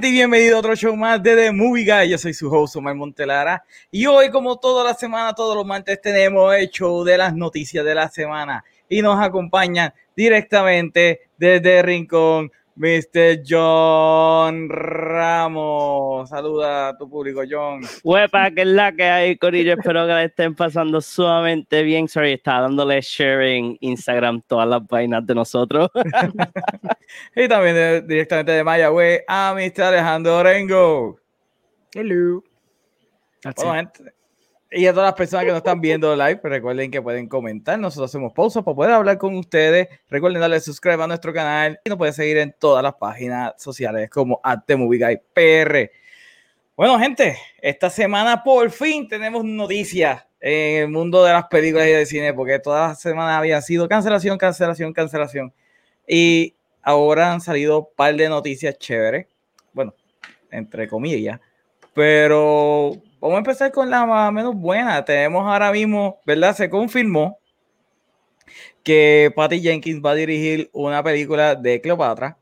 gente y bienvenido a otro show más de The Movie Guy. Yo soy su host Omar Montelara y hoy como toda la semana, todos los martes tenemos el show de las noticias de la semana y nos acompañan directamente desde Rincón Mr. John Ramos. Saluda a tu público, John. Huepa, que es la que hay, Corillo. Espero que la estén pasando sumamente bien. Sorry, está dándole sharing Instagram todas las vainas de nosotros. y también directamente de Mayagüez a Mr. Alejandro Orengo. Hello. Bueno, gente, y a todas las personas que nos están viendo live, recuerden que pueden comentar. Nosotros hacemos pausa para poder hablar con ustedes. Recuerden darle subscribe a nuestro canal y nos pueden seguir en todas las páginas sociales como PR. Bueno, gente, esta semana por fin tenemos noticias en el mundo de las películas y del cine, porque todas las semanas había sido cancelación, cancelación, cancelación. Y ahora han salido un par de noticias chéveres. Bueno, entre comillas. Pero Vamos a empezar con la más menos buena. Tenemos ahora mismo, ¿verdad? Se confirmó que Patty Jenkins va a dirigir una película de Cleopatra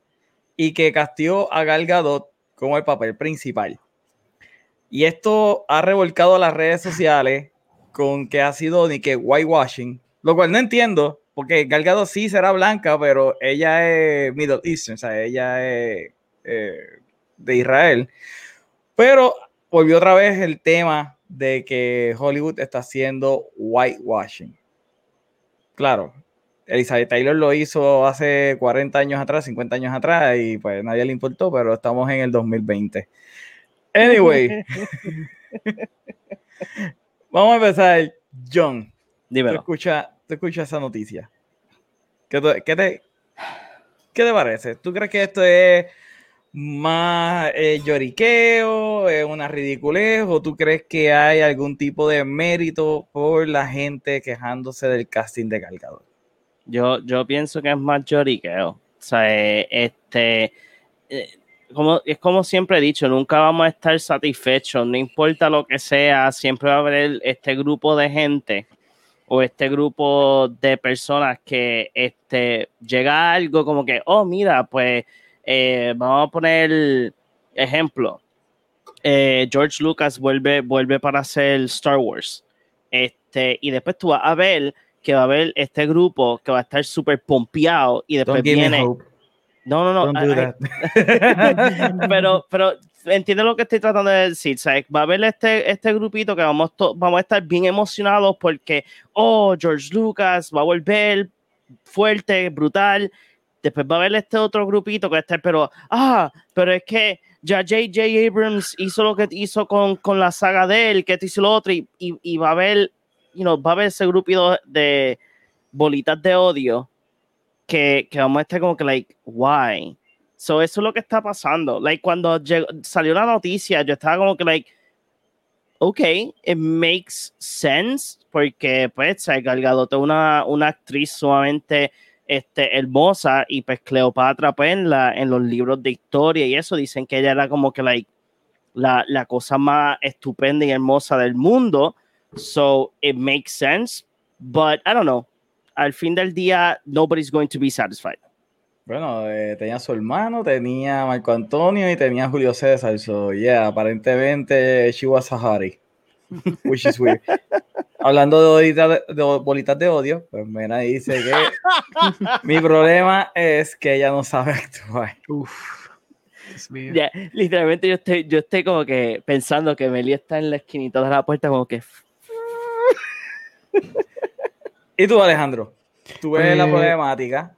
y que castió a Gal Gadot como el papel principal. Y esto ha revolcado las redes sociales con que ha sido ni que whitewashing, lo cual no entiendo, porque Gal Gadot sí será blanca, pero ella es Middle Eastern, o sea, ella es eh, de Israel. Pero volvió otra vez el tema de que Hollywood está haciendo whitewashing. Claro, Elizabeth Taylor lo hizo hace 40 años atrás, 50 años atrás, y pues nadie le importó, pero estamos en el 2020. Anyway, vamos a empezar, John. Dímelo. Tú escuchas escucha esa noticia. ¿Qué te, qué, te, ¿Qué te parece? ¿Tú crees que esto es más eh, lloriqueo, es una ridiculez, o tú crees que hay algún tipo de mérito por la gente quejándose del casting de Cargador? Yo, yo pienso que es más lloriqueo. O sea, eh, este, eh, como, es como siempre he dicho, nunca vamos a estar satisfechos, no importa lo que sea, siempre va a haber este grupo de gente o este grupo de personas que este, llega algo como que, oh, mira, pues eh, vamos a poner ejemplo. Eh, George Lucas vuelve, vuelve para hacer Star Wars. Este, y después tú vas a ver que va a haber este grupo que va a estar súper pompeado y después viene. No, no, no. pero, pero entiende lo que estoy tratando de decir. ¿sabes? Va a haber este, este grupito que vamos, vamos a estar bien emocionados porque, oh, George Lucas va a volver fuerte, brutal Después va a haber este otro grupito que está, pero, ah, pero es que ya J.J. Abrams hizo lo que hizo con, con la saga de él, que te hizo lo otro, y, y, va a haber, you know, va a haber ese grupito de bolitas de odio que, que vamos a estar como que, like, why? So, eso es lo que está pasando. Like, cuando salió la noticia, yo estaba como que, like, ok, it makes sense, porque, pues, se ha cargado una, una actriz sumamente este, hermosa y pues Cleopatra pues en, la, en los libros de historia y eso dicen que ella era como que like, la, la cosa más estupenda y hermosa del mundo. So it makes sense, but I don't know. Al fin del día, nobody's going to be satisfied. Bueno, eh, tenía su hermano, tenía Marco Antonio y tenía Julio César. So, yeah, aparentemente she was a hottie, which is weird. Hablando de bolitas de, odio, pues Mena dice que mi problema es que ella no sabe actuar. Uf, literalmente yo estoy, yo estoy como que pensando que Meli está en la esquinita de la puerta como que... ¿Y tú, Alejandro? ¿Tú ves la pues, problemática?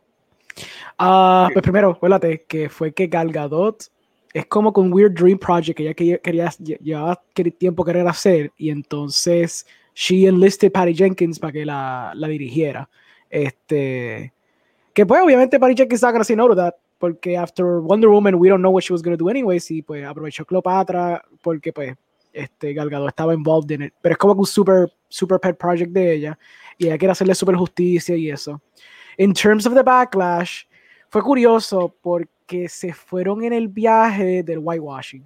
Ah, pues primero, acuérdate que fue que Gal Gadot es como con Weird Dream Project que ella quería, quería llevaba tiempo querer hacer y entonces she enlisted Patty Jenkins para que la, la dirigiera. Este, que pues obviamente Patty Jenkins gonna say no to that, porque after Wonder Woman we don't know what she was gonna do anyways, y pues aprovechó Cleopatra porque pues este Galgado estaba involved en it, pero es como un super, super pet project de ella, y ella quiere hacerle super justicia y eso. In terms of the backlash, fue curioso porque se fueron en el viaje del whitewashing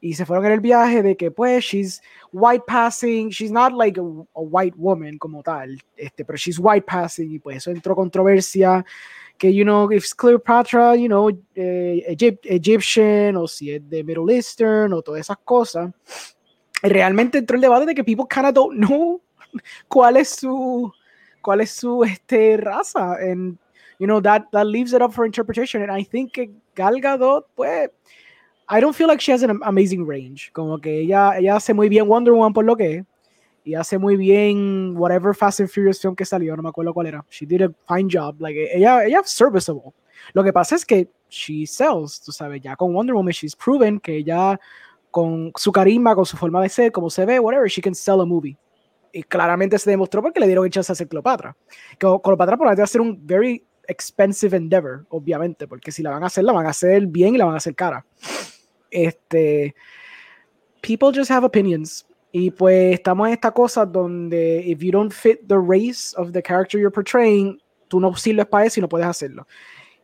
y se fueron en el viaje de que pues she's white passing, she's not like a, white woman como tal, este, pero she's white passing y pues eso entró controversia que you know if Cleopatra, you know, eh, Egyptian o si es de Middle Eastern o todas esas cosas. Realmente entró el debate de que people kind of don't know cuál es su cuál es su este raza and you know that that leaves it up for interpretation and I think que Gal Gadot pues I don't feel like she has an amazing range. Como que ella, ella hace muy bien Wonder Woman por lo que es. Y hace muy bien whatever Fast and Furious film que salió, no me acuerdo cuál era. She did a fine job. Like, ella, ella es serviceable. Lo que pasa es que she sells, tú sabes, ya con Wonder Woman she's proven que ella con su carisma, con su forma de ser, como se ve, whatever, she can sell a movie. Y claramente se demostró porque le dieron el chance a hacer Cleopatra. Cleopatra probablemente va a ser un very expensive endeavor, obviamente, porque si la van a hacer, la van a hacer bien y la van a hacer cara. Este, people just have opinions. Y pues estamos en esta cosa donde if you don't fit the race of the character you're portraying, tú no sirves para eso y no puedes hacerlo.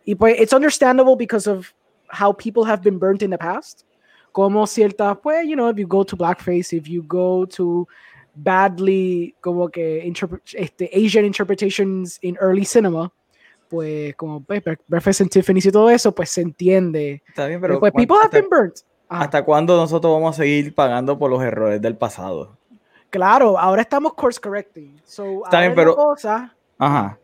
Y pues it's understandable because of how people have been burnt in the past. Como ciertas, pues, you know, if you go to blackface, if you go to badly, como que este, Asian interpretations in early cinema, pues como pues, Breakfast and Tiffany's y todo eso, pues se entiende. Está bien, pero pues, people have been burnt. ¿Hasta cuándo nosotros vamos a seguir pagando por los errores del pasado? Claro, ahora estamos course correcting. So, Está bien, pero... Cosa, Ajá.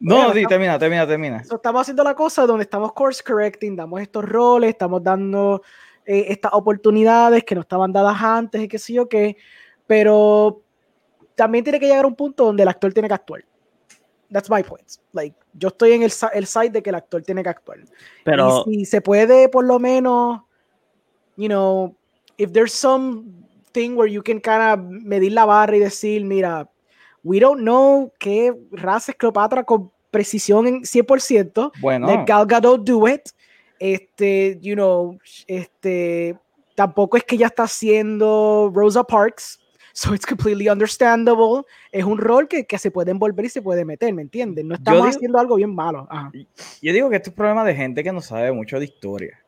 No, sí, termina, termina, termina. estamos haciendo la cosa donde estamos course correcting, damos estos roles, estamos dando eh, estas oportunidades que no estaban dadas antes y qué sé yo qué, pero también tiene que llegar a un punto donde el actor tiene que actuar that's my point. Like, yo estoy en el, el side de que el actor tiene que actuar. Pero y si se puede, por lo menos, you know, if there's some thing where you can kind of medir la barra y decir, mira, We don't know qué raza es Cleopatra con precisión en 100%. Bueno. Let Gal Gadot do it. Este, you know, este, tampoco es que ella está haciendo Rosa Parks. So it's completely understandable. Es un rol que, que se puede envolver y se puede meter, ¿me entiendes? No estamos digo- haciendo algo bien malo. Ajá. Yo digo que esto es problema de gente que no sabe mucho de historia.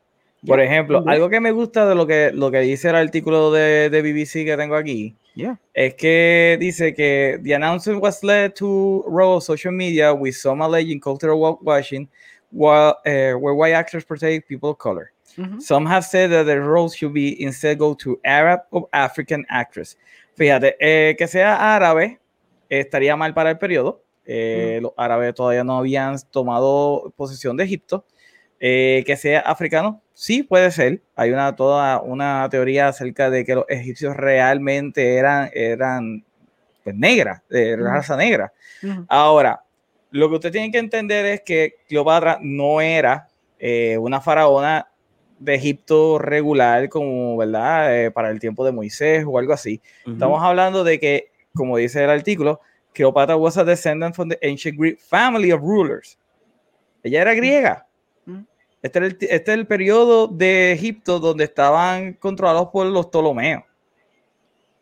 Por Yeah, ejemplo, también. algo que me gusta de lo que, lo que dice el artículo de, de BBC que tengo aquí, Yeah. es que dice que the announcement was led to roll of social media with some alleged cultural whitewashing while, uh, where white actors portray people of color. Ujú. Some have said that the roles should be instead go to Arab or African actress. Fíjate, eh, que sea árabe estaría mal para el periodo. Eh, Los árabes todavía no habían tomado posesión de Egipto. Eh, que sea africano, sí puede ser. Hay una toda una teoría acerca de que los egipcios realmente eran, eran pues, negras, de raza negra. Ahora, lo que usted tiene que entender es que Cleopatra no era eh, una faraona de Egipto regular como, ¿verdad? Eh, para el tiempo de Moisés o algo así. Estamos hablando de que, como dice el artículo, Cleopatra was a descendant from the ancient Greek family of rulers. Ella era griega. Mm. Este es el, este es el periodo de Egipto donde estaban controlados por los Ptolomeos.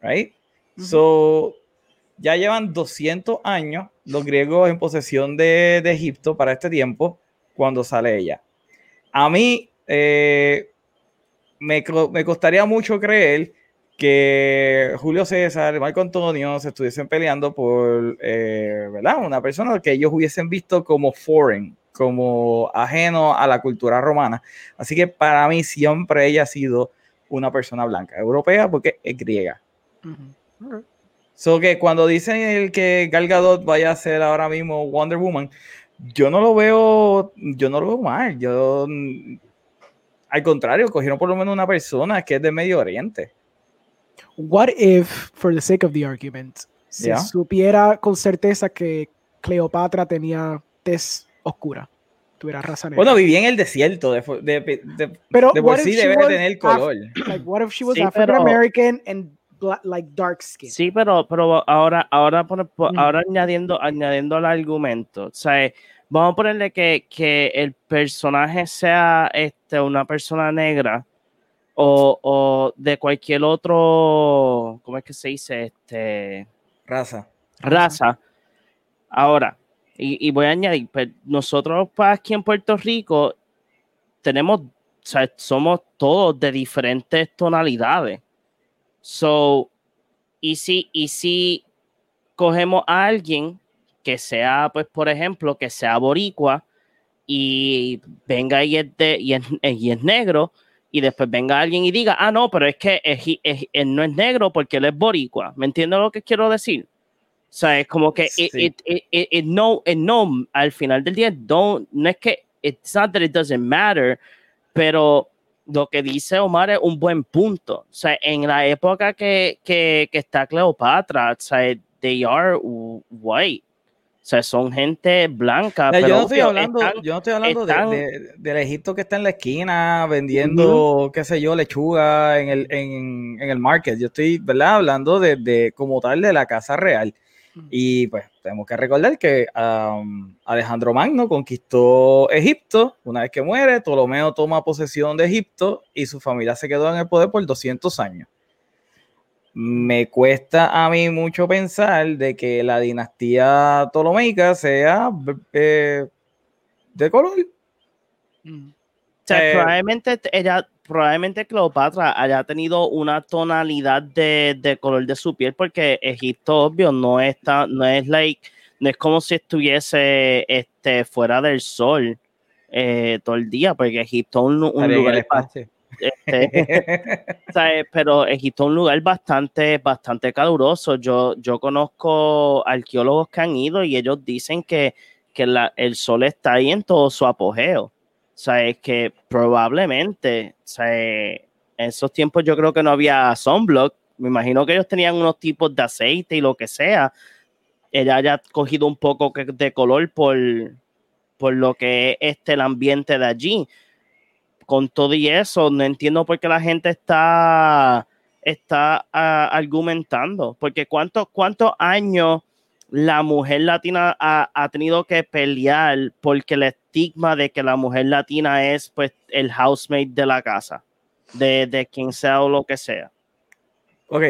Right? Ujú. So, ya llevan 200 años los griegos en posesión de, de Egipto para este tiempo, cuando sale ella. A mí eh, me, me costaría mucho creer que Julio César y Marco Antonio se estuviesen peleando por, eh, ¿verdad? Una persona que ellos hubiesen visto como foreign, como ajeno a la cultura romana. Así que para mí siempre ella ha sido una persona blanca, europea, porque es griega. Ujú. Ok. So que cuando dicen el que Gal Gadot vaya a ser ahora mismo Wonder Woman, yo no lo veo, yo no lo veo mal. Yo, al contrario, cogieron por lo menos una persona que es de Medio Oriente. What if, for the sake of the argument, se Yeah. supiera con certeza que Cleopatra tenía tez oscura, tuviera raza negra? Bueno, vivía en el desierto, de, de, de- pero de por what if sí she debe was tener color. like, what if she was Sí, African pero- American and bla- like dark skin? Sí, pero, pero ahora, ahora, pone- po- Mm. ahora añadiendo, añadiendo al argumento, o sea, vamos a ponerle que, que el personaje sea este, una persona negra o, o de cualquier otro, ¿cómo es que se dice? Este, Raza. raza. Ahora, y, y voy a añadir, pues, nosotros aquí en Puerto Rico tenemos, o sea, somos todos de diferentes tonalidades. So, y si, y si cogemos a alguien que sea, pues, por ejemplo, que sea boricua y venga y es, de, y es, y es negro, y después venga alguien y diga, ah, no, pero es que es- él no es negro porque él es boricua. ¿Me entiendes lo que quiero decir? O sea, es como que it, Sí. it- it- it- it no, it no, al final del día, don't, no es que, it's not that it doesn't matter, pero lo que dice Omar es un buen punto. O sea, en la época que, que, que está Cleopatra, o sea, they are white. O sea, son gente blanca. Pero yo no estoy hablando, están- yo no estoy hablando de- están- de- del Egipto que está en la esquina vendiendo, qué sé yo, lechuga en el, en, en el market. Yo estoy, ¿verdad? Hablando de, de como tal de la casa real. Ujú. Y pues tenemos que recordar que um, Alejandro Magno conquistó Egipto. Una vez que muere, Ptolomeo toma posesión de Egipto y su familia se quedó en el poder por 200 años. Me cuesta a mí mucho pensar de que la dinastía ptolomeica sea eh, de color. Mm. O sea, Eh, probablemente ella, probablemente Cleopatra haya tenido una tonalidad de, de color de su piel, porque Egipto, obvio, no está, no es like, no es como si estuviese este, fuera del sol eh, todo el día, porque Egipto es un, un lugar espacio. Este, ¿sabes? Pero Egipto es un lugar bastante, bastante caluroso. Yo, yo conozco arqueólogos que han ido y ellos dicen que, que la- el sol está ahí en todo su apogeo. O sea, es que probablemente, sea, en esos tiempos yo creo que no había sunblock. Me imagino que ellos tenían unos tipos de aceite y lo que sea. Ella haya cogido un poco de color por, por lo que es este, el ambiente de allí con todo y eso, no entiendo por qué la gente está, está ah, argumentando. Porque cuántos cuántos años la mujer latina ha, tenido que pelear porque el estigma de que la mujer latina es pues el housemate de la casa, de, de quien sea o lo que sea. Ok,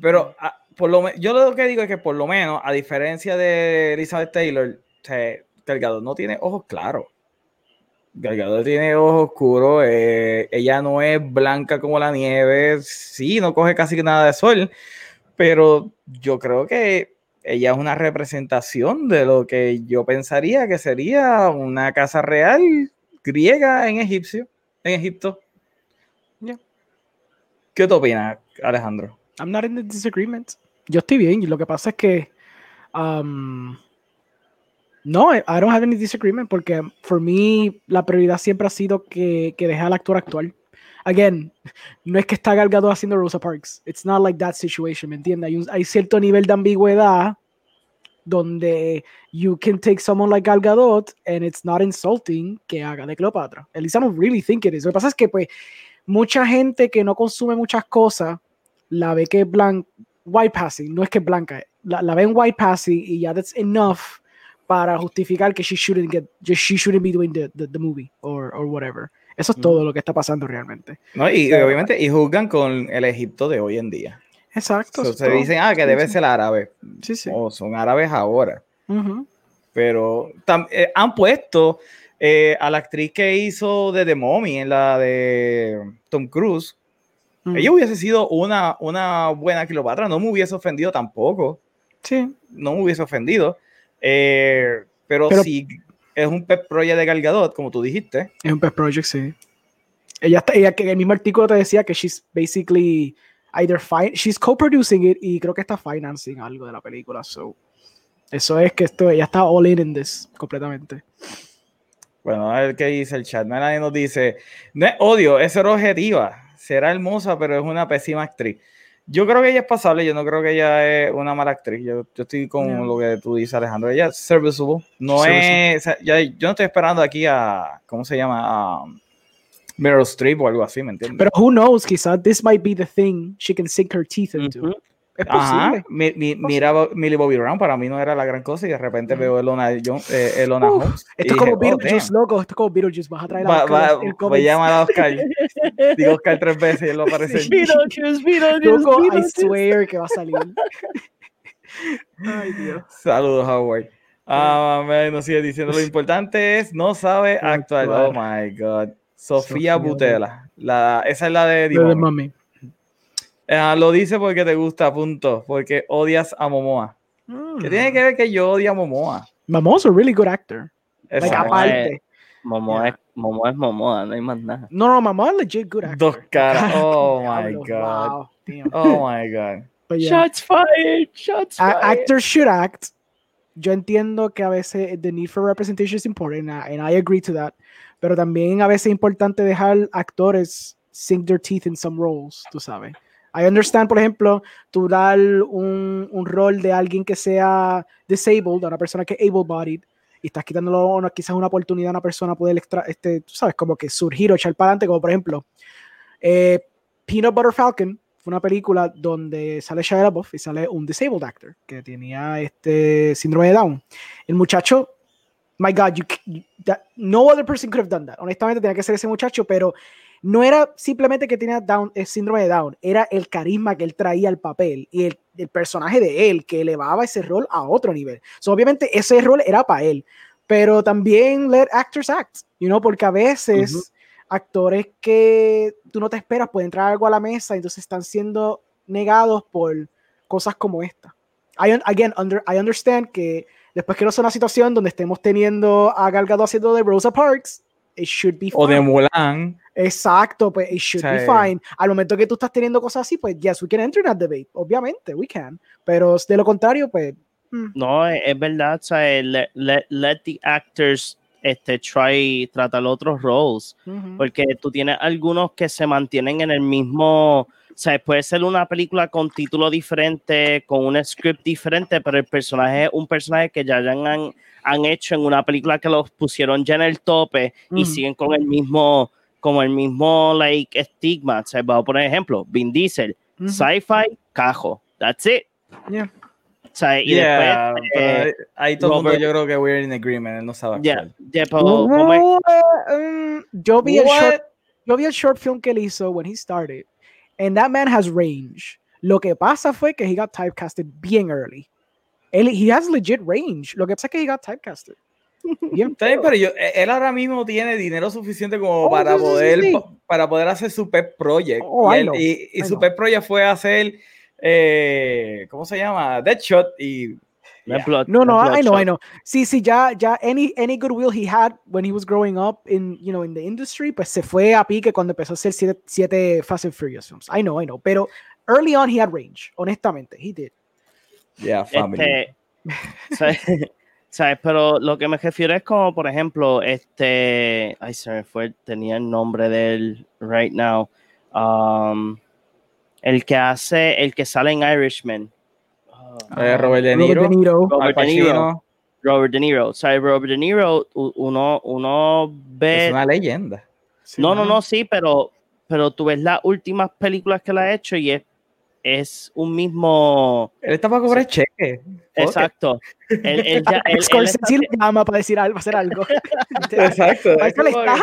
pero ah, por lo yo lo que digo es que por lo menos, a diferencia de Elizabeth Taylor, Delgado no tiene ojos claros. Delgado tiene ojos oscuros, eh, ella no es blanca como la nieve, sí, no coge casi nada de sol, pero yo creo que ella es una representación de lo que yo pensaría que sería una casa real griega en egipcio, en Egipto. ¿Qué te opinas, Alejandro? I'm not in the disagreement. Yo estoy bien, y lo que pasa es que um, no, I don't have any disagreement porque for me la prioridad siempre ha sido que, que deje al actor actual. Again, no es que está galgado haciendo Rosa Parks. It's not like that situation, ¿me entiendes? Hay, hay, cierto nivel de ambigüedad donde you can take someone like Gal Gadot and it's not insulting que haga de Cleopatra. At least I don't really think it is. Lo que pasa es que pues mucha gente que no consume muchas cosas la ve que es blanca, white passing, no es que es blanca, la, la ve en white passing y ya that's enough para justificar que she shouldn't get, she shouldn't be doing the, the, movie or, or whatever. Eso es todo lo que está pasando realmente. No, y obviamente, y juzgan con el Egipto de hoy en día. Exacto. se dicen, ah, que debe ser árabe. Sí, sí. O son árabes ahora. Pero eh, han puesto eh, a la actriz que hizo de The Mommy en la de Tom Cruise. Ella hubiese sido una, una buena Cleopatra, no me hubiese ofendido tampoco. Sí. No me hubiese ofendido. Eh, pero, si es un pet project de Galgadot, como tú dijiste. Es un pet project, sí. Ella, está, ella que en el mismo artículo te decía que she's basically either fine, she's co-producing it y creo que está financing algo de la película. So, eso es que esto, ella está all in in this completamente. Bueno, a ver qué dice el chat. Nadie nos dice, no es odio, es ser objetiva. Será hermosa, pero es una pésima actriz. Yo creo que ella es pasable, yo no creo que ella es una mala actriz. Yo, yo estoy con lo que tú dices, Alejandro. Ella es serviceable. No es. yo no estoy esperando aquí a. ¿Cómo se llama? A Meryl Streep o algo así, ¿me entiendes? Pero who knows, quizás this might be the thing she can sink her teeth into. Es Ajá, mi, mi, mira Millie Bobby Brown, para mí no era la gran cosa y de repente veo Elona, John, eh, Elona Holmes. Esto es como oh, Beetlejuice, loco, esto es como Beetlejuice, vas a traer a Oscar. voy a llamar a Oscar, digo Oscar tres veces y él va a aparecer. Beetlejuice, Beetlejuice, loco, I swear que va a salir. Ay, Dios. Saludos, Howard. Ah, no sigue diciendo lo importante es no sabe actuar. Oh my God. Sofía, Butela. La, esa es la de Dimon. Ah, lo dice porque te gusta, punto. Porque odias a Momoa. ¿Qué tiene que ver que yo odio a Momoa? Momoa es un really good actor. Like, aparte. Momoa, es, Momoa es Momoa, no hay más nada. No, no, Momoa es legit good actor. Dos caras. Oh my god. Oh my god. Shots fired. Shots fired. actors should act. Yo entiendo que a veces the need for representation is important, and I agree to that. Pero también a veces es importante dejar actores sink their teeth in some roles, tú sabes. I understand, por ejemplo, tú dar un, un, rol de alguien que sea disabled, a una persona que es able-bodied, y estás quitándolo quizás una oportunidad a una persona poder, extra, este, tú sabes, como que surgir o echar para adelante, como por ejemplo, eh, Peanut Butter Falcon fue una película donde sale Shia LaBeouf y sale un disabled actor que tenía este síndrome de Down. El muchacho, my God, you, no other person could have done that. Honestamente tenía que ser ese muchacho, pero no era simplemente que tenía down, el síndrome de Down, era el carisma que él traía al papel y el, el personaje de él que elevaba ese rol a otro nivel. obviamente ese rol era para él, pero también let actors act, you know, porque a veces actores que tú no te esperas pueden traer algo a la mesa entonces están siendo negados por cosas como esta. I, again, under, I understand que después que no sea una situación donde estemos teniendo a Galgado haciendo de Rosa Parks, it should be. O de Mulan. Exacto, pues it should be fine. Al momento que tú estás teniendo cosas así, pues yes, we can enter in that debate. Obviamente, we can. Pero de lo contrario, pues. Hmm. No, es verdad, o sea, let, let, the actors este, try, tratar otros roles. Porque tú tienes algunos que se mantienen en el mismo. O sea, puede ser una película con título diferente, con un script diferente, pero el personaje es un personaje que ya han, han hecho en una película que los pusieron ya en el tope y siguen con el mismo como el mismo like estigma. O sea, voy a poner ejemplo, Vin Diesel, sci-fi, cajo. That's it. Yeah. sea, y Yeah, después. eh, ahí todo el mundo Robert- yo creo que we're in agreement, él no sabe ya, actuar. ya, pero What? Um, yo vi el short yo vi el short film que él hizo when he started, and that man has range. Lo que pasa fue que he got typecasted bien early. Él, he has legit range. Lo que pasa es que he got typecasted. Bien Está bien, feo. pero yo, e, él ahora mismo tiene dinero suficiente como Oh, para sí, sí, sí, poder sí. pa- para poder hacer su pet project. Oh, y I él- y, y I su pet project fue hacer eh, ¿cómo se llama? Deadshot y ya. Blood- No, no, I know, I Bloodshot. know. Sí, sí, ya, ya, any, any goodwill he had when he was growing up in, you know, in the industry, pues se fue a pique cuando empezó a hacer siete, siete Fast and Furious films. I know, I know. Pero early on he had range, honestamente, he did. Yeah, family. Este, ¿sabes? Pero lo que me refiero es como, por ejemplo, este. Ay, se me fue, tenía el nombre de él right now. Um, el que hace, el que sale en Irishman. Ah, Eh, Robert De Robert Niro, De Niro. Robert De Niro. Robert De Niro. ¿Sabes? Robert De Niro, uno, uno ve. es una leyenda. No, no, no, sí, pero, pero tú ves las últimas películas que él ha hecho y es, es un mismo. Él está para cobrar cheque. Exacto. Él, él ya- él- él Scorsese está- llama para decir algo, hacer algo. Exacto. Es él, está,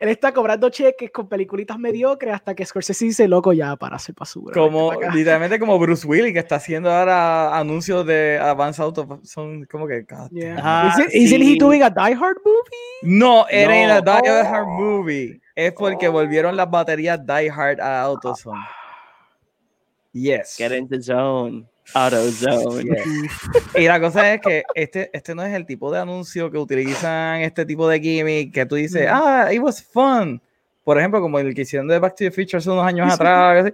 él está cobrando cheques con peliculitas mediocres hasta que Scorsese dice, loco, ya, para hacer basura. Como, pa' acá". literalmente como Bruce Willis que está haciendo ahora anuncios de Advance Auto. Son como que. Yeah. Ah, Isn't, isn't he doing a Die Hard movie? No, it ain't a No. Die Hard Oh. movie. Es porque volvieron las baterías Die Hard a AutoZone. Yes. Get in the zone. Auto zone. Yes. Y la cosa es que este, este no es el tipo de anuncio que utilizan este tipo de gimmick que tú dices, Ujú. ah, it was fun. Por ejemplo, como el que hicieron de Back to the Future hace unos años Sí, atrás.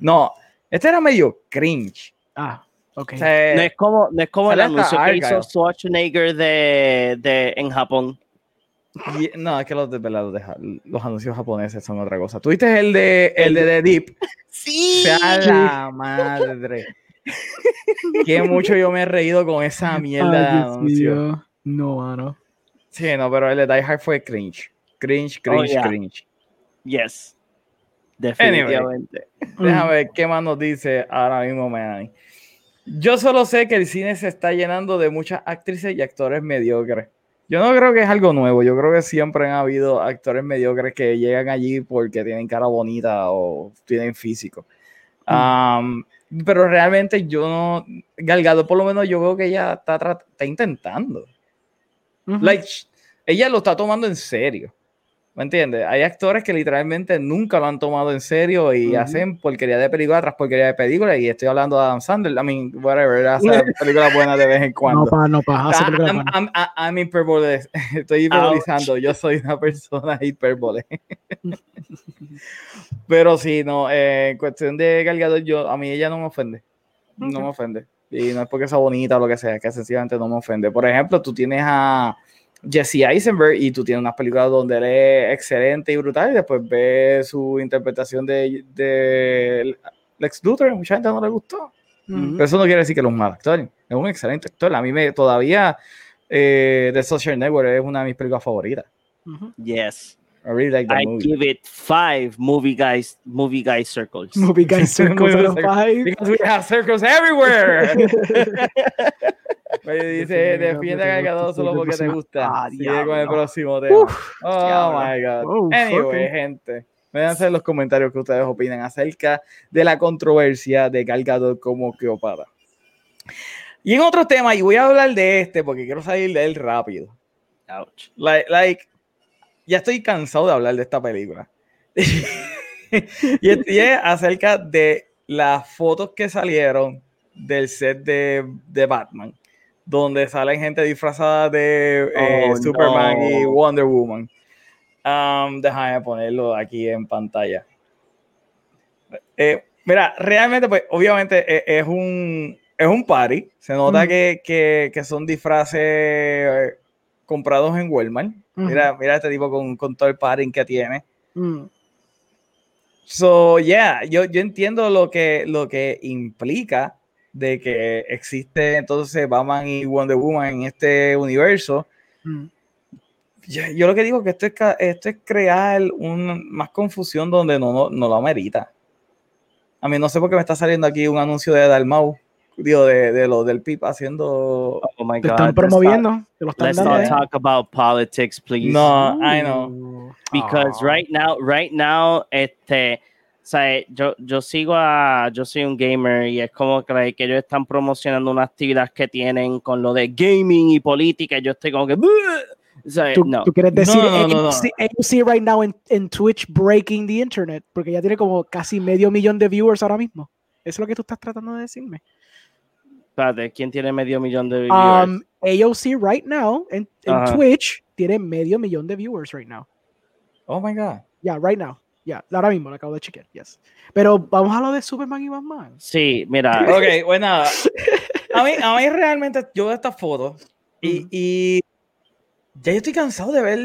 No, este era medio cringe. Ah, ok. O sea, No es como, no es como el anuncio que hizo. Schwarzenegger de, de, en Japón. Y- no, es que los, de, los, de anuncios japoneses son otra cosa. ¿Tuviste el de, el de The Deep? Sí. Sea la madre. Qué mucho yo me he reído con esa mierda de Ay, Dios anuncio. No, mano. Sí, no, pero el de Die Hard fue cringe. Cringe, cringe, yeah. cringe. Yes. Definitivamente. Déjame ver qué más nos dice ahora mismo Melanie. Yo solo sé que el cine se está llenando de muchas actrices y actores mediocres. Yo no creo que es algo nuevo. Yo creo que siempre han habido actores mediocres que llegan allí porque tienen cara bonita o tienen físico. Um, pero realmente yo no. Galgado, por lo menos, yo veo que ella está, intentando. Like, ella lo está tomando en serio. ¿Me entiendes? Hay actores que literalmente nunca lo han tomado en serio y Ujú. hacen porquería de película tras porquería de película. Y estoy hablando de Adam Sandler. I mean, whatever, hace películas buenas de vez en cuando. no, pa, no, pa. hace Ah, película I'm. I'm- I'm- hiperbole- Estoy hiperbolizando. Yo soy una persona hipérbole. Pero sí, no, eh, en cuestión de Gal Gadot, yo, a mí ella no me ofende. No me ofende. Y no es porque sea bonita o lo que sea, que sencillamente no me ofende. Por ejemplo, tú tienes a Jesse Eisenberg y tú tienes unas películas donde él es excelente y brutal y después ves su interpretación de, de Lex Luthor, mucha gente no le gustó. Ujú. Pero eso no quiere decir que él es un mal actor. Es un excelente actor. A mí me todavía eh, The Social Network es una de mis películas favoritas. Ujú. Yes. I really like that I movie. give it five movie guys, movie guys circles. Movie Guy Circles Guy five. Because we have circles everywhere. Me dice, defiende gusta, solo porque te gusta. Ah, Sigue con el próximo tema. Uf, oh diablo. my God. Oh, anyway, fuck. gente. Hacer los comentarios que ustedes opinan acerca de la controversia de Gal Gadot como Cleopatra. Y en otro tema, y voy a hablar de este porque quiero salir de él rápido. Ouch. Like, like, ya estoy cansado de hablar de esta película. y es acerca de las fotos que salieron del set de, de Batman, donde salen gente disfrazada de eh, Oh, Superman no. y Wonder Woman. Um, déjame ponerlo aquí en pantalla. Eh, mira, realmente, pues, obviamente eh, es un, es un party. Se nota que, que- que son disfraces eh, comprados en Walmart. Mira, mira este tipo con, con todo el padding que tiene. Mm. So, yeah, yo, yo entiendo lo que, lo que implica de que existe entonces Batman y Wonder Woman en este universo. Mm. Yo, yo lo que digo es que esto es, esto es crear un, más confusión donde no, no, no lo amerita. A mí no sé por qué me está saliendo aquí un anuncio de Dalmau. digo, de, de lo del PIP haciendo. Oh my Te God. están let's promoviendo. not- Te lo están Let's dando. not ahí. talk about politics, please. No, I know. Ooh. Because Ah. right now, right now, este, sea, yo, yo sigo a, yo soy un gamer y es como que, like, ellos están promocionando una actividad que tienen con lo de gaming y política. y yo estoy como que, o sea, ¿Tú, no. tú quieres decir No, no, no, no. AOC, AOC right now en, en Twitch breaking the internet? Porque ya tiene como casi medio millón de viewers ahora mismo. ¿Eso es lo que tú estás tratando de decirme? Espérate, ¿quién tiene medio millón de viewers? Um, AOC right now en, en. Twitch tiene medio millón de viewers right now. Oh my God. Yeah, right now. Yeah, ahora mismo lo acabo de chequear. Yes. Pero vamos a lo de Superman y Batman. sí, mira, Ok, pues nada. A mí, a mí realmente yo veo estas fotos y, y ya yo estoy cansado de ver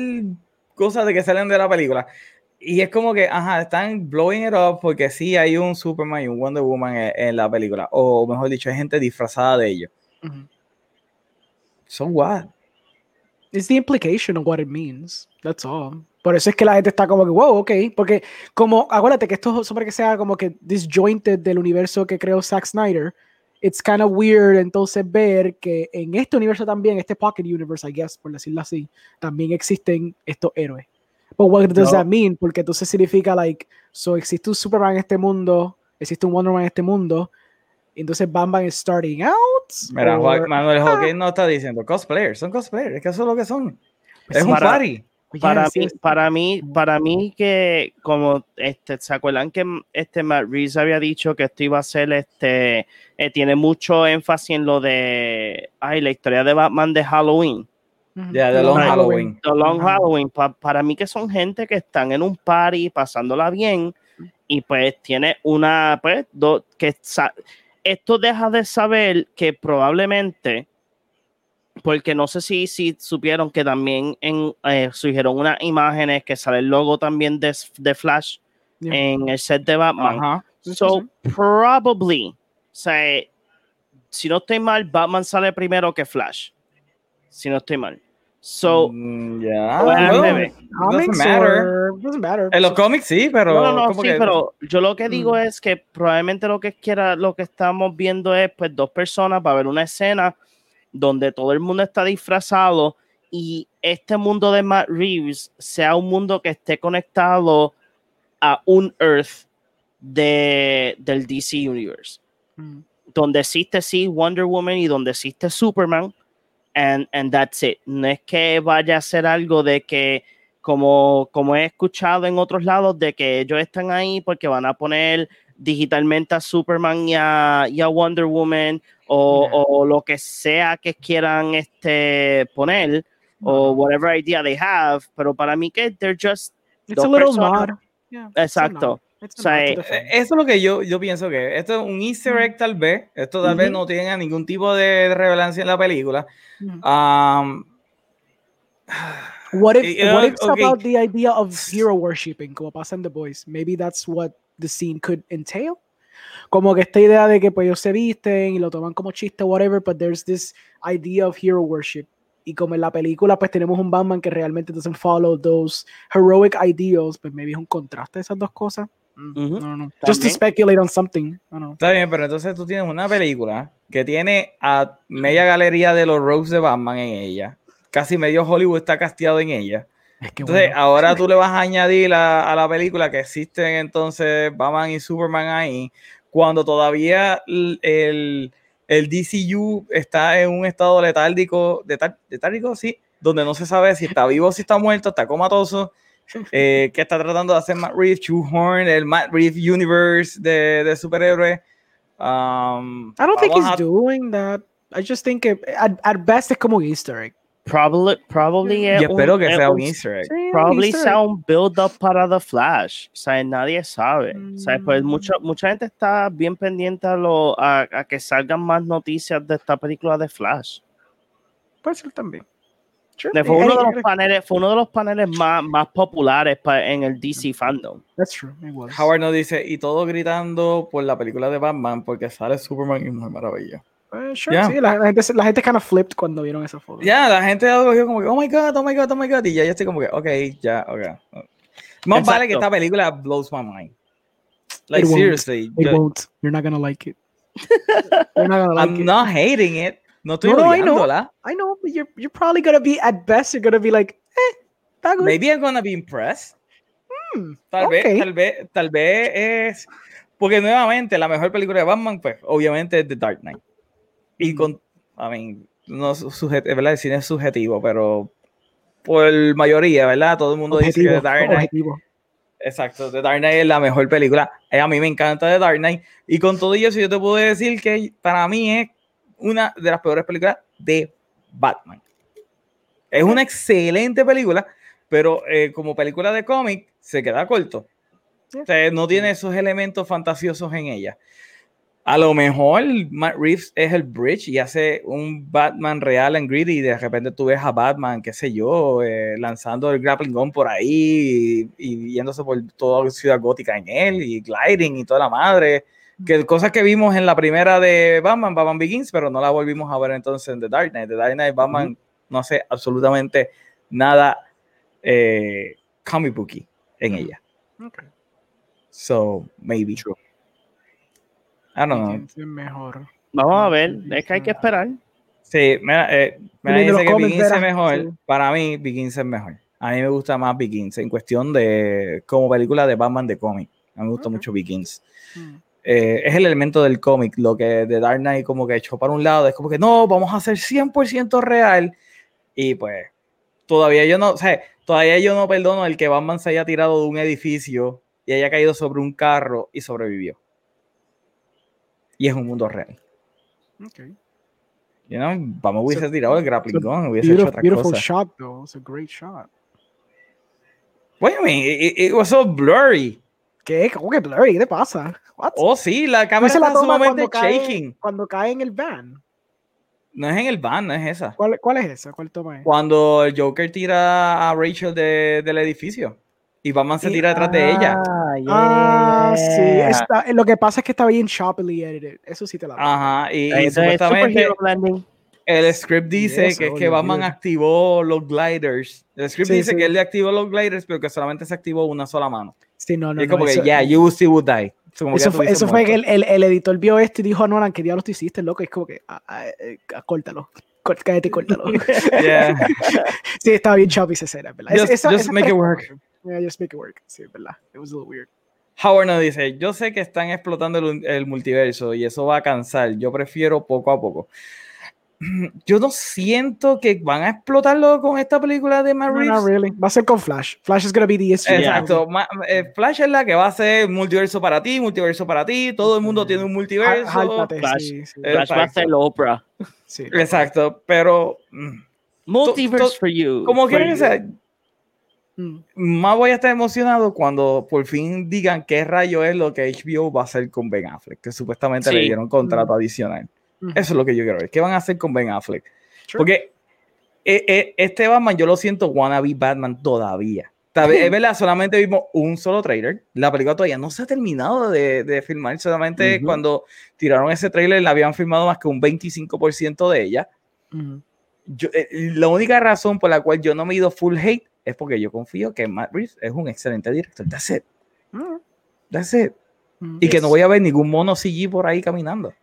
cosas de que salen de la película. Y es como que, ajá, están blowing it up porque sí hay un Superman y un Wonder Woman en, en la película. O mejor dicho, hay gente disfrazada de ellos. Ujú. So what? It's the implication of what it means. That's all. Por eso es que la gente está como que, wow, ok. Porque, como, acuérdate que esto sobre que sea como que disjointed del universo que creó Zack Snyder, it's kind of weird entonces ver que en este universo también, este Pocket Universe, I guess, por decirlo así, también existen estos héroes. But what does No. that mean? Porque entonces significa, like, so existe un Superman en este mundo, existe un Wonder Woman en este mundo, entonces Batman is starting out. Mira, or- Juan- Manuel Ah. Joaquín no está diciendo cosplayers, son cosplayers, es que eso es lo que son. Es un Para- party. para Yes, mí, yes. para mí, para mí que como este, ¿se acuerdan que este Matt Reeves había dicho que esto iba a ser este eh, tiene mucho énfasis en lo de ay, la historia de Batman de Halloween, de The Long Right. Halloween. The Long. Halloween, pa- para mí que son gente que están en un party pasándola bien y pues tiene una pues do- que esto deja de saber que probablemente porque no sé si, si supieron que también en, eh, surgieron unas imágenes que sale el logo también de, de Flash Yeah. en el set de Batman. So, probably, o sea, si no estoy mal, Batman sale primero que Flash. Si no estoy mal. So, Mm, ya. Bueno, bueno, bebé. doesn't matter. or- doesn't matter. En los cómics sí, pero. no, no, sí, que- pero yo lo que digo Mm. es que probablemente lo que quiera, lo que estamos viendo es pues dos personas para ver una escena donde todo el mundo está disfrazado y este mundo de Matt Reeves sea un mundo que esté conectado a un Earth de, del DC Universe, Mm. donde existe sí Wonder Woman y donde existe Superman, and, and that's it. No es que vaya a ser algo de que, como, como he escuchado en otros lados, de que ellos están ahí porque van a poner digitalmente a Superman y a, y a Wonder Woman o, o lo que sea que quieran este, poner o whatever idea they have, pero para mí que they're just It's a dos little personas. Yeah, a Exacto. O sea, eh. Eh, Eso es lo que yo, yo pienso que esto es un easter egg tal vez. Esto tal vez Ujú. no tenga ningún tipo de relevancia en la película. Um, What if, y- what if it's okay. about the idea of hero worshipping, como pasa en The Boys? Maybe that's what the scene could entail. Como que esta idea de que pues ellos se visten y lo toman como chiste, whatever, but there's this idea of hero worship. Y como en la película pues tenemos un Batman que realmente doesn't follow those heroic ideals, pues maybe es un contraste de esas dos cosas. Mm, don't know. Just to speculate on something. Está bien, pero entonces tú tienes una película que tiene a media galería de los rogues de Batman en ella. Casi medio Hollywood está casteado en ella. Es que Entonces, bueno. ahora tú le vas a añadir a, a la película que existen entonces Batman y Superman ahí, cuando todavía el, el DCU está en un estado letárgico, letárgico, sí, donde no se sabe si está vivo o si está muerto, está comatoso, eh, que está tratando de hacer Matt Reeves, Shoehorn, el Matt Reeves Universe de, de superhéroes. Um, I don't think he's a- doing that. I just think que at, at best es como un Easter egg. Probably, probably y es espero un- que es sea un un- easter egg. Sí, probably easter sea egg. un build up para The Flash. O sea, nadie sabe. O sea, pues Mm. mucha, mucha gente está bien pendiente a, lo, a, a que salgan más noticias de esta película de Flash. Puede ser también. De- Fue uno de los paneles, fue uno de los paneles más, más populares pa- en el DC fandom. That's true. It was. Howard nos dice, y todo gritando por la película de Batman porque sale Superman y Mujer Maravilla. Eh, sure, Yeah. sí, la, la gente, la gente kind of flipped cuando vieron esa foto. Ya, la gente ha cogido como que, oh my god, oh my god, oh my god, y ya yo estoy como que, ok, ya, ok. Más vale que esta película blows my mind. Like, It won't. seriously. It yo- won't. You're not gonna like it. You're not like I'm it. not hating it. No estoy no, no, I know. I know, but you're, you're probably gonna be, at best, you're gonna be like, eh, Maybe I'm gonna be impressed. Hmm, tal vez, tal vez, tal vez es porque nuevamente la mejor película de Batman, pues obviamente es The Dark Knight. Y con, I mean, no sujet, verdad, el cine es subjetivo, pero por mayoría, ¿verdad? Todo el mundo dice que The Dark Knight. Exacto, The Dark Knight es la mejor película. Eh, a mí me encanta The Dark Knight. Y con todo eso, yo te puedo decir que para mí es una de las peores películas de Batman. Es una excelente película, pero eh, como película de cómic se queda corto. O sea, no tiene esos elementos fantasiosos en ella. A lo mejor Matt Reeves es el bridge y hace un Batman real en Greedy y de repente tú ves a Batman, qué sé yo, eh, lanzando el grappling gun por ahí y, yéndose por toda Ciudad Gótica en él y gliding y toda la madre. Que cosas que vimos en la primera de Batman, Batman Begins, pero no la volvimos a ver entonces en The Dark Knight. The Dark Knight, Batman no hace absolutamente nada eh, comic booky en ella. Okay. So, maybe. True. I don't know. mejor. Vamos a ver, es que hay que esperar. Sí, mira, eh, me dice que Begins es mejor. Para mí, Begins es mejor. A mí me gusta más Begins en cuestión de como película de Batman de cómic. A mí me gusta mucho Begins. Hmm. Eh, es el elemento del cómic, lo que de Dark Knight como que echó para un lado, es como que no, vamos a hacer 100% real. Y pues, todavía yo no, o sea, todavía yo no perdono el que Batman se haya tirado de un edificio y haya caído sobre un carro y sobrevivió. Y es un mundo real. Ok. You know, vamos hubiese tirado el grappling gun, hubiese hecho otra beautiful cosa. shot, though. It's a great shot. What do you mean? It, it, was so blurry. ¿Qué? ¿Cómo que blurry? ¿Qué te pasa? What? Oh, sí, la cámara está sumamente shaking. cuando cae en el van. No es en el van, no es esa. ¿Cuál, cuál es esa? ¿Cuál toma es? Cuando el Joker tira a Rachel de, del edificio y Batman se tira detrás de ella. Ah, sí. lo que pasa es que está bien choppily edited. Eso sí te la Ajá, y, y supuestamente el script dice que es que Batman activó los gliders. El script dice que él le activó los gliders, pero que solamente se activó una sola mano. Sí, no, no. Y como que, yeah, you still would die. Eso, fue, eso fue, que el, el, el, editor vio esto y dijo a Nolan, ¿qué diablos tú hiciste, loco? Y es como que, ah, ah, eh, córtalo cállate y córtalo. sí, estaba bien choppy esa escena, ¿verdad? Just, just make it work. Yeah, just make it work. Sí, ¿verdad? It was a little weird. Howard nos dice, yo sé que están explotando el, multiverso y eso va a cansar. Yo prefiero poco a poco. Yo no siento que van a explotarlo con esta película de Matt No, really. Va a ser con Flash. Flash is gonna be the issue. Exacto. Eh, Flash es la que va a ser multiverso para ti, multiverso para ti. Todo el mundo tiene un multiverso. Flash, Flash va a ser Oprah. Sí, Exacto, pero... Mm, Multiverse for you. Como quieren ser, mm. más voy a estar emocionado cuando por fin digan qué rayo es lo que HBO va a hacer con Ben Affleck, que supuestamente le dieron contrato mm. adicional. Eso es lo que yo quiero ver. ¿Qué van a hacer con Ben Affleck? Porque eh, eh, este Batman, yo lo siento, wannabe Batman todavía. Es verdad, solamente vimos un solo trailer. La película todavía no se ha terminado de, de filmar. Solamente cuando tiraron ese trailer, la habían filmado más que un 25% de ella. Eh, la única razón por la cual yo no me he ido full hate es porque yo confío que Matt Reeves es un excelente director. That's it. That's it. Y que no voy a ver ningún mono CG por ahí caminando.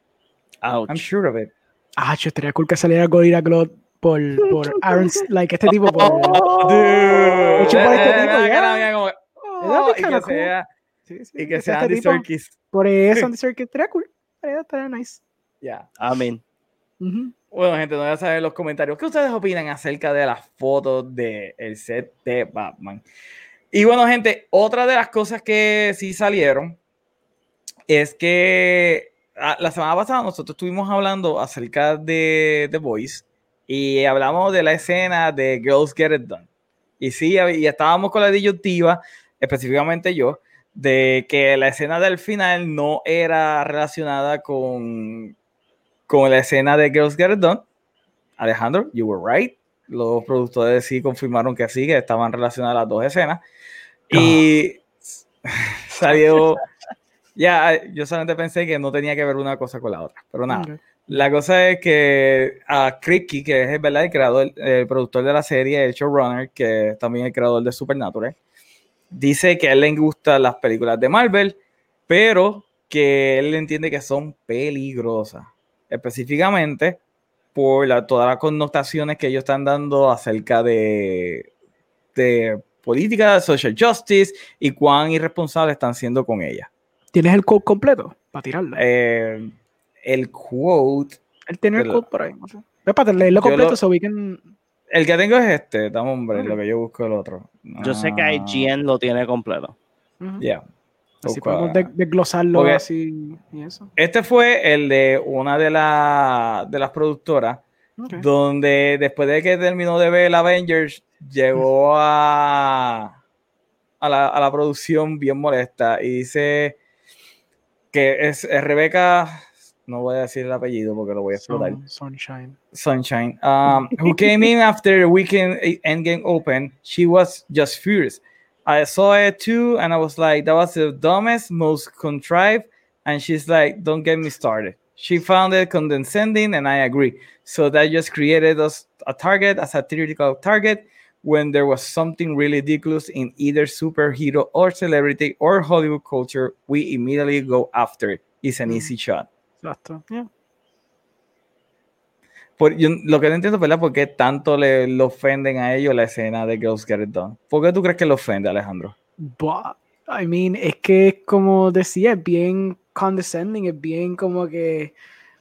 I'm sure of it. Ah, yo estaría cool que saliera Gorilla Glot por, por Aaron, like este tipo. Por, oh, dude. Hecho por este tipo, ya. Oh, y que sea, sí, sí, y que sea Andy Serkis. Por eso Andy Serkis estaría cool. Estaría, nice. Ya, yeah. amén. Bueno, gente, no voy a saber en los comentarios qué ustedes opinan acerca de las fotos del el set de Batman. Y bueno, gente, otra de las cosas que sí salieron es que la semana pasada nosotros estuvimos hablando acerca de The Voice y hablamos de la escena de Girls Get It Done. Y sí, y estábamos con la disyuntiva, específicamente yo, de que la escena del final no era relacionada con, con la escena de Girls Get It Done. Alejandro, you were right. Los productores sí confirmaron que sí, que estaban relacionadas las dos escenas. Y salió. Ya, yo solamente pensé que no tenía que ver una cosa con la otra, pero nada. La cosa es que a Cricky, que es ¿verdad? el creador, el productor de la serie, el showrunner, que es también el creador de Supernatural, dice que a él le gustan las películas de Marvel, pero que él entiende que son peligrosas, específicamente por todas las connotaciones que ellos están dando acerca de, de política, social justice y cuán irresponsables están siendo con ella. ¿Tienes el quote completo para tirarlo? Eh, el quote. Él tiene el quote por ahí. No sé. para leerlo completo, lo, so El que tengo es este, dame hombre, lo que yo busco el otro. Yo sé que IGN lo tiene completo. Ya. Así podemos desglosarlo así y eso. Este fue el de una de, la, de las productoras, donde después de que terminó de ver el Avengers, llegó a, a, la, a la producción bien molesta y dice que es, es Rebeca no voy a decir el apellido porque lo voy a explotar. sunshine. Sunshine. Um, who came in after the weekend Endgame open. She was just furious. I saw it too, and I was like, that was the dumbest, most contrived. And she's like, don't get me started. She found it condescending, and I agree. So that just created us a target, a satirical target, when there was something really ridiculous in either superhero or celebrity or Hollywood culture. We immediately go after it. It's an mm. easy shot. Exacto. Yeah. Por, yo, lo que no entiendo, ¿verdad? ¿Por qué tanto le, le, ofenden a ellos la escena de Girls Get It Done? ¿Por qué tú crees que le ofende, Alejandro? But, I mean, es que como decía, es bien condescending, es bien como que,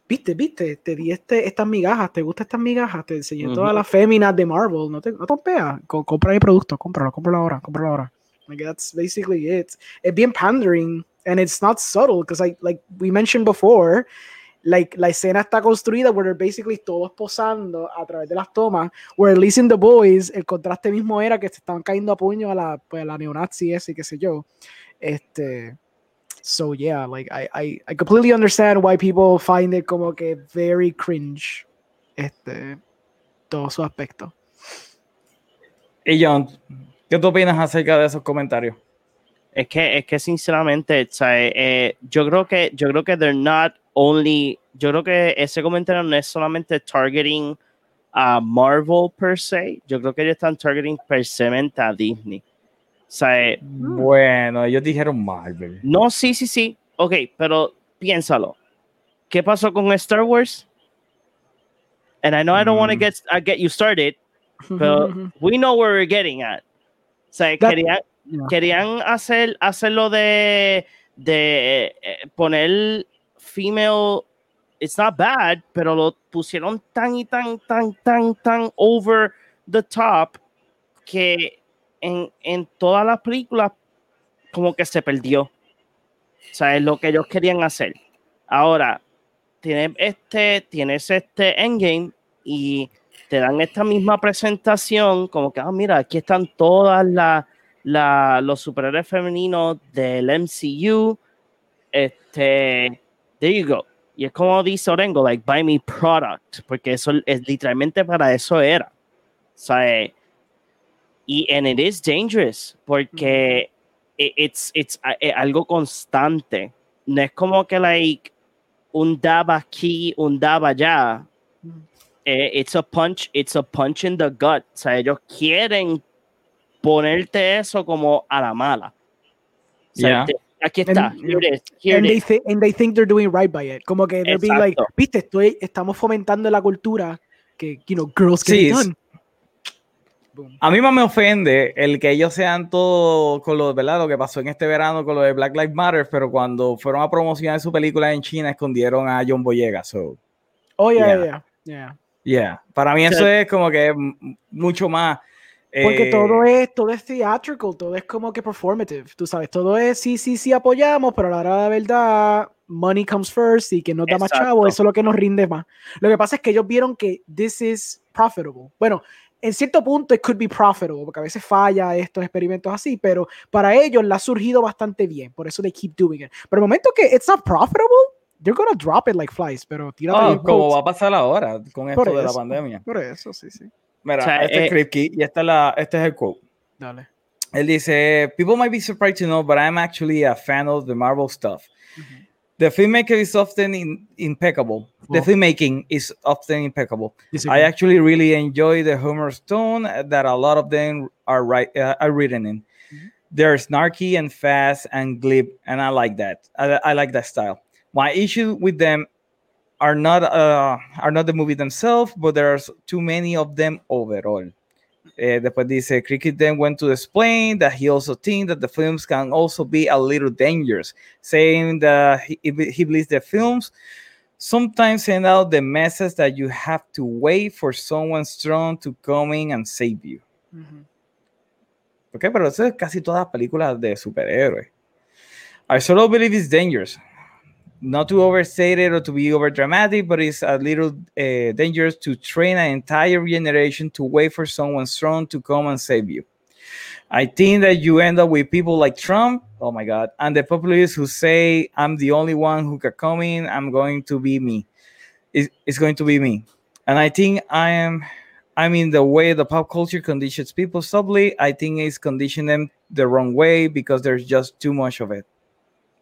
viste, viste, te di este, estas migajas, ¿te gustan estas migajas? Te enseñé uh -huh. todas las féminas de Marvel, no te, no peas, compra mi producto, cómpralo, cómpralo ahora, cómpralo ahora. Like, that's basically it. Es bien pandering, and it's not subtle, because like, like we mentioned before, like, la escena está construida where basically todos posando a través de las tomas, where at least in The Boys el contraste mismo era que se estaban cayendo a puño a la, pues, a la neonazi ese, qué sé yo. Este, so yeah, like I, I, I completely understand why people find it como que very cringe, este, todo su aspecto. Y John, ¿qué tú opinas acerca de esos comentarios? Es que, es que sinceramente, o sea, eh, yo creo que, yo creo que they're not only, yo creo que ese comentario no es solamente targeting a Marvel per se, yo creo que ellos están targeting per se a Disney. O sea, eh, bueno, ellos dijeron Marvel. No, sí, sí, sí. Ok, pero piénsalo. ¿Qué pasó con Star Wars? And I know I don't want to mm. get, uh, get you started, but we know where we're getting at. O sea, querían, querían hacer, hacerlo de, de eh, poner female, it's not bad, pero lo pusieron tan y tan, tan, tan, tan over the top que en, en todas las películas como que se perdió. O sea, es lo que ellos querían hacer. Ahora, tienes este, tienes este endgame y te dan esta misma presentación, como que, ah, mira, aquí están todas las la, los superhéroes femeninos del MCU. Este, there you go. Y es como dice Orengo, like, buy me product, porque eso es literalmente para eso era. O sea, y and it is dangerous, porque it's, it's, es algo constante. No es como que, like, un dab aquí, un dab allá. It's a punch, it's a punch in the gut. O sea, ellos quieren ponerte eso como a la mala. O sea, yeah. Aquí está. And, here it is. Here and, it they is. Th and they think they're doing right by it. Como que they're being like, viste, estoy, estamos fomentando la cultura que, you know, girls get sí, it done. A mí más me ofende el que ellos sean todos con lo, ¿verdad? lo que pasó en este verano con lo de Black Lives Matter, pero cuando fueron a promocionar su película en China escondieron a John Boyega. So, oh, yeah, yeah, yeah. Yeah. Para mí eso es como que mucho más porque eh, todo es todo es theatrical, todo es como que performative, tú sabes, todo es sí, sí, sí apoyamos, pero a la hora de la verdad, money comes first y que nos da más chavo, eso es lo que nos rinde más. Lo que pasa es que ellos vieron que this is profitable. Bueno, en cierto punto it could be profitable, porque a veces falla estos experimentos así, pero para ellos le ha surgido bastante bien, por eso they keep doing it. Pero el momento que it's not profitable, they're gonna drop it like flies, pero tira oh, como va a pasar ahora con esto de la pandemia. Por eso, sí, sí. Mira, o sea, este eh, es Kripke y esta es la, este es el quote. Dale. Él dice, People might be surprised to know, but I'm actually a fan of the Marvel stuff. Mm -hmm. The filmmaker is often in, impeccable. The filmmaking is often impeccable. I actually really enjoy the humor tone that a lot of them are, right, uh, are written in. Mm -hmm. they're snarky and fast and glib, and I like that. I, I like that style. My issue with them are not uh, are not the movie themselves, but there's too many of them overall. Uh, después dice, Cricket then went to explain that he also thinks that the films can also be a little dangerous, saying that he, he believes the films sometimes send out the message that you have to wait for someone strong to come in and save you. Uh -huh. Ok, pero eso es casi todas las películas de superhéroes. I solo believe it's dangerous. Not to overstate it or to be over dramatic, but it's a little uh, dangerous to train an entire generation to wait for someone strong to come and save you. I think that you end up with people like Trump, oh my God, and the populists who say, I'm the only one who can come in, I'm going to be me. It's, going to be me. And I think I am I mean, the way the pop culture conditions people subtly, I think it's conditioning them the wrong way because there's just too much of it.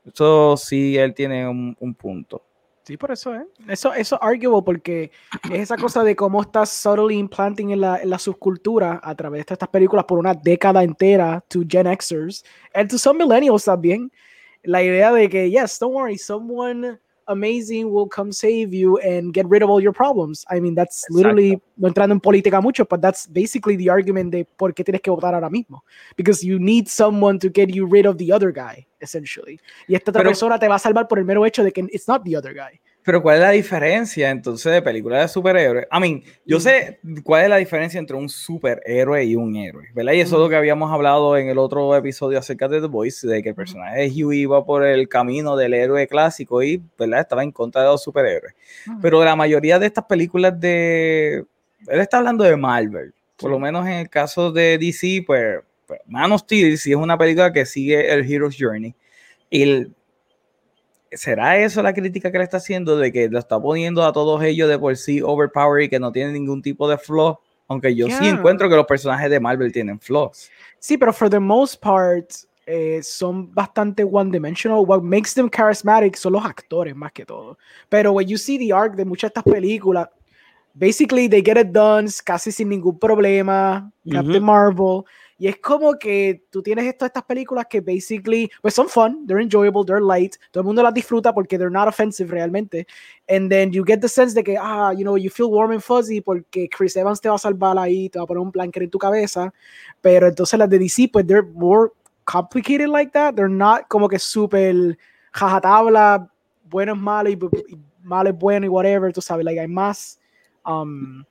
Eso sí, él tiene un, un punto. Sí, por eso, ¿eh? Eso, eso es arguable porque es esa cosa de cómo estás subtly implanting en la, en la subcultura a través de estas películas por una década entera to Gen Xers and to some millennials también. La idea de que, yes, don't worry, someone amazing will come save you and get rid of all your problems. I mean, that's Exacto. literally, no entrando en política mucho, but that's basically the argument de por qué tienes que votar ahora mismo. Because you need someone to get you rid of the other guy, essentially. Y esta otra Pero, persona te va a salvar por el mero hecho de que it's not the other guy. Pero ¿cuál es la diferencia entonces de películas de superhéroes? I mean, yo sé cuál es la diferencia entre un superhéroe y un héroe, ¿verdad? Y eso es lo que habíamos hablado en el otro episodio acerca de The Voice, de que el personaje de Hugh iba por el camino del héroe clásico y, ¿verdad? Estaba en contra de los superhéroes. Pero la mayoría de estas películas de... Él está hablando de Marvel. Por lo menos en el caso de DC, pues, pues Man of Steel sí es una película que sigue el Hero's Journey. Y el, ¿será eso la crítica que le está haciendo de que lo está poniendo a todos ellos de por sí overpowered y que no tienen ningún tipo de flaw? Aunque yo yeah. sí encuentro que los personajes de Marvel tienen flaws. Sí, pero for the most part eh, son bastante one-dimensional. What makes them charismatic son los actores más que todo. Pero when you see the arc de muchas de estas películas, basically they get it done casi sin ningún problema. Mm -hmm. Captain Marvel. Y es como que tú tienes esto, estas películas que basically, pues son fun, they're enjoyable, they're light, todo el mundo las disfruta porque they're not offensive realmente. And then you get the sense de que, ah, you know, you feel warm and fuzzy porque Chris Evans te va a salvar ahí, te va a poner un blanket en tu cabeza. Pero entonces las de DC, pues they're more complicated like that. They're not como que súper jajatabla, bueno es malo y, y malo bueno y whatever, tú sabes, like hay más, um,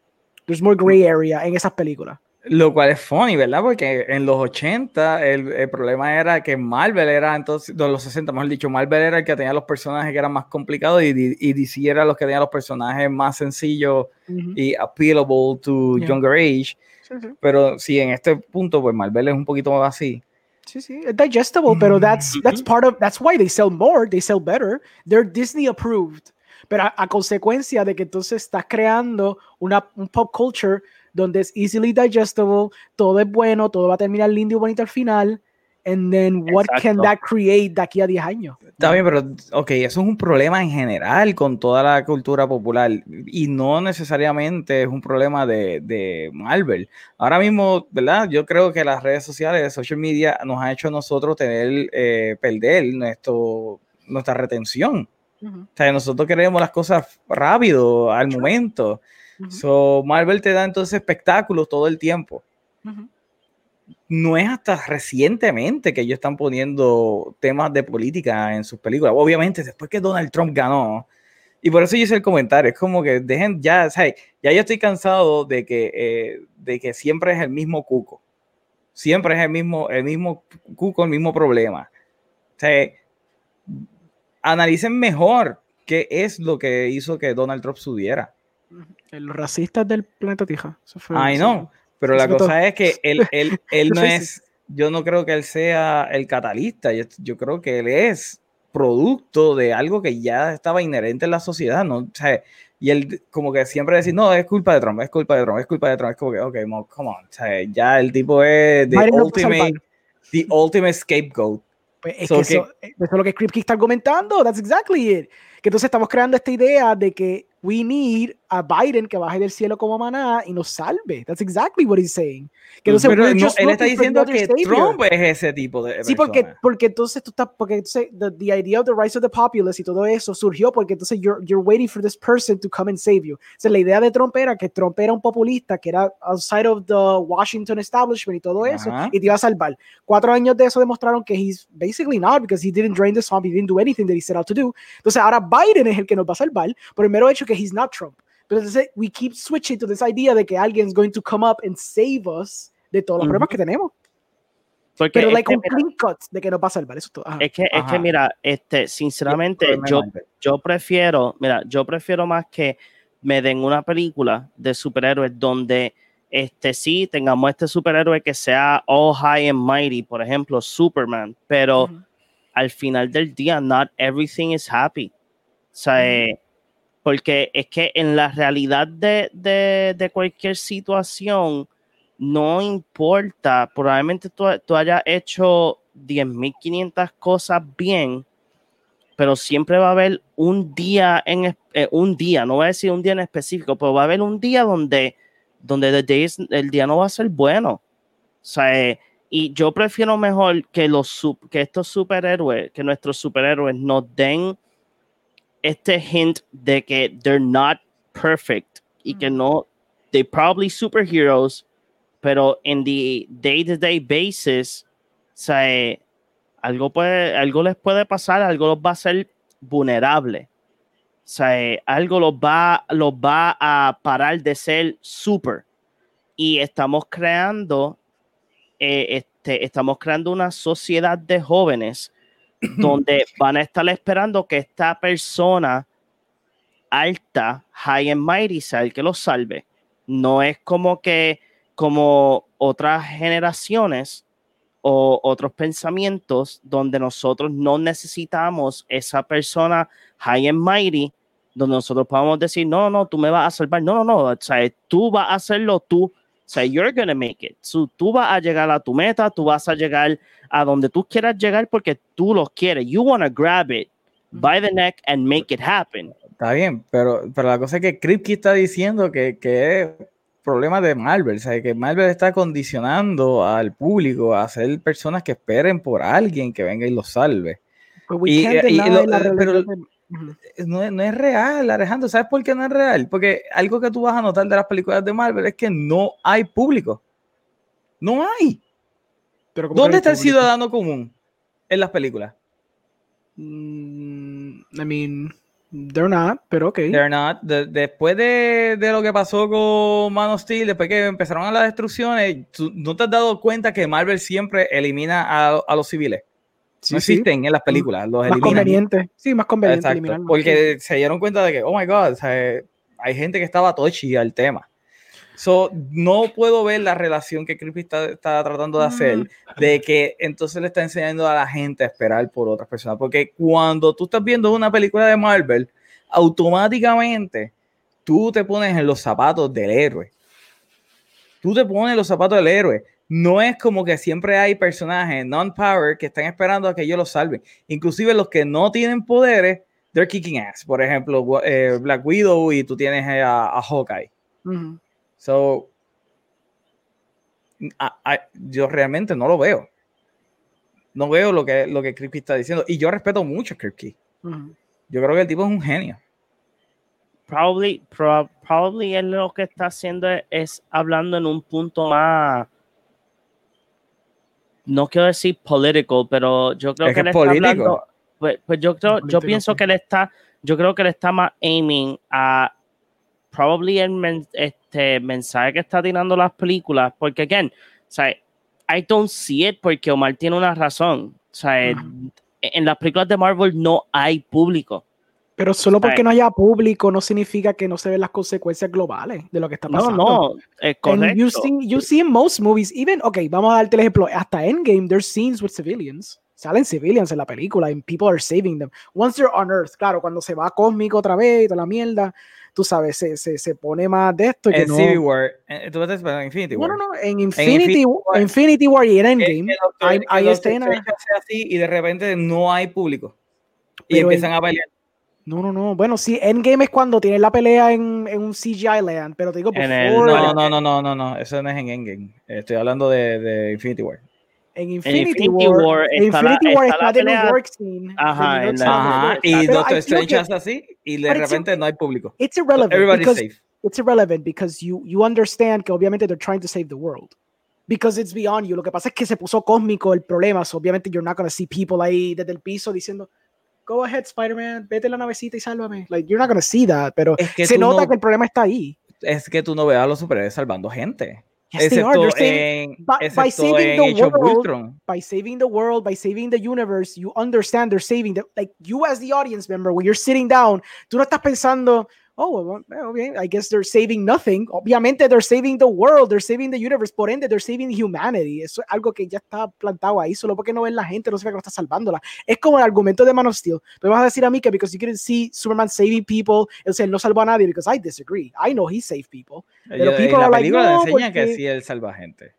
there's more gray area en esas películas. Lo cual es funny, ¿verdad? Porque en los 80 el, el, problema era que Marvel era entonces, de los 60, mejor dicho, Marvel era el que tenía los personajes que eran más complicados y, y DC era los que tenían los personajes más sencillos uh -huh. y appealable to yeah. younger age. Sí, sí. Pero sí, en este punto, pues Marvel es un poquito más así. Sí, sí, digestible, pero that's, that's part of, that's why they sell more, they sell better. They're Disney approved. Pero a, a consecuencia de que entonces estás creando una, un pop culture donde es easily digestible, todo es bueno, todo va a terminar lindo y bonito al final. And then what Exacto. can that create de aquí a 10 años? Está bien, pero ok, eso es un problema en general con toda la cultura popular y no necesariamente es un problema de, de Marvel. Ahora mismo, ¿verdad? Yo creo que las redes sociales, social media, nos ha hecho a nosotros tener, eh, perder nuestro, nuestra retención. Uh -huh. O sea, nosotros queremos las cosas rápido, al momento. Uh -huh. So, Marvel te da entonces espectáculos todo el tiempo. Uh -huh. No es hasta recientemente que ellos están poniendo temas de política en sus películas. Obviamente, después que Donald Trump ganó. Y por eso yo hice el comentario. Es como que dejen ya, o sea, ya yo estoy cansado de que, eh, de que siempre es el mismo cuco. Siempre es el mismo, el mismo cuco, el mismo problema. O sea, analicen mejor qué es lo que hizo que Donald Trump subiera. Los racistas del planeta Tija. Ay, no. Pero la cosa es que él, él, él no es, yo no creo que él sea el catalista, yo, yo, creo que él es producto de algo que ya estaba inherente en la sociedad, ¿no? O sea, y él como que siempre decir, no, es culpa de Trump, es culpa de Trump, es culpa de Trump, es como que, ok, come on, o sea, ya el tipo es the ultimate, the ultimate scapegoat. Pues es so que, eso, que, eso, es lo que Kripke está argumentando, that's exactly it. Que entonces estamos creando esta idea de que we need a Biden que baje del cielo como maná y nos salve. That's exactly what he's saying. Que no, Pero no, él está diciendo que Trump es ese tipo de Sí, porque, porque entonces tú estás, porque entonces the, the, idea of the rise of the populace y todo eso surgió porque entonces you're, you're waiting for this person to come and save you. O sea, la idea de Trump era que Trump era un populista que era outside of the Washington establishment y todo eso y te iba a salvar. Cuatro años de eso demostraron que he's basically not because he didn't drain the swamp, he didn't do anything that he set out to do. Entonces ahora Biden es el que nos va a salvar por el mero hecho que he's not Trump. Entonces, we keep switching to this idea de que alguien is going to come up and save us de todos los problemas que tenemos. Porque Pero, like, que, un clean cut de que no va a salvar eso todo. Es que, es que, mira, este, sinceramente, yo, yo prefiero, mira, yo prefiero más que me den una película de superhéroes donde este sí tengamos este superhéroe que sea all high and mighty, por ejemplo, Superman, pero al final del día, not everything is happy. O sea, porque es que en la realidad de, de, cualquier situación, no importa, probablemente tú, tú hayas hecho 10.500 cosas bien, pero siempre va a haber un día en eh, un día, no voy a decir un día en específico, pero va a haber un día donde, donde el día no va a ser bueno. O sea, eh, y yo prefiero mejor que, los, que estos superhéroes, que nuestros superhéroes nos den este hint de que they're not perfect y que no, they probably superheroes, pero en the day-to-day basis, o algo, puede, algo les puede pasar, algo los va a hacer vulnerable. O sea, algo los va, los va a parar de ser super. Y estamos creando, eh, este, estamos creando una sociedad de jóvenes donde van a estar esperando que esta persona alta, high and mighty, sea el que los salve. No es como que, como otras generaciones o otros pensamientos donde nosotros no necesitamos esa persona high and mighty, donde nosotros podamos decir, no, no, tú me vas a salvar. No, no, no, o sea, tú vas a hacerlo tú sea, you're gonna make it. So, tú vas a llegar a tu meta, tú vas a llegar a donde tú quieras llegar porque tú lo quieres. You wanna grab it by the neck and make it happen. Está bien, pero, pero la cosa es que Kripke está diciendo que, que es problema de Marvel, o sea, que Marvel está condicionando al público a ser personas que esperen por alguien que venga y los salve. Y, pero, no, es real, Alejandro. ¿Sabes por qué no es real? Porque algo que tú vas a notar de las películas de Marvel es que no hay público. No hay. ¿Dónde está el ciudadano común en las películas? Mm, I mean, they're not, pero ok. They're not. después de, lo que pasó con Man of Steel, después que empezaron a las destrucciones, ¿no te has dado cuenta que Marvel siempre elimina a los civiles? No existen en las películas, los más conveniente, sí, más conveniente porque se dieron cuenta de que, oh my god, hay gente que estaba touchy al tema. So, no puedo ver la relación que Creepy está, tratando de hacer, mm. de que entonces le está enseñando a la gente a esperar por otras personas. Porque cuando tú estás viendo una película de Marvel, automáticamente tú te pones en los zapatos del héroe. Tú te pones en los zapatos del héroe no es como que siempre hay personajes non-power que están esperando a que ellos los salven. Inclusive los que no tienen poderes, they're kicking ass. Por ejemplo, eh, Black Widow y tú tienes a, Hawkeye. So, yo realmente no lo veo. No veo lo que, lo que Kripke está diciendo. Y yo respeto mucho a Kripke. Yo creo que el tipo es un genio. Probably, probably él lo que está haciendo es hablando en un punto más no quiero decir political, pero yo creo que, él está hablando, pues, pues, yo creo, yo pienso que él está, yo creo que él está más aiming a probably el este mensaje que está tirando las películas, porque again, o sea, I don't see it porque Omar tiene una razón. O sea, en las películas de Marvel no hay público. Pero solo porque no haya público no significa que no se ven las consecuencias globales de lo que está pasando. No, no, es correcto. You see, you see in most movies, even, ok, vamos a darte el ejemplo, hasta Endgame, there's scenes with civilians. Salen civilians en la película and people are saving them. Once they're on Earth, claro, cuando se va cósmico otra vez y toda la mierda, tú sabes, se, se, se pone más de esto. En no... Civil War, eh, tú estás en Infinity War. No, no, no, en Infinity, en Infinity, War, y en Endgame hay, hay escenas. Así y de repente no hay público. Y empiezan a pelear No, no, no. Bueno, sí, Endgame es cuando tiene la pelea en, en un CGI land, pero te digo, por favor. No, no, no, no, no, no, eso no es en Endgame. Estoy hablando de, de Infinity War. En Infinity, War, en Infinity War está, de New York scene. Ajá, ajá. y Doctor Strange hace así y de repente no hay público. It's irrelevant. everybody's safe. It's irrelevant because you, you understand que obviamente they're trying to save the world. Because it's beyond you. Lo que pasa es que se puso cósmico el problema. So obviamente you're not going to see people ahí desde el piso diciendo, go ahead, Spider-Man, vete a la navecita y sálvame. Like, you're not to see that. Pero se nota que el problema está ahí. Es que tú no veas a los superhéroes salvando gente. Yes, excepto en, by, by, saving the world, by saving the world, by saving the universe, you understand they're saving the like you as the audience member when you're sitting down, tú no estás pensando, oh, okay, I guess they're saving nothing. Obviamente, they're saving the world, they're saving the universe, por ende, they're saving humanity. Eso es algo que ya está plantado ahí, solo porque no ven la gente, no se ve que no está salvándola. Es como el argumento de Man of Steel. Me vas a decir a mí que because you couldn't see Superman saving people, o sea, él no salvó a nadie, because I disagree. I know he saved people. Pero people la are like, no, enseña porque... que sí él salva gente.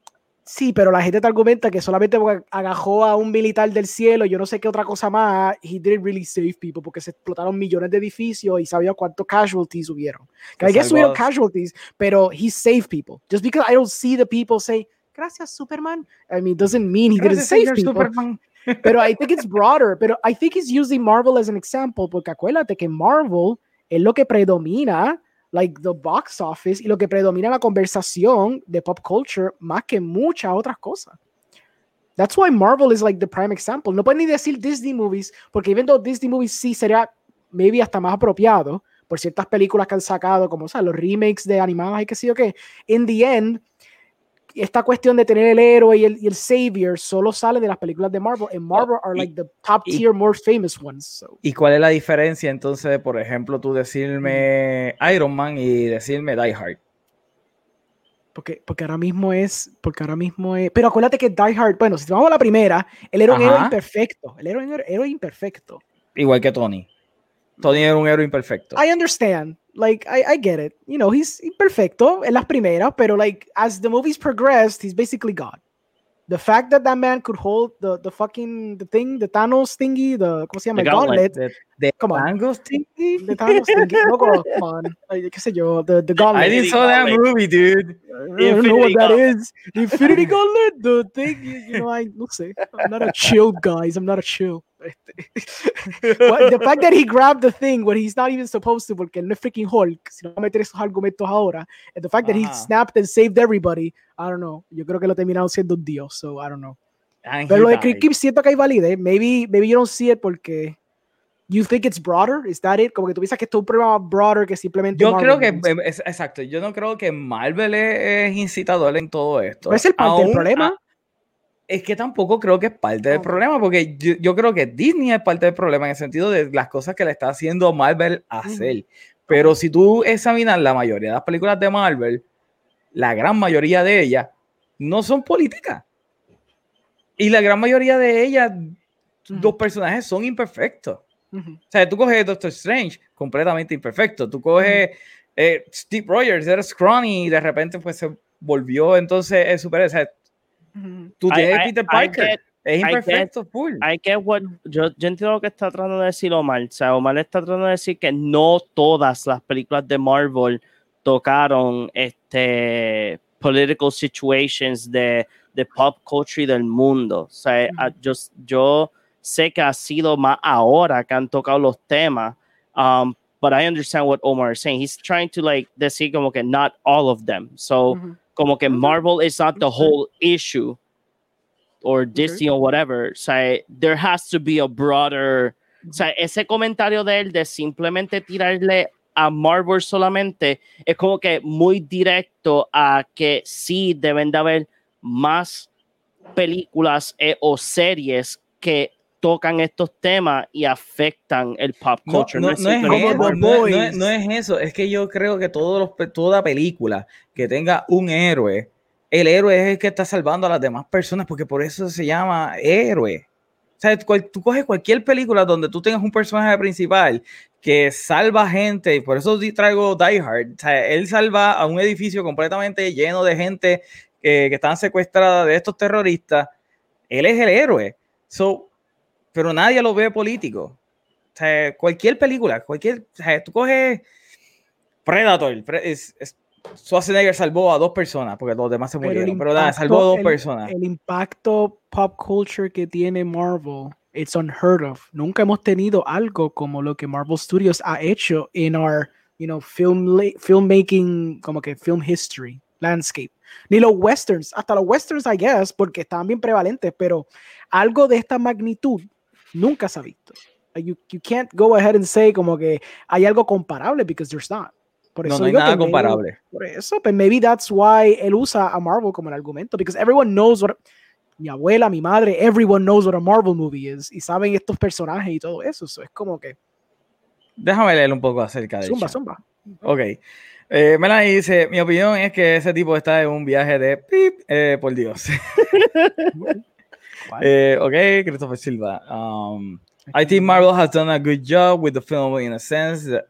Sí, pero la gente te argumenta que solamente agajó a un militar del cielo, yo no sé qué otra cosa más, he didn't really save people porque se explotaron millones de edificios y sabía cuántos casualties hubieron. Que I guess hubieron casualties, pero he saved people. Just because I don't see the people say, gracias Superman, I mean, doesn't mean he didn't save people. Superman. pero I think it's broader, pero I think he's using Marvel as an example porque acuérdate que Marvel es lo que predomina like the box office y lo que predomina la conversación de pop culture más que muchas otras cosas. That's why Marvel is like the prime example. No pueden ni decir Disney movies, porque even though Disney movies sí sería maybe hasta más apropiado por ciertas películas que han sacado, como sea, los remakes de animadas y qué sé yo qué. In the end, esta cuestión de tener el héroe y el, y el savior solo sale de las películas de Marvel. En Marvel are like the top tier, more famous ones. ¿Y cuál es la diferencia entonces, por ejemplo, tú decirme Iron Man y decirme Die Hard? Porque, porque ahora mismo es, porque ahora mismo es, pero acuérdate que Die Hard, bueno, si vamos a la primera, era un héroe imperfecto, era un héroe imperfecto. Igual que Tony. Tony era un héroe imperfecto. I understand, like I, I get it. You know, he's imperfecto en las primeras, pero like as the movies progressed, he's basically God. The fact that that man could hold the, the fucking the thing, the Thanos thingy, the ¿cómo se llama? The gauntlet. The, the come on. Thanos thingy? The Thanos thingy. No, come on. Like, qué sé yo, the, the gauntlet. I didn't saw that movie, dude. I don't know what that is. The Infinity Gauntlet, the thing, you know, I, no sé. I'm not a chill, guys. I'm not a chill. the fact that he grabbed the thing when he's not even supposed to, porque él no es freaking Hulk, si no va a meter esos argumentos ahora, and the fact that he snapped and saved everybody, I don't know. Yo creo que lo terminaron siendo un dios, so I don't know. And Pero lo de Crick siento que hay validez. Maybe, maybe you don't see it porque you think it's broader? Is that it? Como que tú piensas que esto es un problema broader que simplemente. Yo creo que, es, exacto, yo no creo que Marvel es, incitador en todo esto. es el parte del problema es que tampoco creo que es parte del problema, porque yo, creo que Disney es parte del problema en el sentido de las cosas que le está haciendo Marvel hacer. Pero si tú examinas la mayoría de las películas de Marvel, la gran mayoría de ellas no son políticas. Y la gran mayoría de ellas, los personajes son imperfectos. O sea, tú coges Doctor Strange, completamente imperfecto. Tú coges eh, Steve Rogers, era scrawny y de repente pues se volvió entonces el super... Tú tienes Peter Parker. es imperfecto, full. Hay que, yo, yo entiendo lo que está tratando de decir Omar. O sea, Omar está tratando de decir que no todas las películas de Marvel tocaron este political situations de, de pop culture del mundo. O sea, yo, yo sé que ha sido más ahora que han tocado los temas. Um, but I understand what Omar is saying. He's trying to like decir como que not all of them. So, como que Marvel is not the whole issue or Disney or whatever. O sea, there has to be a broader. O sea, ese comentario de él de simplemente tirarle a Marvel solamente es como que muy directo a que sí deben de haber más películas eh, o series que tocan estos temas y afectan el pop culture. No, es, eso, es que yo creo que todos los, toda película que tenga un héroe, el héroe es el que está salvando a las demás personas, porque por eso se llama héroe. O sea, tú coges cualquier película donde tú tengas un personaje principal que salva gente, y por eso traigo Die Hard. O sea, él salva a un edificio completamente lleno de gente eh, que están secuestrada de estos terroristas. Él es el héroe. So, pero nadie lo ve político. sea, cualquier película, cualquier, o sea, tú coges Predator, es, es, Schwarzenegger salvó a dos personas, porque los demás se murieron, pero, nada, salvó a dos personas. El impacto pop culture que tiene Marvel, it's unheard of. Nunca hemos tenido algo como lo que Marvel Studios ha hecho en our, you know, film filmmaking, como que film history, landscape. Ni los westerns, hasta los westerns, I guess, porque estaban bien prevalentes, pero algo de esta magnitud nunca se ha visto. You, you can't go ahead and say como que hay algo comparable because there's not. Por eso no, no hay nada comparable. por eso, pero maybe that's why él usa a Marvel como el argumento, because everyone knows what mi abuela, mi madre, everyone knows what a Marvel movie is y saben estos personajes y todo eso. So, es como que. Déjame leer un poco acerca de Zumba, zumba. Ok. Eh, Melanie dice: Mi opinión es que ese tipo está en un viaje de pip, eh, por Dios. eh, ok, Christopher Silva. Um, I think Marvel has done a good job with the film in a sense that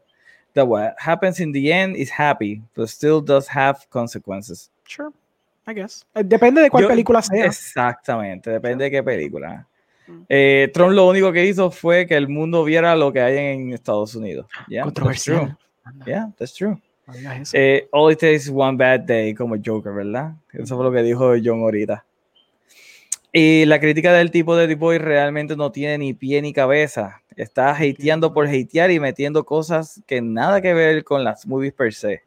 that what happens in the end is happy, but still does have consequences. Sure, I guess. Eh, depende de cuál película sea. Exactamente, depende de qué película. Mm. Eh, Trump lo único que hizo fue que el mundo viera lo que hay en Estados Unidos. Yeah, Controversial. That's yeah, that's true. Eh, all it takes is one bad day, como Joker, ¿verdad? Eso fue lo que dijo John ahorita. Y la crítica del tipo de tipo realmente no tiene ni pie ni cabeza. Está hateando por hatear y metiendo cosas que nada que ver con las movies per se.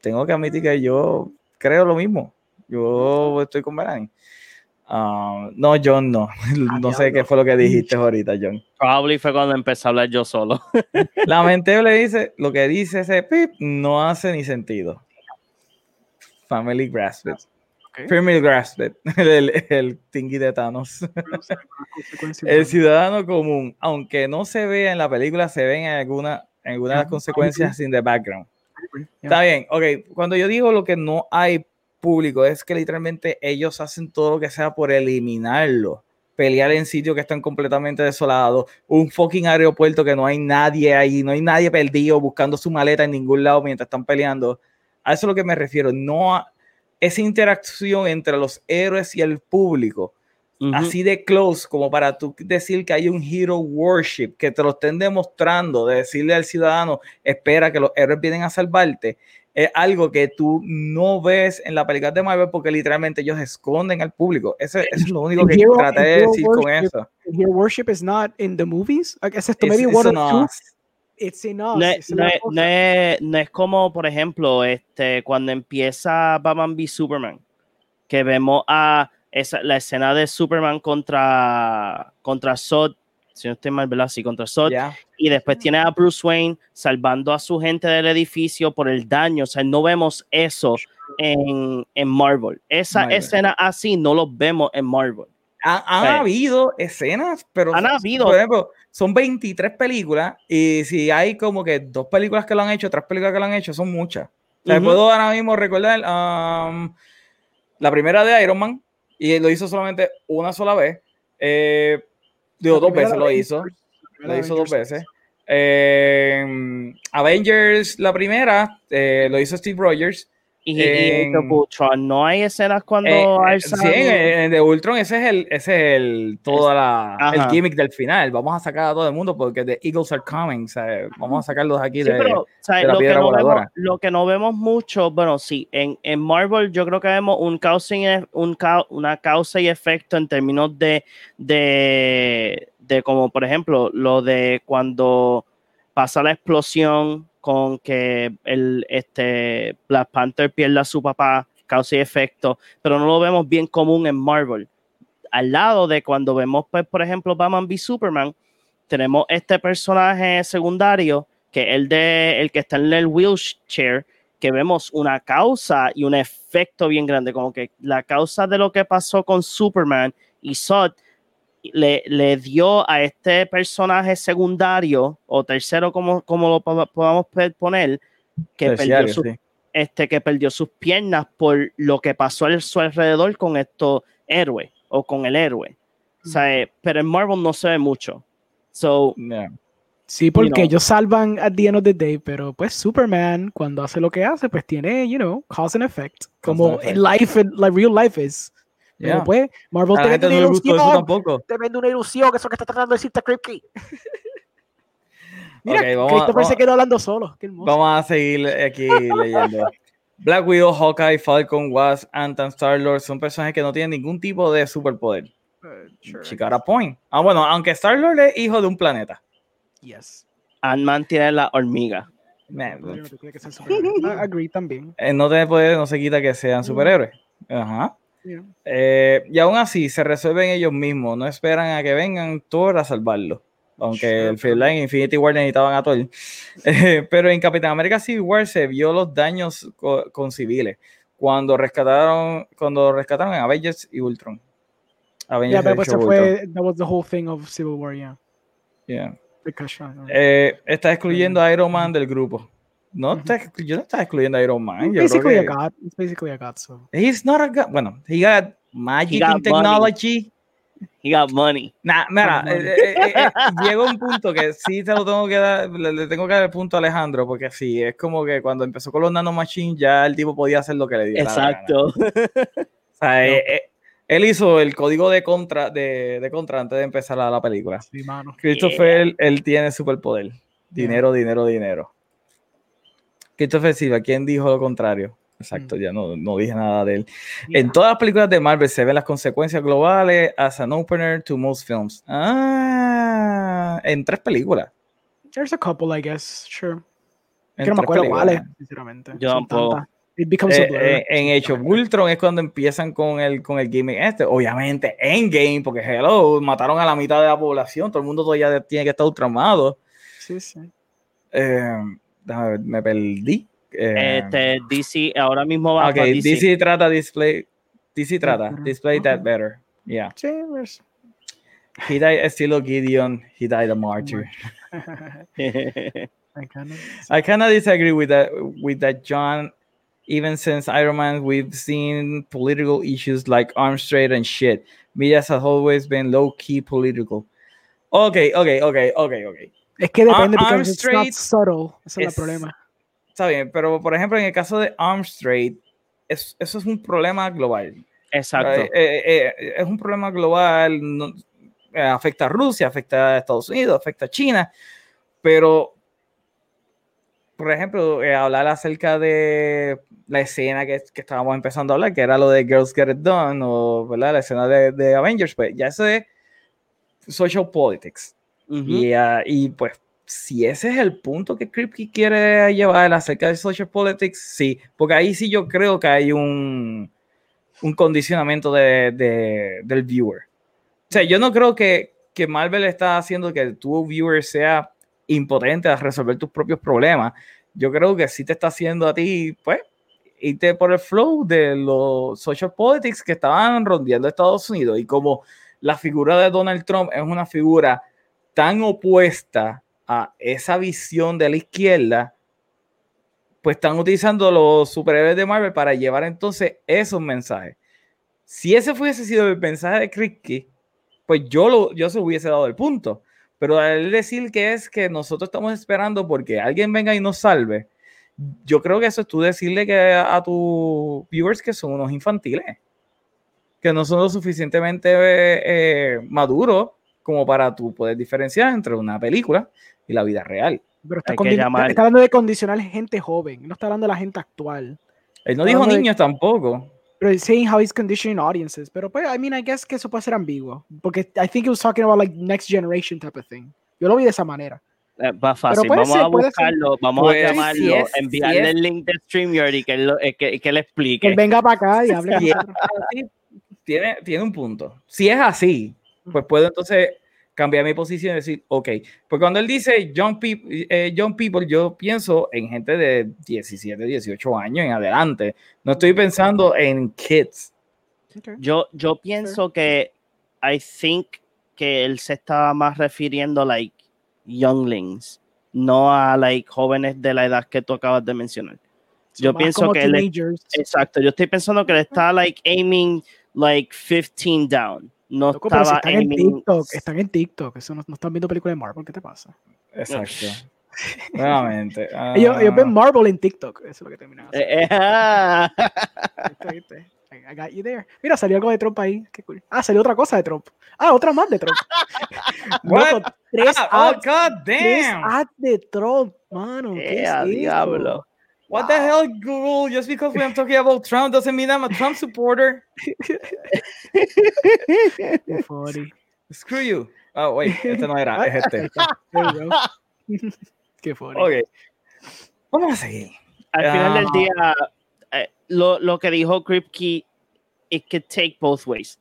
Tengo que admitir que yo creo lo mismo. Yo estoy con Melanie. Ah, no, John, no. No sé qué fue lo que dijiste ahorita, John. Probably fue cuando empecé a hablar yo solo. Lamentable dice, lo que dice ese pip no hace ni sentido. Family Grasped. Family Grasped, el, el tingui de Thanos. el ciudadano común, aunque no se vea en la película, se ven en alguna, en algunas consecuencias sin the background. Está bien, ok. Cuando yo digo lo que no hay público, es que literalmente ellos hacen todo lo que sea por eliminarlo. Pelear en sitios que están completamente desolados, un fucking aeropuerto que no hay nadie ahí, no hay nadie perdido buscando su maleta en ningún lado mientras están peleando. A eso es lo que me refiero. No, esa interacción entre los héroes y el público, así de close, como para tú decir que hay un hero worship, que te lo estén demostrando, de decirle al ciudadano, espera que los héroes vienen a salvarte, es algo que tú no ves en la película de Marvel porque literalmente ellos esconden al público. Eso, es lo único que traté de decir con eso. Hero worship is not in the movies. I guess maybe no, es, como, por ejemplo, este, cuando empieza Batman v Superman, que vemos a esa, la escena de Superman contra, contra Zod, si no estoy mal, ¿verdad? Sí, contra Zod. Y después tiene a Bruce Wayne salvando a su gente del edificio por el daño. O sea, no vemos eso en, en Marvel. Esa escena así no lo vemos en Marvel. Han, habido escenas, pero han habido. Por ejemplo, son 23 películas y si hay como que dos películas que lo han hecho, tres películas que lo han hecho, son muchas. O puedo ahora mismo recordar um, la primera de Iron Man y lo hizo solamente una sola vez. Eh, digo, dos veces lo hizo. Lo hizo dos veces. Eh, Avengers, la primera, eh, lo hizo Steve Rogers. Y, en, Ultron, no hay escenas cuando eh, eh sí, en, de Ultron ese es el, ese es el toda la el gimmick del final. Vamos a sacar a todo el mundo porque The Eagles are coming. Vamos a sacarlos aquí de, pero, la lo piedra que no Vemos, lo que no vemos mucho, bueno, sí, en, en Marvel yo creo que vemos un causa y, un, una causa y efecto en términos de, de, de como por ejemplo lo de cuando pasa la explosión con que el este Black Panther pierda a su papá, causa y efecto, pero no lo vemos bien común en Marvel. Al lado de cuando vemos, pues, por ejemplo, Batman v Superman, tenemos este personaje secundario, que es el, de, el que está en el wheelchair, que vemos una causa y un efecto bien grande, como que la causa de lo que pasó con Superman y Zod le, le, dio a este personaje secundario o tercero, como, como lo podamos poner, que perdió, este, que perdió sus piernas por lo que pasó a su alrededor con estos héroes o con el héroe. pero en Marvel no se ve mucho. So, Sí, porque ellos salvan at the end of the day, pero pues Superman, cuando hace lo que hace, pues tiene, you know, cause and effect. Como en life, like real life is. Pero pues, Marvel te vende una ilusión. Te vende una ilusión, que es lo que está tratando de decirte Kripke. Mira, Ok, vamos Christopher se vamos- quedó hablando solo. Qué hermoso. Vamos a seguir aquí leyendo. Black Widow, Hawkeye, Falcon, Wasp, Ant-Man, Star-Lord son personajes que no tienen ningún tipo de superpoder. Uh, sure. She got a point. Ah, bueno, aunque Star-Lord es hijo de un planeta. Yes. Ant-Man tiene la hormiga. Man, no te agree también. eh, no tener poder no se quita que sean superhéroes. Ajá. Yeah. Eh, y aún así se resuelven ellos mismos, no esperan a que vengan Thor a salvarlo. Aunque Sure. el Field Line Infinity War necesitaban a Thor. Eh, pero en Capitán América Civil War se vio los daños co- con civiles cuando rescataron, cuando rescataron a Avengers y Ultron. Avengers Yeah, pues fue, that was the whole thing of Civil War, yeah. Yeah. Uh, Eh, está excluyendo a Iron Man del grupo. No está, exclu- yo no estaba excluyendo a Iron Man. Yo basically creo a que god. It's basically a god, so. he's not a god. Bueno, he got magic got and money. technology. He got money. Nah, mira, eh, eh, eh, llega un punto que sí te lo tengo que dar, le, le tengo que dar el punto a Alejandro, porque sí, es como que cuando empezó con los nanomachines ya el tipo podía hacer lo que le diera. la gana. Exacto. O sea, eh, eh, él hizo el código de contra, de, de contra antes de empezar la, la película. Sí, mano. Christopher, él, él tiene superpoder. Dinero, dinero, dinero. Christopher Silva, ¿quién dijo lo contrario? Exacto, ya no, no dije nada de él. En todas las películas de Marvel se ven las consecuencias globales as an opener to most films. Ah, en tres películas. There's a couple, I guess, sure. En que no me acuerdo películas. cuáles, sinceramente. Yo tampoco. It becomes a Eh, blur. eh, en Age of Ultron es cuando empiezan con el, con el gaming este. Obviamente, Endgame, porque hello, mataron a la mitad de la población. Todo el mundo todavía tiene que estar traumado. Sí, sí. Eh, déjame ver, me perdí. Eh, Este, DC ahora mismo va ok, para DC. DC. trata display. DC trata Ujú, display that better. Yeah. Chambers. He died estilo Gideon. He died a martyr. I kinda- I kind of disagree with that. With that, John. Even since Iron Man, we've seen political issues like arms trade and shit. Media has always been low key political. Okay, okay, okay, okay, okay. Es que depende, Ar- porque it's not subtle. Ese es es- el problema. Está bien, pero por ejemplo, en el caso de arms trade, es- eso es un problema global. Exacto. Eh, eh, eh, es un problema global, no- eh, afecta a Rusia, afecta a Estados Unidos, afecta a China, pero, por ejemplo, eh, hablar acerca de la escena que, que estábamos empezando a hablar, que era lo de Girls Get It Done, o ¿verdad? la escena de, de Avengers, pues ya eso es social politics. Ujú. y, ah, y pues, si ese es el punto que Kripke quiere llevar acerca de social politics, sí, porque ahí sí yo creo que hay un, un condicionamiento de, de- del viewer. O sea, yo no creo que, que Marvel está haciendo que tu viewer sea impotente a resolver tus propios problemas. Yo creo que sí te está haciendo a ti, pues, irte por el flow de los social politics que estaban rondeando Estados Unidos. Y como la figura de Donald Trump es una figura tan opuesta a esa visión de la izquierda, pues están utilizando los superhéroes de Marvel para llevar entonces esos mensajes. Si ese fuese sido el mensaje de Kripke, pues yo, lo, yo se hubiese dado el punto. Pero al decir que es que nosotros estamos esperando porque alguien venga y nos salve, yo creo que eso es tú decirle que a, a tus viewers que son unos infantiles, que no son lo suficientemente eh, eh, maduros como para tú poder diferenciar entre una película y la vida real. Pero está, que llamar- está hablando de condicionar gente joven, no está hablando de la gente actual. Él no Está dijo hablando de- niños tampoco. Pero saying how he's conditioning audiences. Pero pues, I mean, I guess que eso puede ser ambiguo. Porque I think it was talking about like next generation type of thing. Yo lo vi de esa manera. Eh, Va fácil, puede vamos ser, a buscarlo, vamos Pues, a si llamarlo, es- enviarle el link de StreamYard y que él, lo- eh, que, que él Que explique. él venga para acá y hable tiene, tiene un punto. Si es así, pues puedo entonces cambiar mi posición y decir, ok, porque cuando él dice young people, eh, young people, yo pienso en gente de 17, 18 años en adelante. No estoy pensando en kids. Okay. Yo, yo pienso que I think que él se estaba más refiriendo like younglings, no a like jóvenes de la edad que tú acabas de mencionar. So, yo pienso que él teenagers. Exacto, yo estoy pensando que él está like aiming like 15 down. No Loco, pero si estaba están en. TikTok, están en TikTok. Eso no, no están viendo películas de Marvel. ¿Qué te pasa? Exacto. Nuevamente. Ellos, ellos ah, ven Marvel en TikTok. Eso es lo que terminan haciendo. Eh, eh, ah. I got you there. Mira, salió algo de Trump ahí. Qué cool. Ah, salió otra cosa de Trump. Ah, otra más de Trump. What? Loco, tres Ah, oh, god tres damn. ads de Trump, mano. ¿qué Eh, es a esto? diablo. What the hell, Google? Just because I'm talking about Trump doesn't mean I'm a Trump supporter. Qué funny. Screw you. Oh, wait, este no era, es este. There you go. Qué funny. Ok. Vamos a seguir. Al final del Ah. día, eh, lo, lo que dijo Kripke, it could take both ways.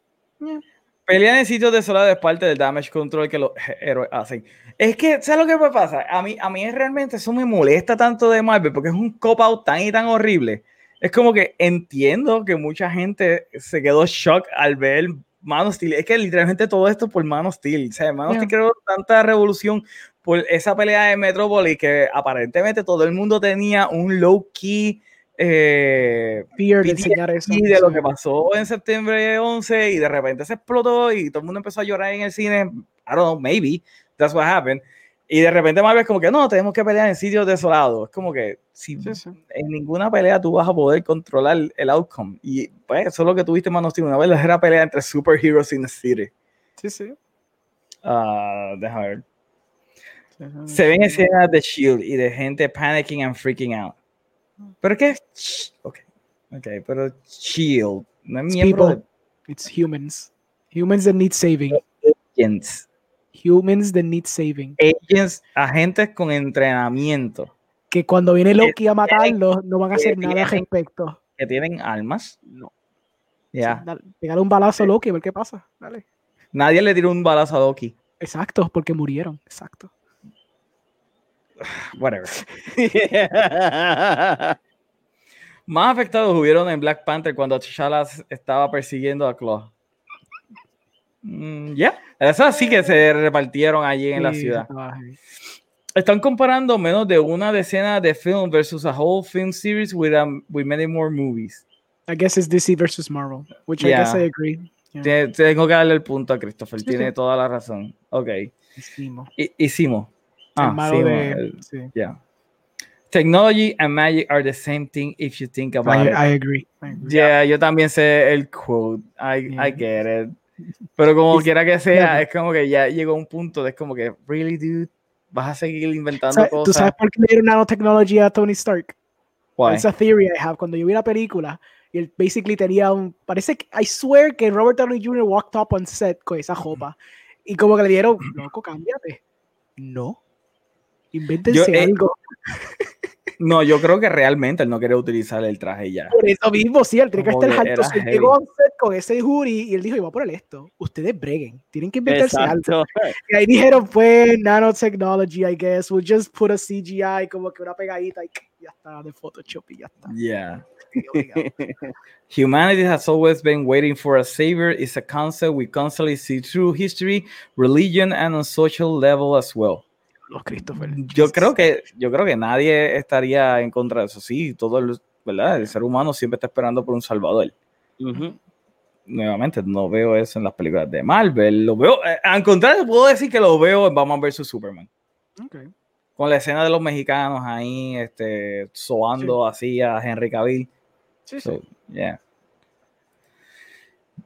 Pelear en sitios desolados es parte del damage control que los héroes hacen. Es que, ¿sabes lo que me pasa? A mí, a mí es realmente eso me molesta tanto de Marvel porque es un cop-out tan y tan horrible. Es como que entiendo que mucha gente se quedó shock al ver Man of Steel. Es que literalmente todo esto por Man of Steel. O sea, Man of. Steel creó tanta revolución por esa pelea de Metropolis que aparentemente todo el mundo tenía un low-key eh, Fear de enseñar eso. de lo que pasó en septiembre 11 y de repente se explotó y todo el mundo empezó a llorar en el cine. I don't know, maybe that's what happened. Y de repente Marvel es como que no, tenemos que pelear en sitios desolados. Es como que si Sí, sí. en ninguna pelea tú vas a poder controlar el outcome. Y pues eso es lo que tuviste en Man of Steel, una verdadera pelea entre superheroes in the city. Sí, sí. Ah, déjame ver. Se ven escenas de Shield y de gente panicking and freaking out. Pero qué. Ok, ok, pero Shield no es miembro people. It's humans. Humans that need saving. agents. Humans that need saving. Agents, agentes con entrenamiento Que cuando viene Loki a matarlos, no van a hacer nada al respecto. que tienen almas. No. Ya. Dale, Pégale un balazo a Loki a ver qué pasa. Dale. Nadie le tiró un balazo a Loki. Exacto, porque murieron. Exacto. Whatever. Más afectados hubieron en Black Panther cuando T'Challa estaba persiguiendo a Claw. Mm, ya, esas sí que se repartieron allí en la ciudad. Están comparando menos de una decena de film versus a whole film series with, um, with many more movies. I guess it's DC versus Marvel, which I guess Yeah. I agree. Yeah, Te- Tengo que darle el punto a Christopher, Sí, tiene sí. toda la razón. Ok, hicimos. Hi- El Ah, malo sí, de- el- sí. yeah. Technology and magic are the same thing if you think about I, it. I agree. I agree. Yeah, yo también sé el quote. I, Yeah. I get it. Pero como quiera que sea, es como que ya llegó un punto de es como que, really, dude, vas a seguir inventando Sa- ¿Tú cosas. sabes por qué le dieron nanotecnología a Tony Stark? Why? It's a theory I have. Cuando yo vi la película, y él basically tenía un. Parece que. I swear que Robert Downey Jr. walked up on set con esa jopa. Y como que le dieron, loco, cámbiate. No. Invéntense Yo, eh, algo. No, yo creo que realmente él no quería utilizar el traje ya. Por eso mismo, sí, él tiene que estar alto. heavy. llegó con ese hoodie y él dijo, yo voy a poner esto. Ustedes breguen. Tienen que inventarse algo. Exacto. Y ahí dijeron, pues, nanotechnology, I guess. We'll just put a CGI, como que una pegadita y ya está, de Photoshop y ya está. Yeah. Humanity has always been waiting for a savior. It's a concept we constantly see through history, religion, and on social level as well. Los Christopher. Yo creo que yo creo que nadie estaría en contra de eso. Sí, todo el, ¿verdad? El ser humano siempre está esperando por un salvador. Nuevamente, no veo eso en las películas de Marvel. Lo veo, eh, al contrario, puedo decir que lo veo en Batman vs Superman. Ok. Con la escena de los mexicanos ahí, este, soando así a Henry Cavill. Sí, sí. So, yeah.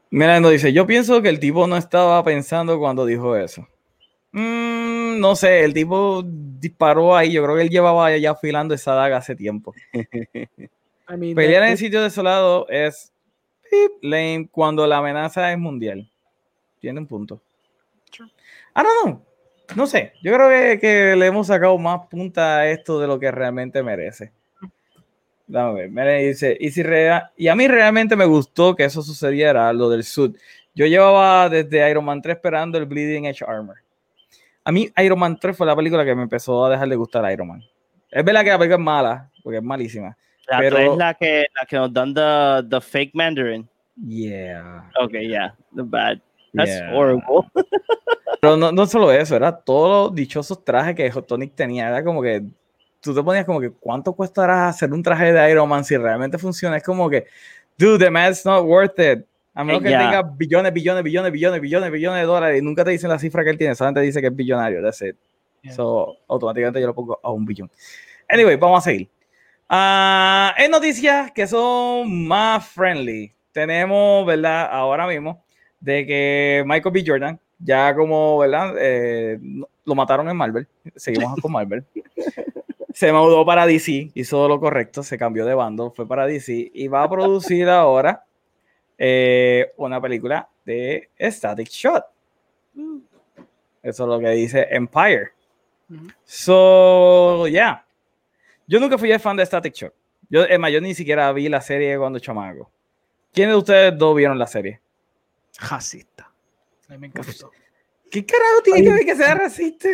Mira, nos dice, yo pienso que el tipo no estaba pensando cuando dijo eso. Mm, no sé, el tipo disparó ahí, yo creo que él llevaba ya afilando esa daga hace tiempo. I mean, Pelear en sitio desolado es lame cuando la amenaza es mundial. Tiene un punto. I don't know. No sé. Yo creo que, que le hemos sacado más punta a esto de lo que realmente merece. Dame dice, y, si rea- y a mí realmente me gustó que eso sucediera, lo del sud. Yo llevaba desde Iron Man 3 esperando el Bleeding Edge Armor. A mí Iron Man 3 fue la película que me empezó a dejar de gustar Iron Man. Es verdad que la película es mala, porque es malísima. La Pero- tres es la que, la que nos dan the, the fake Mandarin. Yeah. Okay, yeah, the bad. That's Yeah. horrible. Pero no, no solo eso, era todos los dichosos trajes que Tonic tenía. Era como que tú te ponías como que cuánto cuestará hacer un traje de Iron Man si realmente funciona. Es como que, dude, the man's not worth it. A menos que Yeah. tenga billones, billones, billones, billones, billones, billones de dólares y nunca te dicen la cifra que él tiene, solamente dice que es billonario. That's it. Yeah. So, automáticamente yo lo pongo a un billón. Anyway, vamos a seguir. Ah, en noticias que son más friendly, tenemos, ¿verdad? Ahora mismo, de que Michael B. Jordan, ya como, ¿verdad? Eh, lo mataron en Marvel. Seguimos con Marvel. se mudó para DC, hizo lo correcto, se cambió de bando, fue para DC y va a producir ahora eh, una película de Static Shot. Eso es lo que dice Empire. So, yeah. Yo nunca fui fan de Static Shock. Yo, es más, yo ni siquiera vi la serie cuando chamaco. ¿Quiénes de ustedes dos vieron la serie? Racista. A mí me encantó. ¿Qué carajo tiene que ver que sea racista?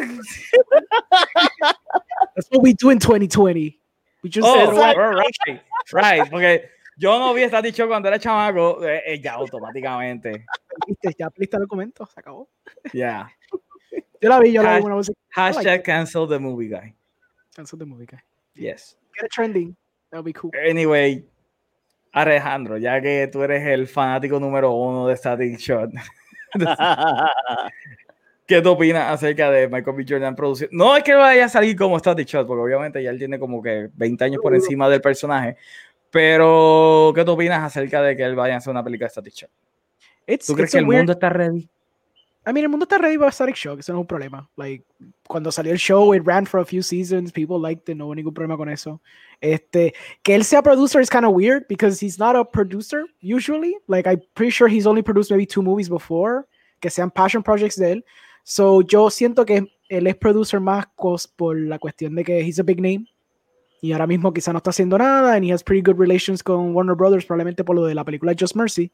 That's what we do in 2020. We just oh, said, right, right, porque yo no vi Static Shock cuando era chamaco, eh, eh, ya automáticamente. ¿Viste? Ya lista el documento, se acabó. Ya. Yeah. Yo la vi, yo la vi una vez. Hashtag cancel the movie guy. Cancel the movie guy. Yes. Get it trending. That would be cool. Anyway, Alejandro, ya que tú eres el fanático número uno de Static Shot, ¿qué te opinas acerca de Michael B. Jordan produciendo? No es que vaya a salir como Static Shot, porque obviamente ya él tiene como que 20 años por encima del personaje, pero ¿qué te opinas acerca de que él vaya a hacer una película de Static Shot? ¿Tú crees que el mundo está ready? I mean, el mundo está ready para Static Shock, eso no es un problema. Like, cuando salió el show, it ran for a few seasons, people liked it, no hubo ningún problema con eso. Este, que él sea producer is kind of weird because he's not a producer usually. Like, I'm pretty sure he's only produced maybe two movies before, que sean passion projects de él. So, yo siento que él es producer más por la cuestión de que he's a big name. Y ahora mismo quizá no está haciendo nada, and he has pretty good relations con Warner Brothers, probablemente por lo de la película Just Mercy.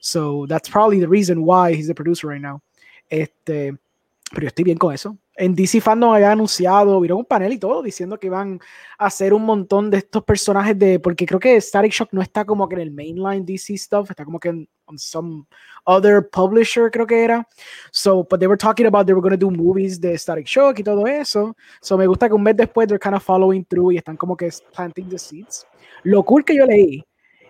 So, that's probably the reason why he's the producer right now. Este, pero estoy bien con eso. En DC Fandom había anunciado, vieron un panel y todo, diciendo que iban a hacer un montón de estos personajes de, porque creo que Static Shock no está como que en el mainline DC stuff, está como que en some other publisher, creo que era. So, but they were talking about they were going to do movies de Static Shock y todo eso. So, me gusta que un mes después they're kind of following through y están como que planting the seeds. Lo cool que yo leí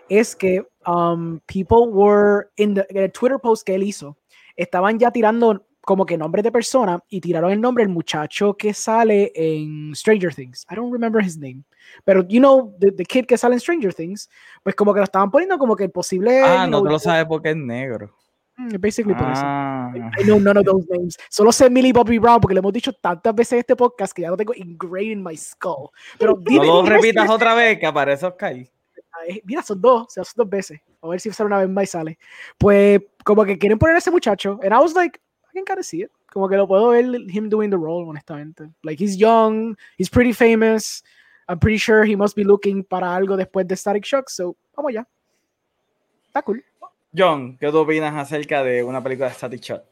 es que um, people were in the, in Twitter post que él hizo estaban ya tirando como que nombres de persona y tiraron el nombre del muchacho que sale en Stranger Things. I don't remember his name. Pero, you know, the, the kid que sale en Stranger Things, pues como que lo estaban poniendo como que el posible. Ah, no te lo sabes porque es negro. Mm, basically por eso. Ah. I, know none of those names. Solo sé Millie Bobby Brown porque le hemos dicho tantas veces en este podcast que ya lo tengo ingrained in my skull. Pero no lo repitas otra vez que aparece Oscar. Mira, son dos, o sea, son dos veces. A ver si sale una vez más y sale. Pues como que quieren poner a ese muchacho. And I was like, I can kind of see it. Como que lo puedo ver him doing the role, honestamente. Like, he's young, he's pretty famous. I'm pretty sure he must be looking para algo después de Static Shock. So, vamos ya. Está cool. John, ¿qué tú opinas acerca de una película de Static Shock?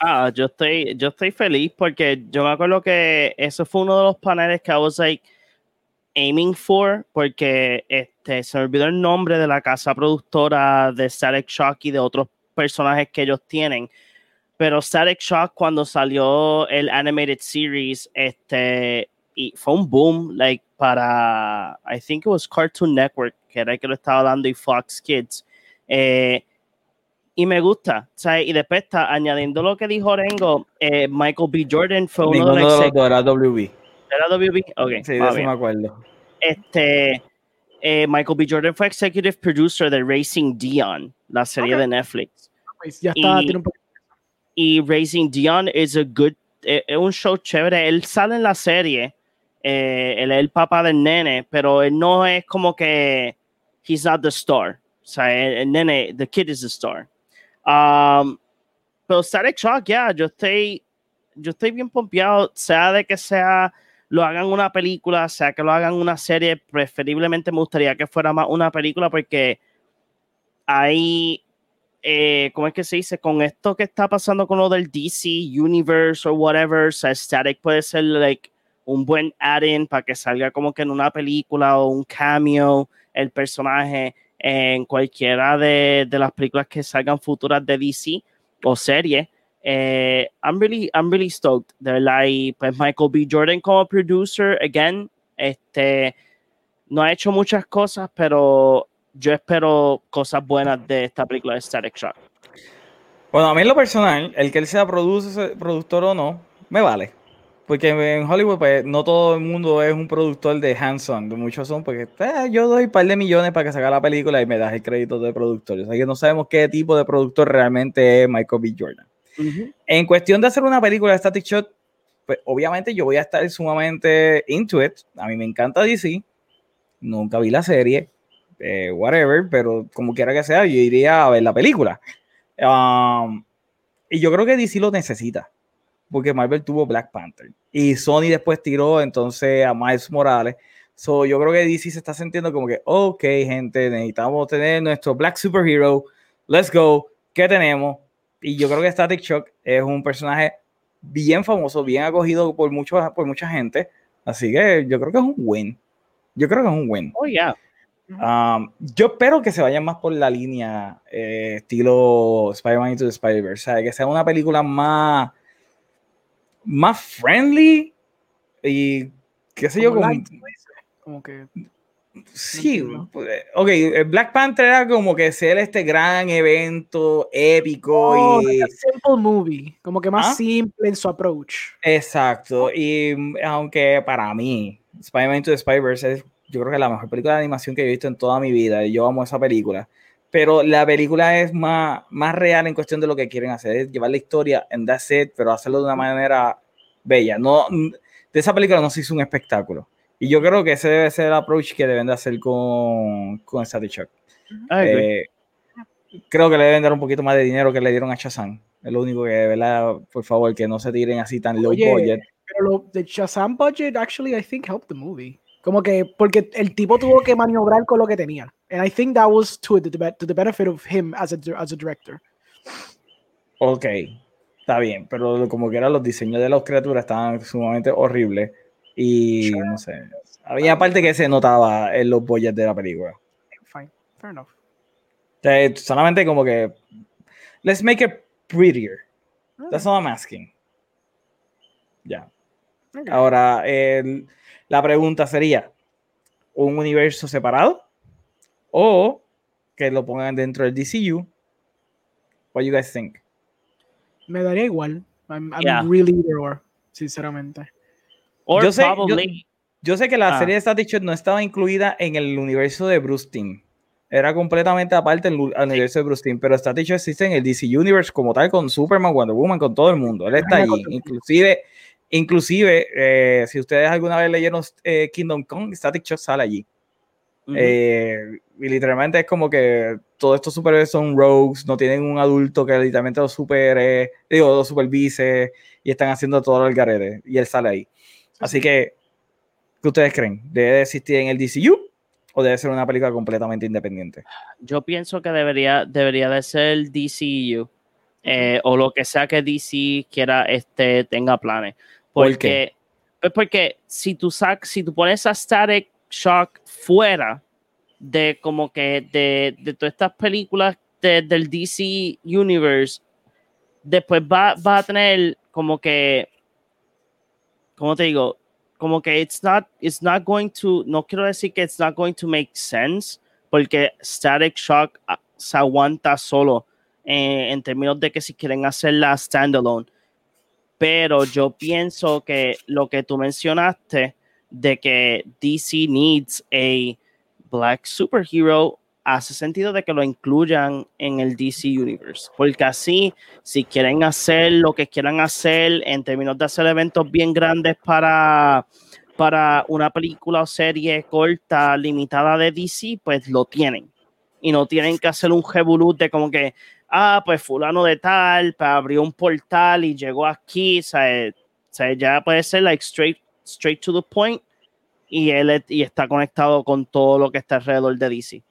Ah, yo estoy, yo estoy feliz porque yo me acuerdo que eso fue uno de los paneles que I was like aiming for, porque este, se me olvidó el nombre de la casa productora de Static Shock y de otros personajes que ellos tienen. Pero Static Shock, cuando salió el animated series, este, y fue un boom, like, para, I think it was Cartoon Network, que era el que lo estaba dando, y Fox Kids. Eh, y me gusta, ¿sabes? Y después está añadiendo lo que dijo Orengo, eh, Michael B. Jordan fue uno de los... De la WB. ¿Era WB? Ok. Sí, de eso me acuerdo. Este, eh, Michael B. Jordan fue executive producer de Racing Dion, la serie de Netflix. Pues ya está, y, y Racing Dion es a good, eh, un show chévere. Él sale en la serie, eh, él es el papá del nene, pero él no es como que he's not the star. O sea, el, nene, the kid is the star. Um, pero Static Shock, ya, yo estoy, yo estoy bien pompeado, sea de que sea lo hagan una película, sea que lo hagan una serie, preferiblemente me gustaría que fuera más una película porque hay, eh, ¿cómo es que se dice? Con esto que está pasando con lo del DC Universe o whatever, o sea, Static puede ser like un buen add-in para que salga como que en una película o un cameo el personaje en cualquiera de, de las películas que salgan futuras de DC o series eh, I'm really, I'm really stoked, de verdad. Y pues Michael B. Jordan como producer, again, este, no ha hecho muchas cosas, pero yo espero cosas buenas de esta película de Static Shock. Bueno, a mí en lo personal, el que él sea produce, productor o no, me vale. Porque en Hollywood, pues, no todo el mundo es un productor de hands-on. Muchos son porque eh, yo doy un par de millones para que salga la película y me das el crédito de productor. O sea que no sabemos qué tipo de productor realmente es Michael B. Jordan. En cuestión de hacer una película de Static Shot, pues obviamente yo voy a estar sumamente into it. A mí me encanta DC. Nunca vi la serie, eh, whatever, pero como quiera que sea, yo iría a ver la película. Um, y yo creo que DC lo necesita, porque Marvel tuvo Black Panther y Sony después tiró entonces a Miles Morales. So, yo creo que DC se está sintiendo como que, ok, gente, necesitamos tener nuestro Black Superhero. Let's go. ¿Qué tenemos? Y yo creo que Static Shock es un personaje bien famoso, bien acogido por, mucho, por mucha gente. Así que yo creo que es un win. Yo creo que es un win. Oh, yeah. Um, yo espero que se vayan más por la línea eh, estilo Spider-Man Into the Spider-Verse, que sea una película más, más friendly y qué sé yo, como, como que Sí, pues, ok, Black Panther era como que ser este gran evento épico oh, y... simple movie, como que más ¿Ah? simple en su approach. Exacto, y mm, aunque para mí Spider-Man Into the Spider-Verse es yo creo que es la mejor película de animación que he visto en toda mi vida y yo amo esa película, pero la película es más, más real en cuestión de lo que quieren hacer, es llevar la historia en that set, pero hacerlo de una manera bella, no, de esa película no se hizo un espectáculo. Y yo creo que ese debe ser el approach que deben de hacer con, con Static Shock. Eh, creo que le deben dar un poquito más de dinero que le dieron a Shazam. Es lo único que, ¿verdad? Por favor, que no se tiren así tan low Oye, budget. Pero lo de Shazam budget actually I think helped the movie. Como que porque el tipo tuvo que maniobrar con lo que tenía. And I think that was to the, to the benefit of him as a, as a director. Ok, está bien, pero como que eran los diseños de las criaturas estaban sumamente horribles. Y Sure. no sé, había parte que se notaba en los budgets de la película. Fine, fair enough. O sea, solamente como que, let's make it prettier. That's all I'm asking. Ya. Okay. Ahora, el- la pregunta sería, ¿un universo separado? ¿O que lo pongan dentro del DCU? What you guys think? Me daría igual. I'm, I'm Yeah. really either or, sinceramente. Or Yo sé- probably, Yo sé que la Ah. serie de Static Shock no estaba incluida en el universo de Bruce Timm. Era completamente aparte del universo de Bruce Timm, pero Static Shock existe en el DC Universe como tal, con Superman, Wonder Woman, con todo el mundo. Él está allí. el Inclusive, inclusive eh, si ustedes alguna vez leyeron eh, Kingdom Come, Static Shock sale allí. ujú. Eh, y literalmente es como que todos estos superhéroes son rogues, no tienen un adulto que literalmente los supere, digo, los supervise y están haciendo todo el garete. Y él sale ahí. Así que, ¿qué ustedes creen? ¿Debe de existir en el DCU o debe ser una película completamente independiente? yo pienso que debería, debería de ser DCU eh, o lo que sea que DC quiera este, tenga planes. ¿Por Porque, qué? pues porque si tú sac, si tú pones a Static Shock fuera de como que de, de todas estas películas de- del DC Universe, después va, va a tener como que, ¿cómo te digo? Como que it's not, it's not going to, no quiero decir que it's not going to make sense, porque Static Shock ah, se aguanta solo eh, en términos de que si quieren hacerla standalone. Pero yo pienso que lo que tú mencionaste de que DC needs a black superhero hace sentido de que lo incluyan en el DC Universe, porque así, si quieren hacer lo que quieran hacer en términos de hacer eventos bien grandes para, para una película o serie corta, limitada de DC, pues lo tienen. Y no tienen que hacer un revolut de como que, ah, pues fulano de tal, pues abrió un portal y llegó aquí, o sea, ya puede ser like straight, straight to the point y él y está conectado con todo lo que está alrededor de DC.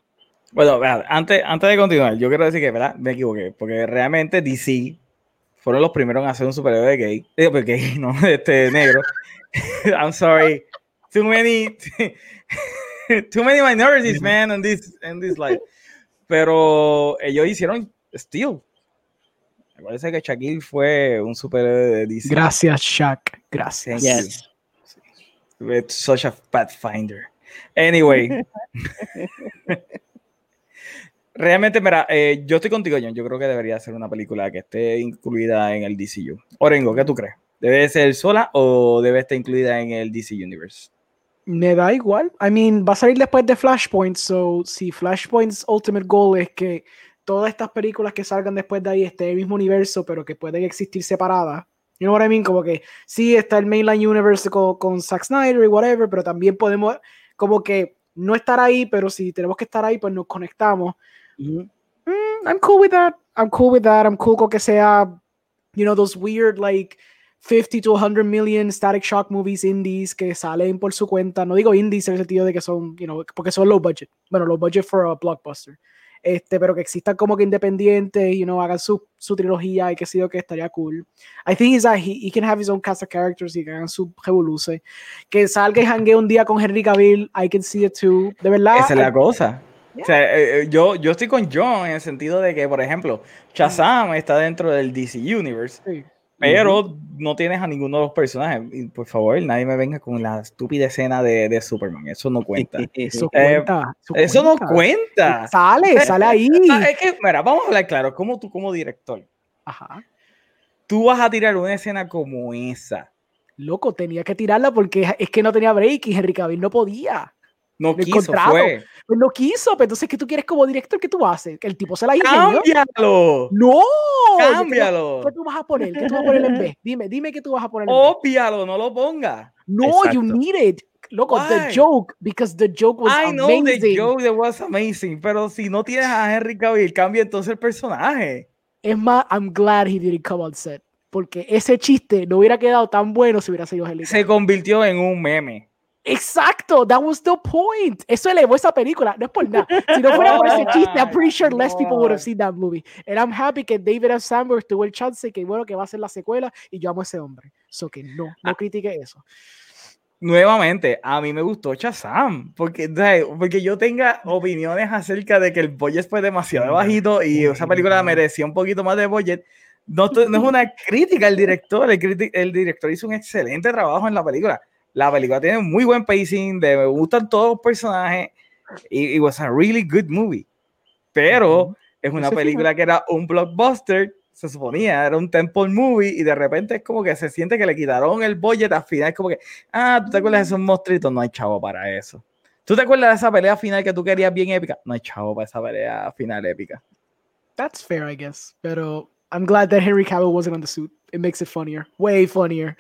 Bueno, antes, antes de continuar, yo quiero decir que ¿verdad? me equivoqué, porque realmente DC fueron los primeros en hacer un superhéroe gay. Digo, pues gay, no, este negro. I'm sorry. Too many, too many minorities, man, in this, in this life. Pero ellos hicieron Steel. Me parece que Shaquille fue un superhéroe de DC. Gracias, Shaq. Gracias. Yes. It's such a pathfinder. Anyway. Realmente, mira, eh, yo estoy contigo, John. Yo creo que debería ser una película que esté incluida en el DCU. Orengo, ¿qué tú crees? ¿Debe ser sola o debe estar incluida en el DC Universe? Me da igual. I mean, va a salir después de Flashpoint, so si Flashpoint's ultimate goal es que todas estas películas que salgan después de ahí estén en el mismo universo, pero que pueden existir separadas, You know what I mean? Como que sí está el mainline universe con, con Zack Snyder y whatever, pero también podemos como que no estar ahí, pero si tenemos que estar ahí, pues nos conectamos. Mm, I'm cool with that. I'm cool with that. I'm cool con que sea, you know, those weird like 50 to 100 million Static Shock movies indies que salen por su cuenta. No digo indies en el sentido de que son, you know, porque son low budget. Bueno, low budget for a blockbuster. Este, pero que existan como que independientes, you know, hagan su, su trilogía y que sé yo que estaría cool. I think is that he, he, can have his own cast of characters y que hagan su revoluce. Que salga y hangue un día con Henry Cavill, I can see it too. De verdad. Esa es la cosa. O sea, eh, eh, yo, yo estoy con John en el sentido de que, por ejemplo, Shazam está dentro del DC Universe. Sí. Pero no tienes a ninguno de los personajes. Y por favor, nadie me venga con la estúpida escena de, de Superman. Eso no cuenta. Eso, eh, cuenta, eso, no cuenta. Sale, sale ahí. Es que, mira, vamos a hablar claro. Como tú, como director, Ajá. tú vas a tirar una escena como esa. Loco, tenía que tirarla porque es que no tenía break y Henry Cavill no podía. No quiso, fue. Pues no quiso, pero entonces, ¿qué tú quieres como director? ¿Qué tú haces? Que el tipo se la hizo. ¡Cámbialo! ¡No! ¡Cámbialo! ¿Qué tú vas a poner? ¿Qué tú vas a poner en vez? Dime, dime qué tú vas a poner en Ópialo, no lo ponga. No, Exacto. you need it. Loco, Why? the joke, because the joke was I know the joke that was amazing, pero si no tienes a Henry Cavill, cambia entonces el personaje. Es más, I'm glad he didn't come on set, porque ese chiste no hubiera quedado tan bueno si hubiera sido Henry Se convirtió en un meme. Exacto, that was the point. Eso elevó esa película, no es por nada. Si no fuera por ese chiste, I'm pretty sure less people would have seen that movie. And I'm happy que David F. Sandberg tuvo el chance que bueno que va a ser la secuela y yo amo a ese hombre. So que no, no ah. critique eso. Nuevamente, a mí me gustó Shazam, porque, porque yo tenga opiniones acerca de que el budget fue demasiado bajito y esa película merecía un poquito más de budget. No, no es una crítica al director, el, el director hizo un excelente trabajo en la película la película tiene muy buen pacing, de, me gustan todos los personajes. Y it was a really good movie. Pero es una película que era un blockbuster, se suponía, era un temple movie, y de repente es como que se siente que le quitaron el budget al final. Es como que, ah, ¿tú te acuerdas de esos monstruitos? No hay chavo para eso. ¿Tú te acuerdas de esa pelea final que tú querías bien épica? No hay chavo para esa pelea final épica. That's fair, I guess. Pero I'm glad that Henry Cavill wasn't on the suit. It makes it funnier. Way funnier.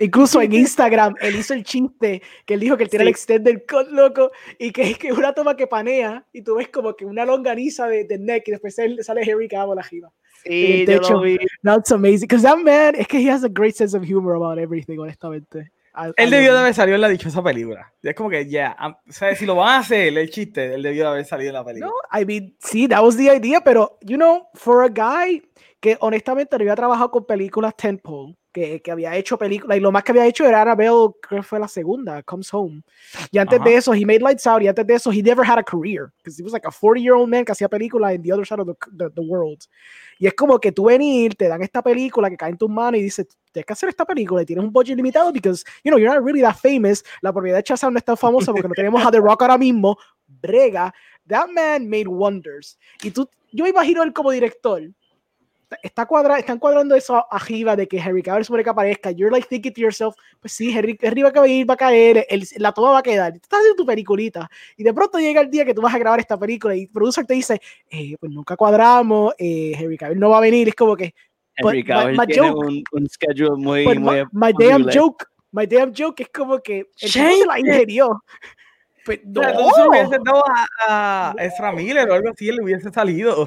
Incluso en Instagram, él hizo el chiste que él dijo que él tiene el extender cut, loco, y que es una toma que panea y tú ves como que una longaniza de, de neck y después sale Harry Cavill arriba. Sí, de hecho, that's amazing. Because that man, es que he has a great sense of humor about everything, honestamente. él debió de haber salido en la dichosa película. Es como que, ya, yeah, o sea, si lo van a hacer, el chiste, él debió de haber salido en la película. No, I mean, sí, that was the idea, pero, you know, for a guy que honestamente no había trabajado con películas tentpole, que, que, había hecho películas, y lo más que había hecho era Annabelle, creo que fue la segunda, Comes Home. Y antes de eso, he made Lights Out, y antes de eso, he never had a career, because he was like a 40-year-old man que hacía películas en the other side of the, the, world. Y es como que tú venir, te dan esta película que cae en tus manos y dices, tienes que hacer esta película y tienes un budget limitado, because, you know, you're not really that famous, la propiedad de Chazam no es tan famosa porque no tenemos a The Rock ahora mismo, brega, that man made wonders. Y tú, yo imagino él como director, está cuadra, están cuadrando eso arriba de que Harry Cavill supone que aparezca. You're like thinking to yourself, pues sí, Harry, Harry va a caer, va a caer, el, la toma va a quedar. Tú estás haciendo tu peliculita. Y de pronto llega el día que tú vas a grabar esta película y el producer te dice, eh, pues nunca cuadramos, eh, Harry Cavill no va a venir. Es como que. Henry Cavill my, my tiene joke, un, un, schedule muy. Pues muy my, my damn joke, my damn joke es como que. El se la ingenió. Pues, no. Entonces hubiese dado a, a Ezra Miller o algo así, él hubiese salido.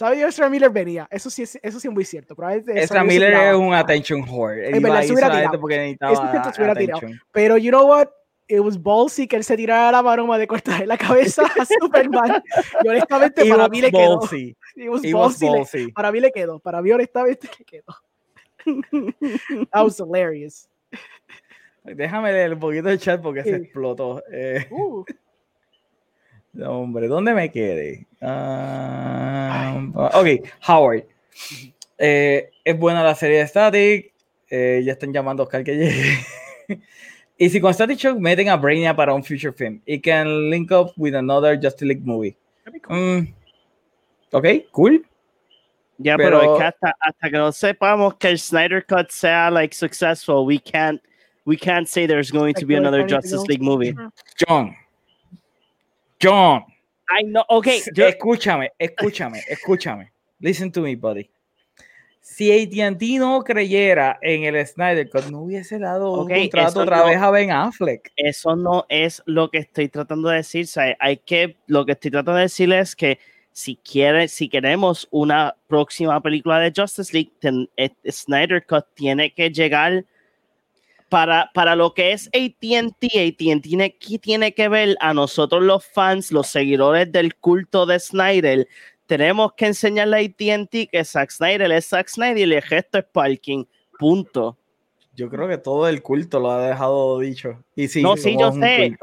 ¿Sabes? Yo Ezra Miller venía. Eso sí, eso sí es muy cierto. Ezra Miller es un attention whore. En verdad, se hubiera tirado. Porque eso se hubiera tirado. Pero, you know what? It was ballsy que él se tirara la maroma de cortarle la cabeza a Superman. y honestamente, para mí le quedó. It was ballsy. Para mí le quedó. Para mí, honestamente, le quedó. That was hilarious. Déjame leer un poquito el chat porque se explotó. Eh. Uh. Hombre, ¿dónde me quedé? Uh, ok, Howard. Eh, es buena la serie de Static. Eh, ya están llamando a Oscar que llegue. y si con Static Shock meten a Brainiac para un future film, it can link up with another Justice League movie. Cool. Mm, ok, cool. Ya, pero, pero, es que hasta, hasta, que no sepamos que el Snyder Cut sea like successful, we can't we can't say there's going to be another Justice League movie. John, John. I know, okay. Yo... Escúchame, escúchame, escúchame. Listen to me, buddy. si AT&T no creyera en el Snyder Cut, no hubiese dado Ok, un contrato otra no- vez a Ben Affleck. Eso no es lo que estoy tratando de decir. o sea, hay que, lo que estoy tratando de decir es que si quiere, si queremos una próxima película de Justice League, ten- eh, Snyder Cut tiene que llegar para, para lo que es AT&T. AT&T tiene, que- tiene que ver a nosotros los fans, los seguidores del culto de Snyder. Tenemos que enseñarle a AT&T que Zack Snyder es Zack Snyder y el gesto es parking. Punto. Yo creo que todo el culto lo ha dejado dicho. Y sí, No, sí, yo sé.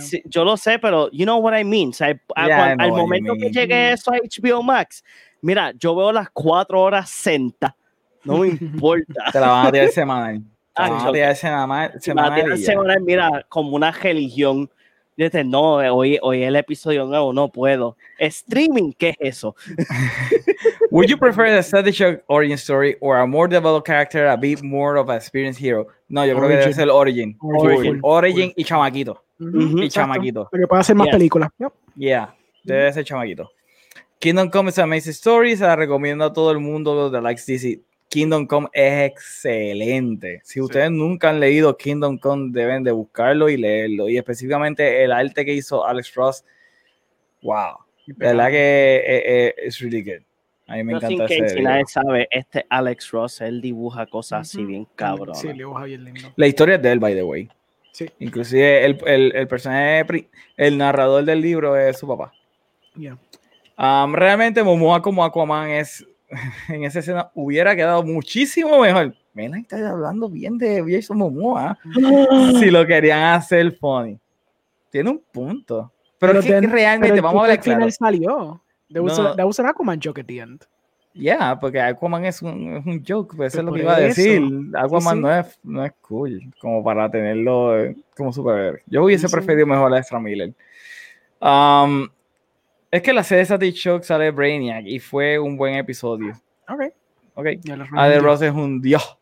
Sí, yo lo sé, pero you know what I mean. O sea, a- Yeah, cuan- I know al momento que llegue eso a HBO Max, mira, yo veo las cuatro horas senta. No me importa. Te la van a tirar semanal. Ah, semanal, semanal semanal, mira, como una religión. Te, no, hoy, hoy el episodio nuevo, no puedo. Streaming, ¿qué es eso? Would you prefer the Static Shock origin story or a more developed character, a bit more of an experienced hero? No, yo creo que debe Origin. ser origin. Origin. Origin, origin y chamaquito. Ujú, Ujú. Y chamaquito. Porque puede hacer más Yes. películas. Yep. Yeah, debe ser chamaquito. Kingdom Come is an amazing story. Se la recomiendo a todo el mundo de likes DC. Kingdom Come es excelente. Si ustedes nunca han leído Kingdom Come, deben de buscarlo y leerlo. Y específicamente el arte que hizo Alex Ross. Wow. De verdad que eh, eh, es really good. A mí me in encanta case, ese si nadie sabe, este Alex Ross, él dibuja cosas así bien cabrón. Sí, le dibuja bien lindo. La historia es de él, by the way. Sí. Inclusive el, el, el personaje, el narrador del libro es su papá. Yeah. Um, realmente Momoa como Aquaman es en esa escena hubiera quedado muchísimo mejor. Mena está hablando bien de Jason Momoa si lo querían hacer funny. Tiene un punto. Pero, es que realmente, pero vamos a hablar claro. final salió. Was, No. an Aquaman joke at the end. Ya, porque Aquaman es un, es un joke, pues eso es lo que iba a decir. Aquaman sí. No, es, no es cool como para tenerlo eh, como superhéroe. Yo hubiese Sí. preferido mejor a Ezra Miller. Um, es que la serie de Static Shock sale Brainiac y fue un buen episodio. Ok. Ok. Remedié. Ross es un dios.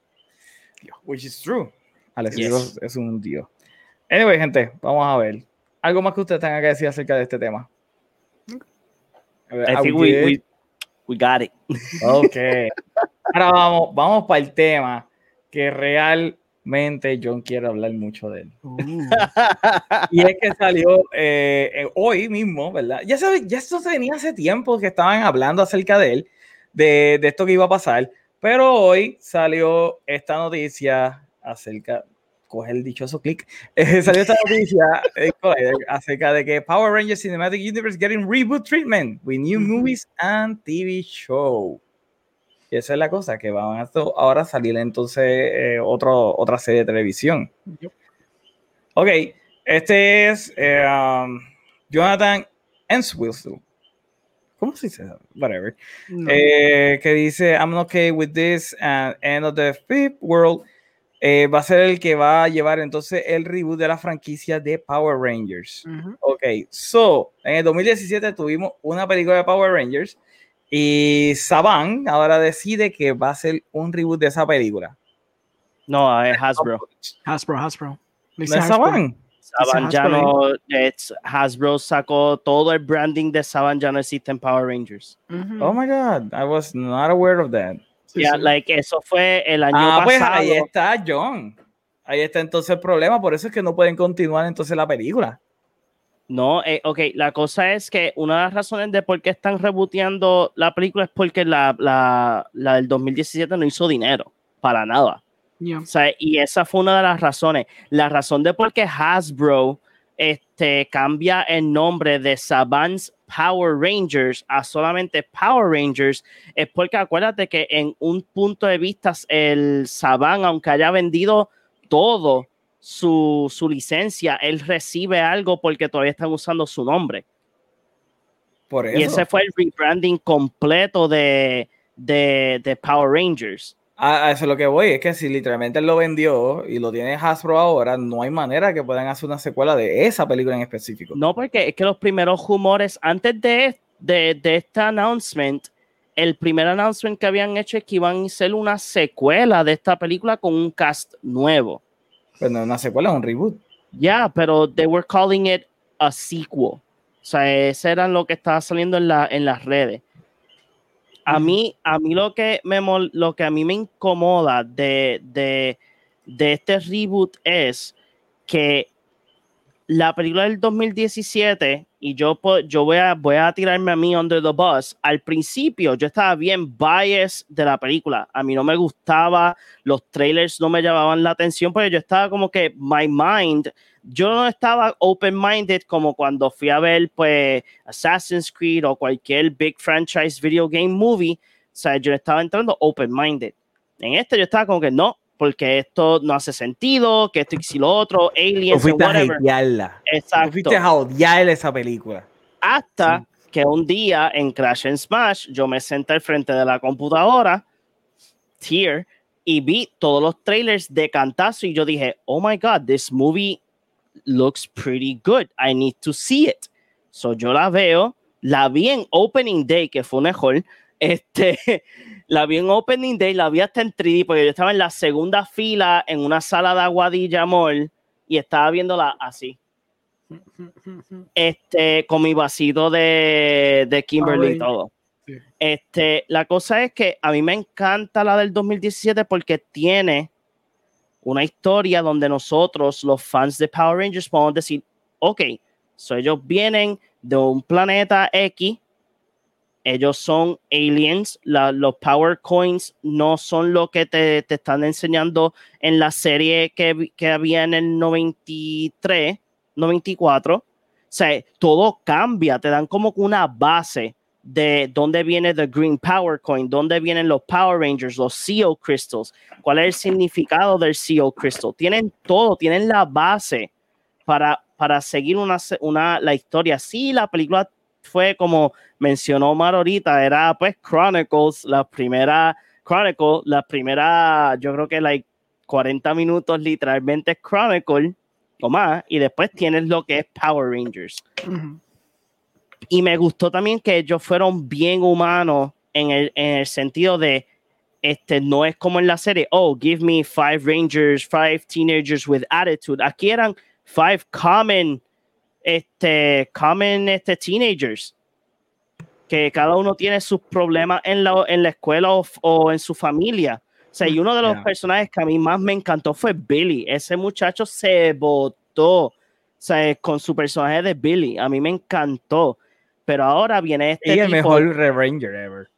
Which is true. Alex Yes. Ross es un dios. Anyway, gente, vamos a ver. ¿Algo más que usted tenga que decir acerca de este tema? A I think we got it. Ok. Ahora vamos, vamos para el tema que realmente John quiere hablar mucho de él. Uh, Y es que salió eh, eh, hoy mismo, ¿verdad? Ya sabes, ya esto se venía hace tiempo que estaban hablando acerca de él, de, de esto que iba a pasar, pero hoy salió esta noticia acerca, coge el dichoso clic, eh, salió esta noticia eh, acerca de que Power Rangers Cinematic Universe getting reboot treatment with new movies and TV show. Y esa es la cosa, que van a ahora salir entonces eh, otro, otra serie de televisión. Ok, este es eh, um, Jonathan Enswilson. ¿Cómo se dice? Whatever. no. Eh, que dice, I'm not okay with this and end of the fifth world. Eh, va a ser el que va a llevar entonces el reboot de la franquicia de Power Rangers. Ujú. Ok, so, en el 2017 tuvimos una película de Power Rangers y Saban ahora decide que va a ser un reboot de esa película. No, es Hasbro. Hasbro, Hasbro. ¿No es Hasbro. Saban? Saban ya Hasbro no, it's- Hasbro sacó todo el branding de Saban, ya no existe en Power Rangers. Oh my God, I was not aware of that. Sí. like, eso fue el año Ah, pues pasado. ahí está John. Ahí está entonces el problema, por eso es que no pueden continuar entonces la película. No, eh, ok, la cosa es que una de las razones de por qué están reboteando la película es porque la, la, la del 2017 no hizo dinero, para nada. Yeah. O sea, y esa fue una de las razones. La razón de por qué Hasbro este, cambia el nombre de Saban's Power Rangers a solamente Power Rangers es porque acuérdate que en un punto de vista el Saban, aunque haya vendido todo su, su licencia, él recibe algo porque todavía están usando su nombre. Por eso. Y ese fue el rebranding completo de, de, de Power Rangers. A, a eso es lo que voy, es que si literalmente él lo vendió y lo tiene Hasbro ahora, no hay manera que puedan hacer una secuela de esa película en específico. No, porque es que los primeros rumores, antes de, de, de este announcement, el primer announcement que habían hecho es que iban a hacer una secuela de esta película con un cast nuevo. Pues no es una secuela, es un reboot. Ya, pero they were calling it a sequel. O sea, ese era lo que estaba saliendo en, la, en las redes. A mí, a mí lo que me lo que a mí me incomoda de, de, de este reboot es que la película del 2017 y yo, yo voy, a, voy a tirarme a mí under the bus. Al principio yo estaba bien biased de la película. A mí no me gustaba, los trailers no me llamaban la atención, porque yo estaba como que my mind, yo no estaba open-minded como cuando fui a ver pues Assassin's Creed o cualquier big franchise video game movie. O sea, yo estaba entrando open-minded. En este yo estaba como que no, porque esto no hace sentido, que esto y lo otro, aliens, fuiste whatever. a odiarla. Exacto. fuiste a odiar esa película. Hasta que un día en Crash and Smash yo me senté al frente de la computadora, tier, y vi todos los trailers de cantazo y yo dije, oh my god, this movie looks pretty good. I need to see it. So yo la veo, la vi en Opening Day, que fue mejor. Este, la vi en Opening Day, la vi hasta en 3D, porque yo estaba en la segunda fila en una sala de Aguadilla Mall y estaba viéndola así. Este, con mi vasito de, de Kimberly y todo. Este, la cosa es que a mí me encanta la del 2017 porque tiene una historia donde nosotros, los fans de Power Rangers, podemos decir, ok, so ellos vienen de un planeta X ellos son aliens, los Power Coins no son lo que te, están enseñando en la serie que, que, había en el 93, 94. O sea, todo cambia, te dan como una base de dónde viene the Green Power Coin, dónde vienen los Power Rangers, los Seal Crystals, cuál es el significado del Seal Crystal. Tienen todo, tienen la base para, para seguir una, una, la historia. Sí, la película fue como mencionó Mar ahorita, era pues Chronicles, la primera Chronicle, la primera, yo creo que like 40 minutos literalmente Chronicle o más, y después tienes lo que es Power Rangers. Y me gustó también que ellos fueron bien humanos en el, en el sentido de, este no es como en la serie, oh, give me five Rangers, five teenagers with attitude. Aquí eran five common este, common este, teenagers, que cada uno tiene sus problemas en la, en la escuela o, en su familia. O sea, y uno de los personajes que a mí más me encantó fue Billy. Ese muchacho se votó o sea, con su personaje de Billy. A mí me encantó. Pero ahora viene este. Y el mejor Red Ranger ever.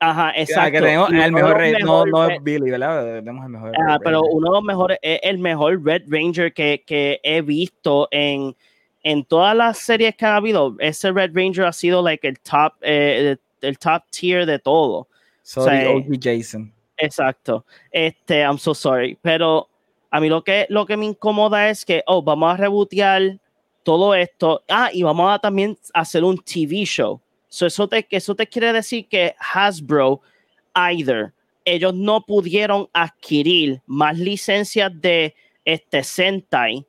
Ajá, exacto. el mejor, no, no es Billy, ¿verdad? Tenemos el mejor. pero uno de los mejores, es el mejor Red Ranger que, que he visto en, en todas las series que ha habido, ese Red Ranger ha sido like el top, eh, el, top tier de todo. Sorry, OG Jason. Exacto. Este, I'm so sorry. Pero a mí lo que, lo que me incomoda es que, oh, vamos a rebotear todo esto. Ah, y vamos a también hacer un TV show. So eso, te, eso te quiere decir que Hasbro, either, ellos no pudieron adquirir más licencias de este Sentai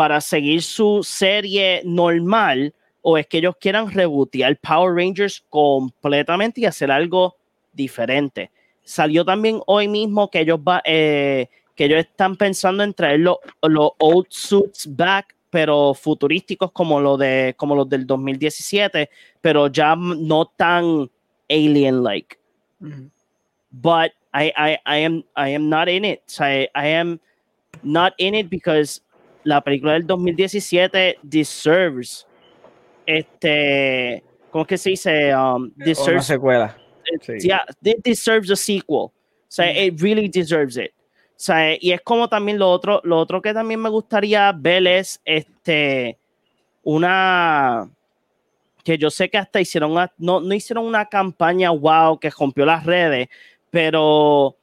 para seguir su serie normal o es que ellos quieran rebotear Power Rangers completamente y hacer algo diferente. Salió también hoy mismo que ellos, va, eh, que ellos están pensando en traer los, old suits back, pero futurísticos como, lo de, como los del 2017, pero ya no tan alien-like. But I, I, I, am, I am not in it. I am not in it because la película del 2017 deserves este ¿cómo es que se dice? Um, deserves, Una secuela. Sí. Yeah, it deserves a sequel. O sea, it really deserves it. O sea, y es como también lo otro, lo otro que también me gustaría ver es este una que yo sé que hasta hicieron no, no hicieron una campaña wow que rompió las redes, pero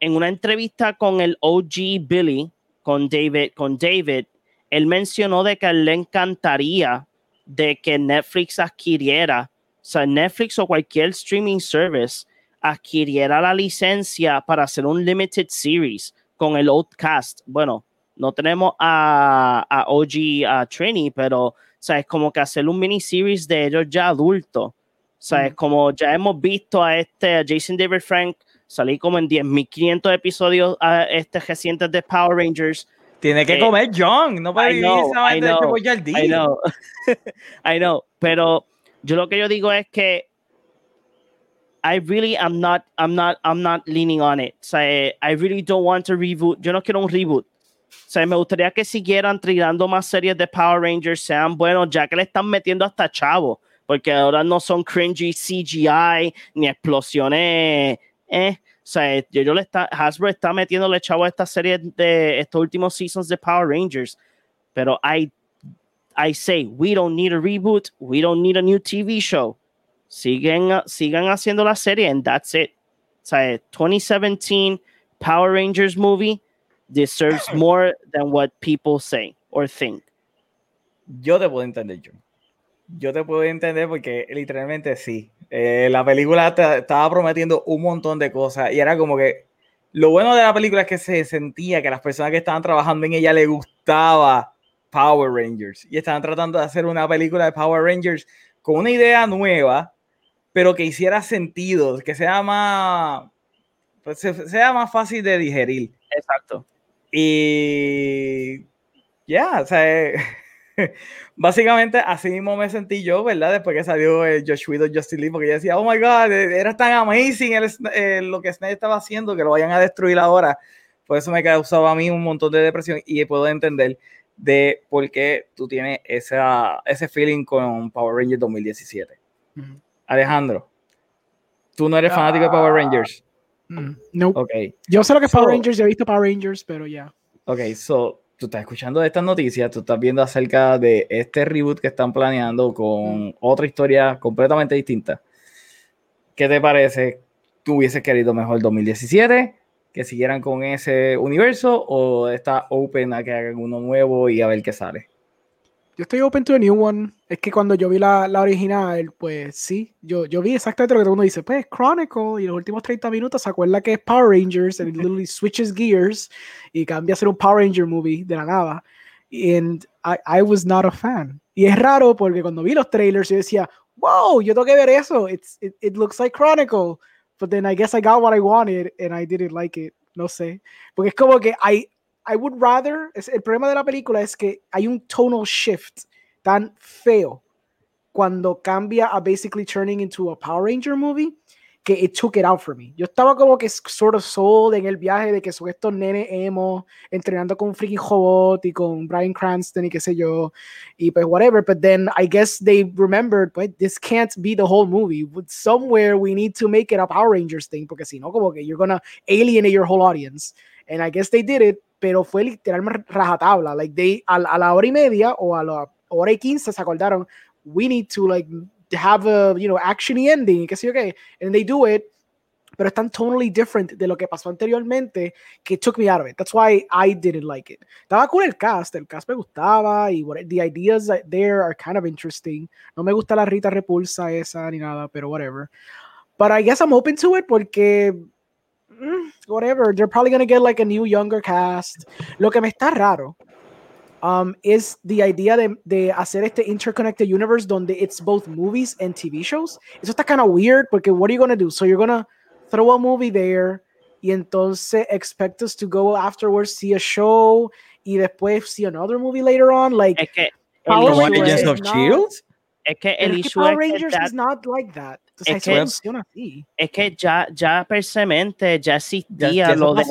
en una entrevista con el OG Billy, con David, con David, él mencionó de que le encantaría de que Netflix adquiriera, o sea, Netflix o cualquier streaming service adquiriera la licencia para hacer un limited series con el old cast. Bueno, no tenemos a, a OG, a Trini, pero o sea, es como que hacer un miniseries de ellos ya adultos. O sea, es como ya hemos visto a este Jason David Frank Salí como en 10.500 episodios a este recientes de Power Rangers. Tiene que eh, comer John, no puede vivir esa I know, de al día. I know. I know, pero yo lo que yo digo es que I really am not, I'm not, I'm not leaning on it. O sea, I really don't want to reboot. Yo no quiero un reboot. O sea, me gustaría que siguieran tirando más series de Power Rangers, sean buenos, ya que le están metiendo hasta chavo, porque ahora no son cringy CGI ni explosiones. Eh. O sea, yo, yo le está, Hasbro está metiéndole chavo a esta serie de estos últimos seasons de Power Rangers, pero I, I say, we don't need a reboot, we don't need a new TV show siguen, sigan haciendo la serie and that's it. O sea, 2017 Power Rangers movie deserves more than what people say or think. Yo puedo entender, John. Yo te puedo entender porque literalmente sí. Eh, la película estaba prometiendo un montón de cosas y era como que lo bueno de la película es que se sentía que las personas que estaban trabajando en ella le gustaba Power Rangers y estaban tratando de hacer una película de Power Rangers con una idea nueva pero que hiciera sentido, que sea más, pues, sea más fácil de digerir. Exacto. Y ya, o sea, básicamente así mismo me sentí yo, ¿verdad? Después que salió el Josh Whedon Justin Lee, porque yo decía, oh my god, era tan amazing lo que Snake estaba haciendo que lo vayan a destruir ahora. Por eso me causaba a mí un montón de depresión y puedo entender de por qué tú tienes esa, ese feeling con Power Rangers 2017. Alejandro, tú no eres fanático de Power Rangers. Mm, no. Ok. Yo sé lo que es Power Rangers, ya he visto Power Rangers, pero ya. Ok, so tú estás escuchando estas noticias, tú estás viendo acerca de este reboot que están planeando con mm. otra historia completamente distinta. ¿Qué te parece? ¿Tú hubieses querido mejor 2017? ¿Que siguieran con ese universo? ¿O está open a que hagan uno nuevo y a ver qué sale? Yo estoy open to a new one. Es que cuando yo vi la, la original, pues sí, yo, yo vi exactamente lo que todo el mundo dice. Pues Chronicle, y los últimos 30 minutos se acuerda que es Power Rangers, and it literally switches gears y cambia a ser un Power Ranger movie de la nada. And I, I was not a fan. Y es raro porque cuando vi los trailers yo decía, wow, yo tengo que ver eso. It's, it, it looks like Chronicle. But then I guess I got what I wanted and I didn't like it. No sé. Porque es como que I, I would rather, el problema de la película es que hay un tonal shift tan feo cuando cambia a basically turning into a Power Ranger movie que it took it out for me. Yo estaba como que sort of sold en el viaje de que son estos nenes emo entrenando con Freaky Robot y con Brian Cranston y qué sé yo y pues whatever, but then I guess they remembered, but this can't be the whole movie. Somewhere we need to make it a Power Rangers thing porque si no como que you're gonna alienate your whole audience. And I guess they did it pero fue literalmente rajatabla. Like they, a, a, la hora y media o a la hora y quince se acordaron, we need to like have a, you know, action y ending, qué sé yo qué. And they do it, pero es tan totally different de lo que pasó anteriormente que took me out of it. That's why I didn't like it. Estaba cool el cast, el cast me gustaba y the ideas there are kind of interesting. No me gusta la Rita Repulsa esa ni nada, pero whatever. But I guess I'm open to it porque whatever. They're probably gonna get like a new younger cast. Lo que me está raro um, is the idea de, de hacer este interconnected universe donde it's both movies and TV shows. Eso está kind of weird porque what are you gonna do? So you're gonna throw a movie there y entonces expect us to go afterwards see a show y después see another movie later on. Like es que Power Rangers of Shield. Es que el es que Power Rangers is not like that. Es, que, es que ya, ya persemente ya existía ya, lo de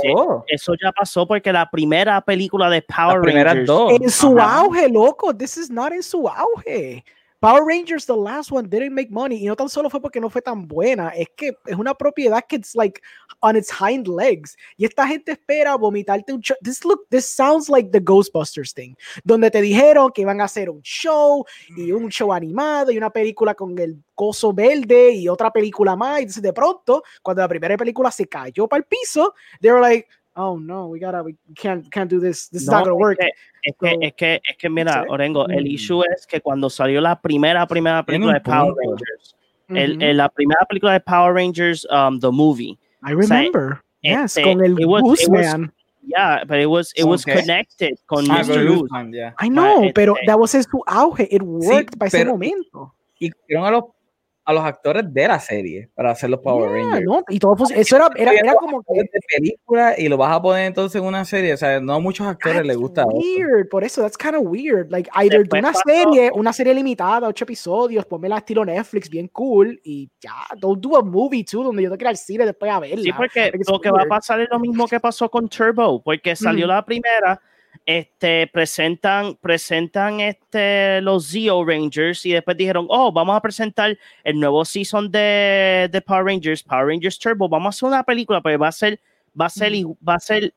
eso ya pasó porque la primera película de Power Rangers dos. en su Ajá. auge, loco, this is not en su auge. Power Rangers, the last one, didn't make money. Y no tan solo fue porque no fue tan buena, es que es una propiedad que it's like on its hind legs. Y esta gente espera vomitarte un show. This look, this sounds like the Ghostbusters thing, donde te dijeron que iban a hacer un show y un show animado y una película con el coso verde y otra película más. Y de pronto, cuando la primera película se cayó para el piso, they were like, oh no, we gotta, we can't, can't do this, this no, is not gonna work. Es que, so, es que, es que, mira. Orengo, el mm. issue es que cuando salió la primera, primera película de Power Rangers, mm -hmm. el, el, la primera película de Power Rangers, um, the movie. I remember. O sea, yes, este, con el Goose Man. Yeah, but it was it was okay. connected con ah, Mr. Luz. Yeah. I know, but, pero este, that was su auge. It worked sí, by ese momento. Y a los a los actores de la serie para hacer los Power Yeah, Rangers. no, y todo, eso era, era, era como que de película y lo vas a poner entonces en una serie. O sea, no a muchos actores les That's gusta eso. weird, por eso, that's kind of weird. Like, either de una pasó- serie, una serie limitada, ocho episodios, ponmela estilo Netflix, bien cool, y ya, don't do a movie too, donde yo te quiera ir al cine después a verla. Sí, porque Like, lo que va a pasar es lo mismo que pasó con Turbo, porque salió Mm. la primera, este, presentan, presentan este, los Zeo Rangers y después dijeron, oh, vamos a presentar el nuevo season de, de Power Rangers, Power Rangers Turbo, vamos a hacer una película, pero va a ser, va a ser, Mm. va a ser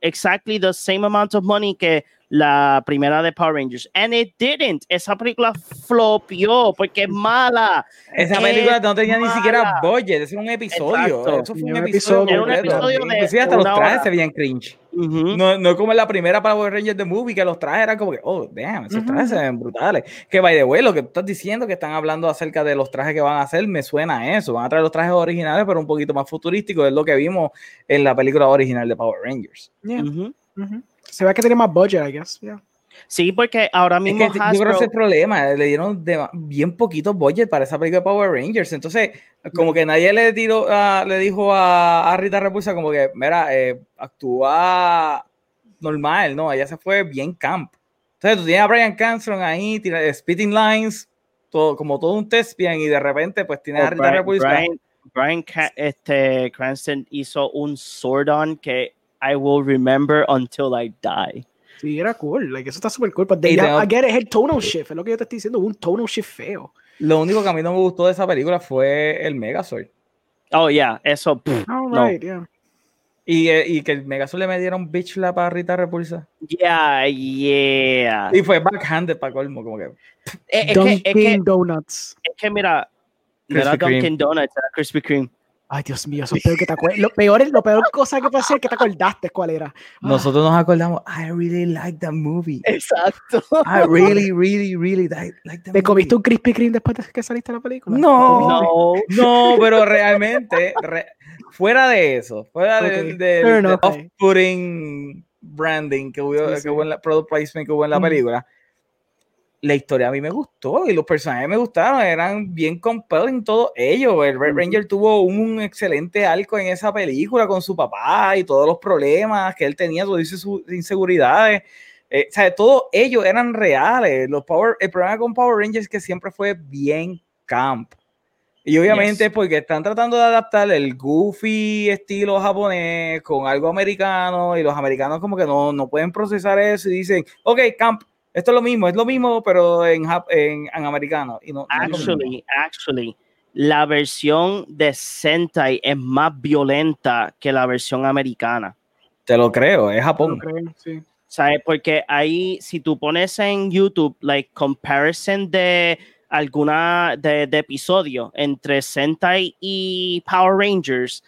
exactly the same amount of money que la primera de Power Rangers. And it didn't. Esa película flopió porque es mala. Esa Es película no tenía ni siquiera budget, es un episodio. Exacto. Eso fue un un episodio. episodio, Era un episodio de- Inclusive hasta los trajes se veían cringe. No, no como en la primera Power Rangers de Movie, que los trajes eran como que, oh, damn, esos trajes se ven brutales. Que by the way, lo que tú estás diciendo que están hablando acerca de los trajes que van a hacer, me suena a eso. Van a traer los trajes originales, pero un poquito más futurísticos, es lo que vimos en la película original de Power Rangers. Yeah. Se ve que tiene más budget, I guess. Yeah. Sí, porque ahora Es mismo que yo creo que Hasbro- es el problema, le dieron de- bien poquito budget para esa película de Power Rangers, entonces como que nadie le tiró, ah, le dijo a, a Rita Repulsa como que, mira, eh, actúa normal, ¿no? Ella se fue bien camp. Entonces tú tienes a Brian Cranston ahí, tiene spitting lines, todo, como todo un thespian y de repente pues tienes a Oh, Rita Brian, Repulsa. Brian- Brian este, Cranston hizo un Sordon que I will remember until I die. Sí, era cool. Like, eso está súper cool. Pero Y ya, tengo- I get it, es el tonal shift. Es lo que yo te estoy diciendo. Un tonal shift feo. Lo único que a mí no me gustó de esa película fue el Megazord. Oh, yeah, eso. pff, All No. yeah. Y, eh, y que el Megazord le me diera un bitch slap a Rita Repulsa. yeah, yeah. Y fue backhanded para colmo, como que. Eh, Es, que, es, que, Dunkin' Donuts. es que, mira, no era. Dunkin' Donuts, era Krispy Kreme. Ay, Dios mío, eso es peor que te acuerdas. Lo peor, es- lo peor cosa que puede ser que te acordaste cuál era. Ah, Nosotros nos acordamos, I really like that movie. Exacto. I really, really, really like, that ¿Te comiste movie. un Krispy Kreme después de que saliste de la película? No. No. No, pero realmente, re- fuera de eso, fuera de- Ok, de- del enough. off-putting branding que hubo, Sí, que sí. hubo en la product placement que hubo en la Mm. película, la historia a mí me gustó y los personajes me gustaron, eran bien compelling todos ellos. El Red. Ranger tuvo un excelente arco en esa película con su papá y todos los problemas que él tenía, todas sus inseguridades. Eh, o sea, todos ellos eran reales. Los Power, el problema con Power Rangers es que siempre fue bien camp. Y obviamente Yes. porque están tratando de adaptar el goofy estilo japonés con algo americano y los americanos como que no, no pueden procesar eso y dicen, ok, camp, esto es lo mismo, es lo mismo, pero en, en, en americano. Y no, no lo mismo. Actually, actually, la versión de Sentai es más violenta que la versión americana. Te lo creo, es No Japón. creo, sí. ¿Sabes? Porque ahí, si tú pones en YouTube, like, comparison de alguna de, de episodio entre Sentai y Power Rangers,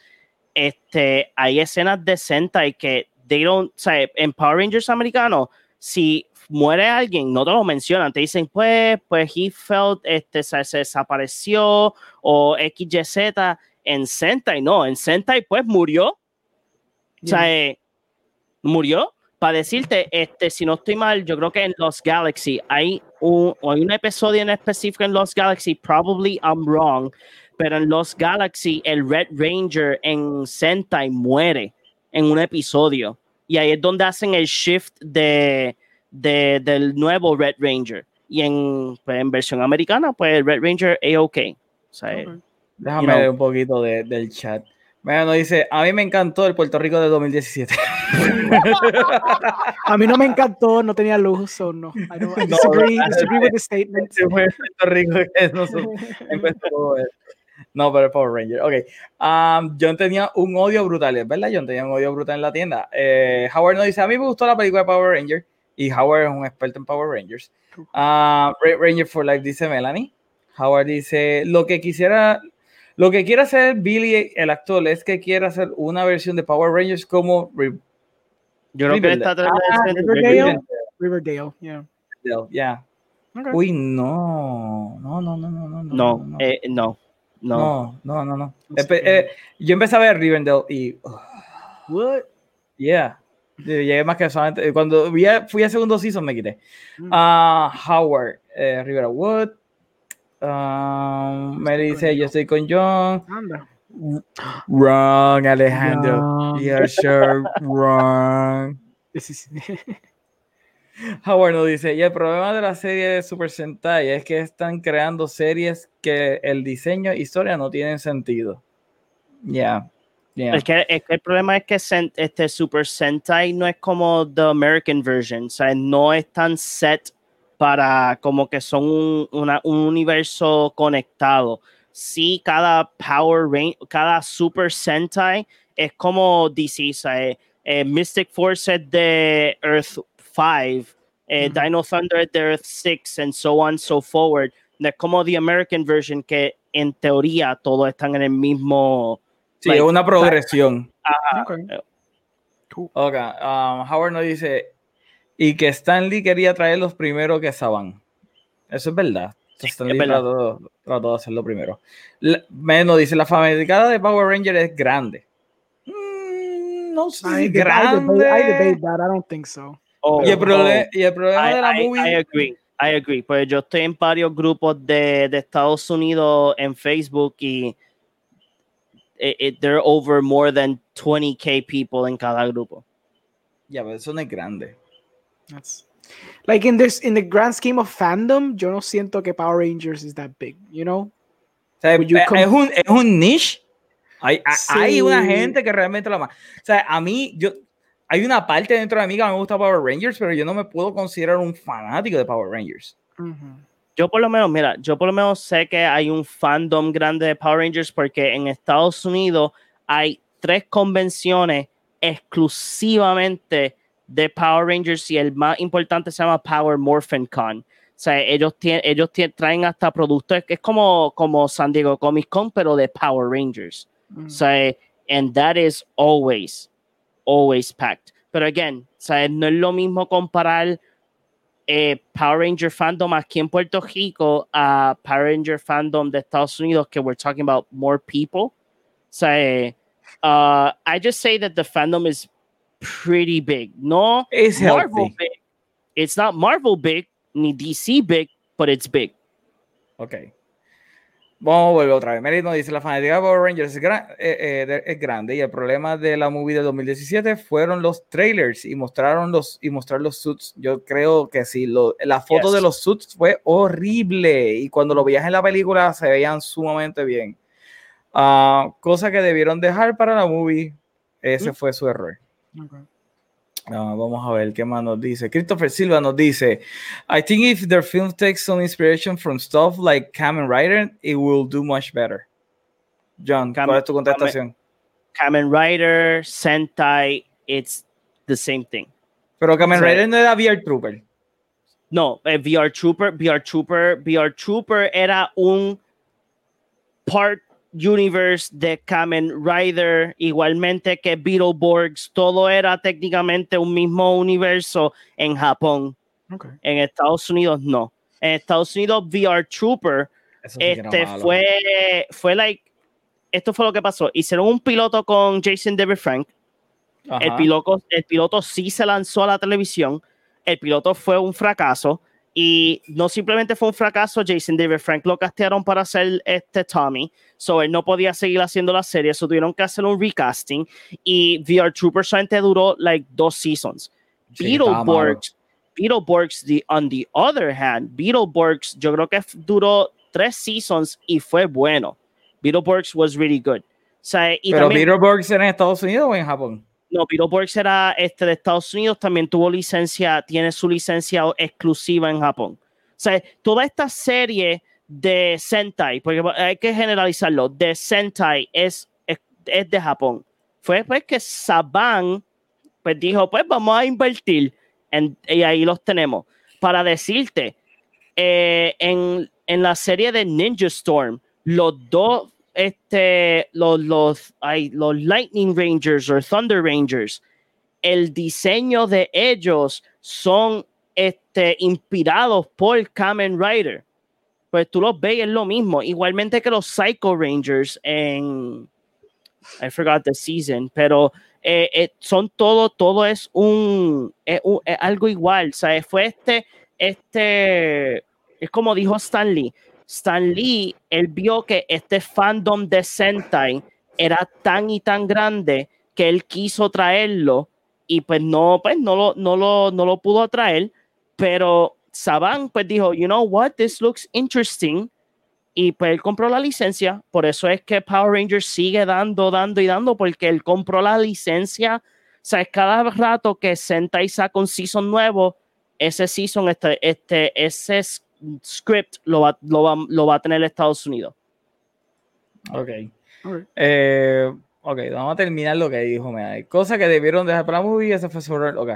este, hay escenas de Sentai que they don't, ¿sabes? En Power Rangers americano, si muere alguien, no te lo mencionan, te dicen, pues, pues he felt, este, se, se desapareció o XYZ. En Sentai, no, en Sentai, pues murió. O sea, eh, murió. Para decirte, este, si no estoy mal, yo creo que en Lost Galaxy hay un, hay un episodio en específico en Lost Galaxy, probably I'm wrong, pero en Lost Galaxy el Red Ranger en Sentai muere en un episodio. Y ahí es donde hacen el shift de, de- del nuevo Red Ranger. Y en, pues, en versión americana, pues el Red Ranger A-OK. O sea, Ok. Déjame you know. leer un poquito de- del chat. Mira, nos dice, a mí me encantó el Puerto Rico de 2017. A mí no me encantó, no tenía luz, so no. I, don't, I No, disagree, no, disagree with the statement. Puerto Rico empezó esto. No, pero el Power Ranger. Ok. Um, John tenía un odio brutal, es verdad. John tenía un odio brutal en la tienda. Eh, Howard nos dice: A mí me gustó la película de Power Ranger. Y Howard es un experto en Power Rangers. Red Ranger for Life, dice Melanie. Howard dice: Lo que quisiera. Lo que quiere hacer Billy, el actor, es que quiere hacer una versión de Power Rangers como Re- yo creo que Riverdale. está Ah, Riverdale. Riverdale, yeah. Riverdale, yeah. Okay. Uy, no. No, no, no, no, no. No, eh, no, no. No, no, no, no. No Espe- qué. eh, yo empecé a ver Rivendell y. oh, What? yeah. Llegué más que solamente. Cuando vi a- fui a segundo season me quité. Ah, Howard, eh, Rivera Wood. Um, me dice, yo estoy con John. Wrong, Alejandro. No. Yeah, sure, wrong. Howard nos dice, y el problema de la serie de Super Sentai es que están creando series que el diseño y historia no tienen sentido. Ya. Yeah. Es, que, es, que, el problema es que este Super Sentai no es como the American version, o sea, no es tan set para como que son un, una, un universo conectado. Sí, cada Power Range, cada Super Sentai es como DC, o sea, eh, Mystic Force de Earth 5, eh, Dino Thunder de Earth 6, and so on, so forward. No es como the American version que en teoría todos están en el mismo. Sí, es una progresión. Okay. okay. Um, Howard nos dice, y que Stanley quería traer los primeros que Saban. Eso es verdad. Stanley es verdad. Trató, de hacerlo primero. Menos dice, la fanaticada de Power Ranger es grande. Mm, no sé, I, grande. I debate, that, I don't think so. Oh, y, el problema, oh, y el problema de la movie... I agree. I agree, pues yo estoy en varios grupos de, de Estados Unidos en Facebook y it, it, there are over more than 20k people en cada grupo. Ya, pero eso no es grande. That's like in this in the grand scheme of fandom, yo no siento que Power Rangers is that big, you know? O sea, es, un, es un niche. Hay, sí. hay una gente que realmente la ama. O sea, a mí, yo, hay una parte dentro de mí que me gusta Power Rangers, pero yo no me puedo considerar un fanático de Power Rangers. Uh -huh. Yo por lo menos, mira, yo por lo menos sé que hay un fandom grande de Power Rangers porque en Estados Unidos hay tres convenciones exclusivamente de Power Rangers y el más importante se llama Power Morphin Con. O sea, ellos, tienen, ellos tienen, traen hasta productos, es como, como San Diego Comic Con, pero de Power Rangers. Mm. O sea, and that is always, always packed. Pero again, o sea, no es lo mismo comparar eh, Power Ranger fandom aquí en Puerto Rico a Power Ranger fandom de Estados Unidos, que we're talking about more people. So, uh, I just say that the fandom is pretty big. No, it's Marvel healthy. big. It's not Marvel big ni DC big, but it's big. Ok. Vamos a volver otra vez. Merit nos dice, la fanática de Power Rangers es, gran, eh, eh, es, grande y el problema de la movie de 2017 fueron los trailers y mostraron los y mostrar los suits. Yo creo que sí, lo, la foto yes. de los suits fue horrible y cuando lo veías en la película se veían sumamente bien. Uh, cosa que debieron dejar para la movie. Ese mm. fue su error. Okay. Uh, vamos a ver qué más nos dice. Christopher Silva nos dice: I think if their film takes some inspiration from stuff like Kamen Rider, it will do much better. John, Kamen, ¿cuál es tu contestación? Kamen Rider, Sentai, it's the same thing. Pero Kamen Rider no era VR Trooper. No, eh, VR Trooper, VR Trooper, VR Trooper era un part Universe de Kamen Rider, igualmente que Beetleborgs, todo era técnicamente un mismo universo en Japón. Okay. En Estados Unidos no. En Estados Unidos VR Trooper sí este fue fue like esto fue lo que pasó. Hicieron un piloto con Jason David Frank. El piloto, el piloto sí se lanzó a la televisión. El piloto fue un fracaso. Y no simplemente fue un fracaso, Jason David Frank lo castearon para hacer este Tommy, so él no podía seguir haciendo la serie, so tuvieron que hacer un recasting y VR Trooper solamente duró like dos seasons. Sí, Beetleborgs, Beetleborgs the, on the other hand, Beetleborgs yo creo que duró tres seasons y fue bueno. Beetleborgs was really good. O sea, y ¿Pero también, Beetleborgs en Estados Unidos o en Japón? No, Beetleborgs era este de Estados Unidos, también tuvo licencia, tiene su licencia exclusiva en Japón. O sea, toda esta serie de Sentai, porque hay que generalizarlo, de Sentai es, es, es de Japón. Fue pues que Saban pues dijo, pues vamos a invertir en, y ahí los tenemos. Para decirte, eh, en, en la serie de Ninja Storm, los dos este, los, los, los Lightning Rangers o Thunder Rangers, el diseño de ellos son este, inspirados por Kamen Rider. Pues tú los ves, es lo mismo. Igualmente que los Psycho Rangers en. I forgot the season, pero eh, eh, son todo, todo es un, es un es algo igual. Sea, fue este, este, es como dijo Stanley, Stan Lee, él vio que este fandom de Sentai era tan y tan grande que él quiso traerlo y pues no, pues no lo, no lo, no lo pudo traer, pero Saban pues dijo, you know what, this looks interesting. Y pues él compró la licencia, por eso es que Power Rangers sigue dando, dando y dando, porque él compró la licencia, o sea, cada rato que Sentai saca un season nuevo, ese season, este, este, ese script lo va, lo va, lo va a tener Estados Unidos. Ok. Eh, ok, vamos a terminar lo que dijo. Hay cosas que debieron dejar para la movie, ese fue sobre. Ok.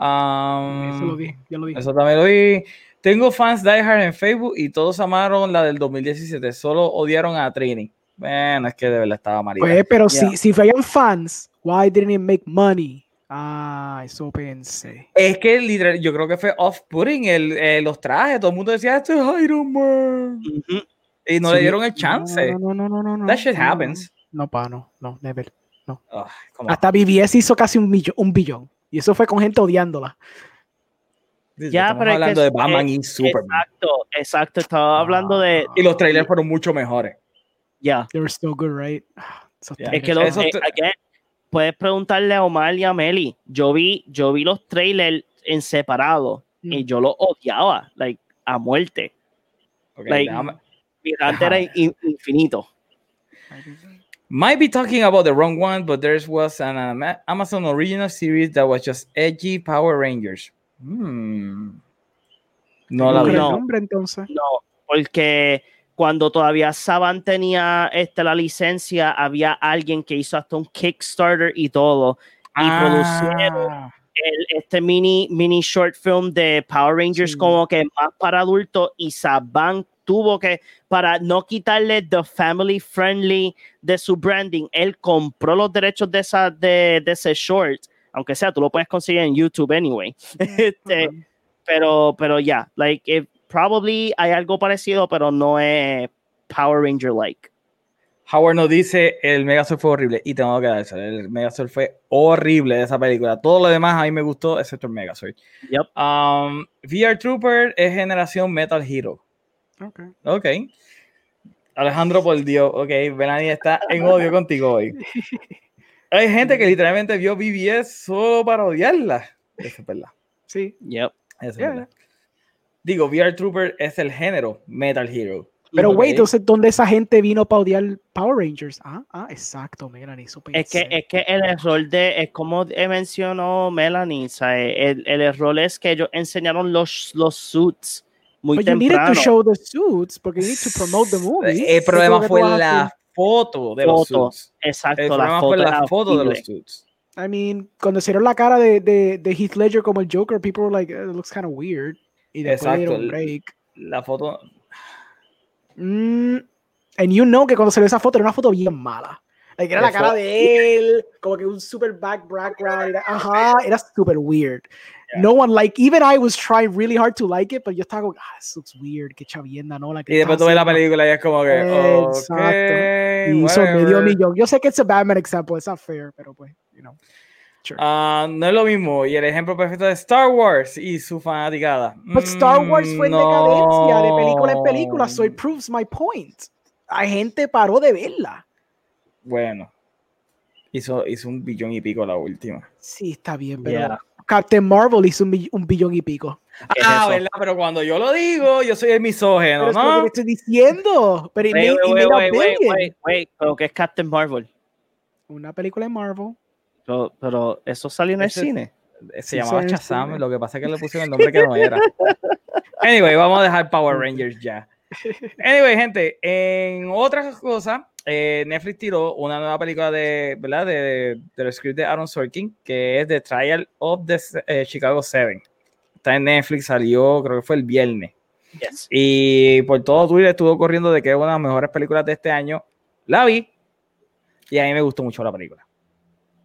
Um, eso lo vi, ya lo vi. Eso también lo vi. Tengo fans diehard en Facebook y todos amaron la del 2017, solo odiaron a Trini. Bueno, es que de verdad estaba María. Pues, pero si, si fueron fans, why didn't it make money? Ah, eso pensé. Es que literal, yo creo que fue off-putting eh, los trajes. Todo el mundo decía, esto es Iron Man. Y no le dieron el chance. No, no, no, no, no. That shit happens. No, pa, no, no, never. No. Hasta BBS hizo casi un, millón, un billón. Y eso fue con gente odiándola. Ya, pero hablando de Batman y Superman. Exacto, exacto. Estaba hablando de. Y los trailers fueron mucho mejores. Ya. They were still good, right? Es que los, eh, puedes preguntarle a Omar y a Meli. Yo vi, yo vi los trailers en separado y mm. yo los odiaba, like, a muerte. Okay, like, mi era infinito. Might be talking about the wrong one, but there was an Amazon original series that was just edgy Power Rangers. Hmm. No la vi. No, entonces. no, porque cuando todavía Saban tenía este, la licencia, había alguien que hizo hasta un Kickstarter y todo. Y ah. producieron este mini, mini short film de Power Rangers como que más para adultos y Saban tuvo que, para no quitarle the family friendly de su branding, él compró los derechos de, esa, de, de ese short aunque sea, tú lo puedes conseguir en YouTube anyway. este, pero, pero ya, yeah, like, if probably hay algo parecido, pero no es Power Ranger like. Howard nos dice el Megazord fue horrible y tengo que darse. El Megazord fue horrible de esa película. Todo lo demás a mí me gustó, excepto el Megazord. Yep. Um, VR Trooper es generación Metal Hero. Ok. Ok. Alejandro por Dios. Ok, Benani está en odio contigo hoy. Hay gente que literalmente vio BBS solo para odiarla. Eso es verdad. Sí. Yep. Eso es verdad. Digo, VR Trooper es el género Metal Hero. Pero, güey, entonces, ¿dónde esa gente vino para odiar Power Rangers? Ah, ah exacto, Melanie. es que, es que el error de, es como mencionó Melanie, el, el, error es que ellos enseñaron los, los suits muy But temprano. You needed to show the suits porque you need to promote the movie. El problema fue la foto de los suits. Exacto, la foto, la foto de los suits. I mean, cuando hicieron la cara de, de, de, Heath Ledger como el Joker, people were like, it looks kind of weird. Y después Exacto. break. La foto. Mm, and you know que cuando se ve esa foto era una foto bien mala. Like, era la cara de él, como que un super back background. Era, ajá, era super weird. No one like, even I was trying really hard to like it, pero yo estaba como, ah, this looks weird, qué chavienda, ¿no? La y después tuve la película y es como que, Exacto. Okay, y hizo medio millón. Yo sé que es un Batman example, it's not fair, pero pues, you know. Sure. Uh, no es lo mismo. Y el ejemplo perfecto de Star Wars y su fanaticada. But Star Wars fue en no. decadencia de película en película, so it proves my point. Hay gente paró de verla. Bueno, hizo, hizo un billón y pico la última. Sí, está bien, pero Captain Marvel hizo un, billón y pico. Ah, ¿verdad? Pero cuando yo lo digo, yo soy el misógeno, pero ¿no? Es lo que estoy diciendo. Pero wait, wait, wait, wait, wait, ¿Pero qué es Captain Marvel? Una película de Marvel. Pero, pero eso salió en el cine. Se llamaba Shazam, lo que pasa es que le pusieron el nombre que no era. Anyway, vamos a dejar Power Rangers ya. Anyway, gente, en otras cosas, eh, Netflix tiró una nueva película de, ¿verdad? De, del script de Aaron Sorkin, que es The Trial of the eh, Chicago 7. Está en Netflix, salió, creo que fue el viernes. Y por todo Twitter estuvo corriendo de que es una de las mejores películas de este año. La vi y a mí me gustó mucho la película.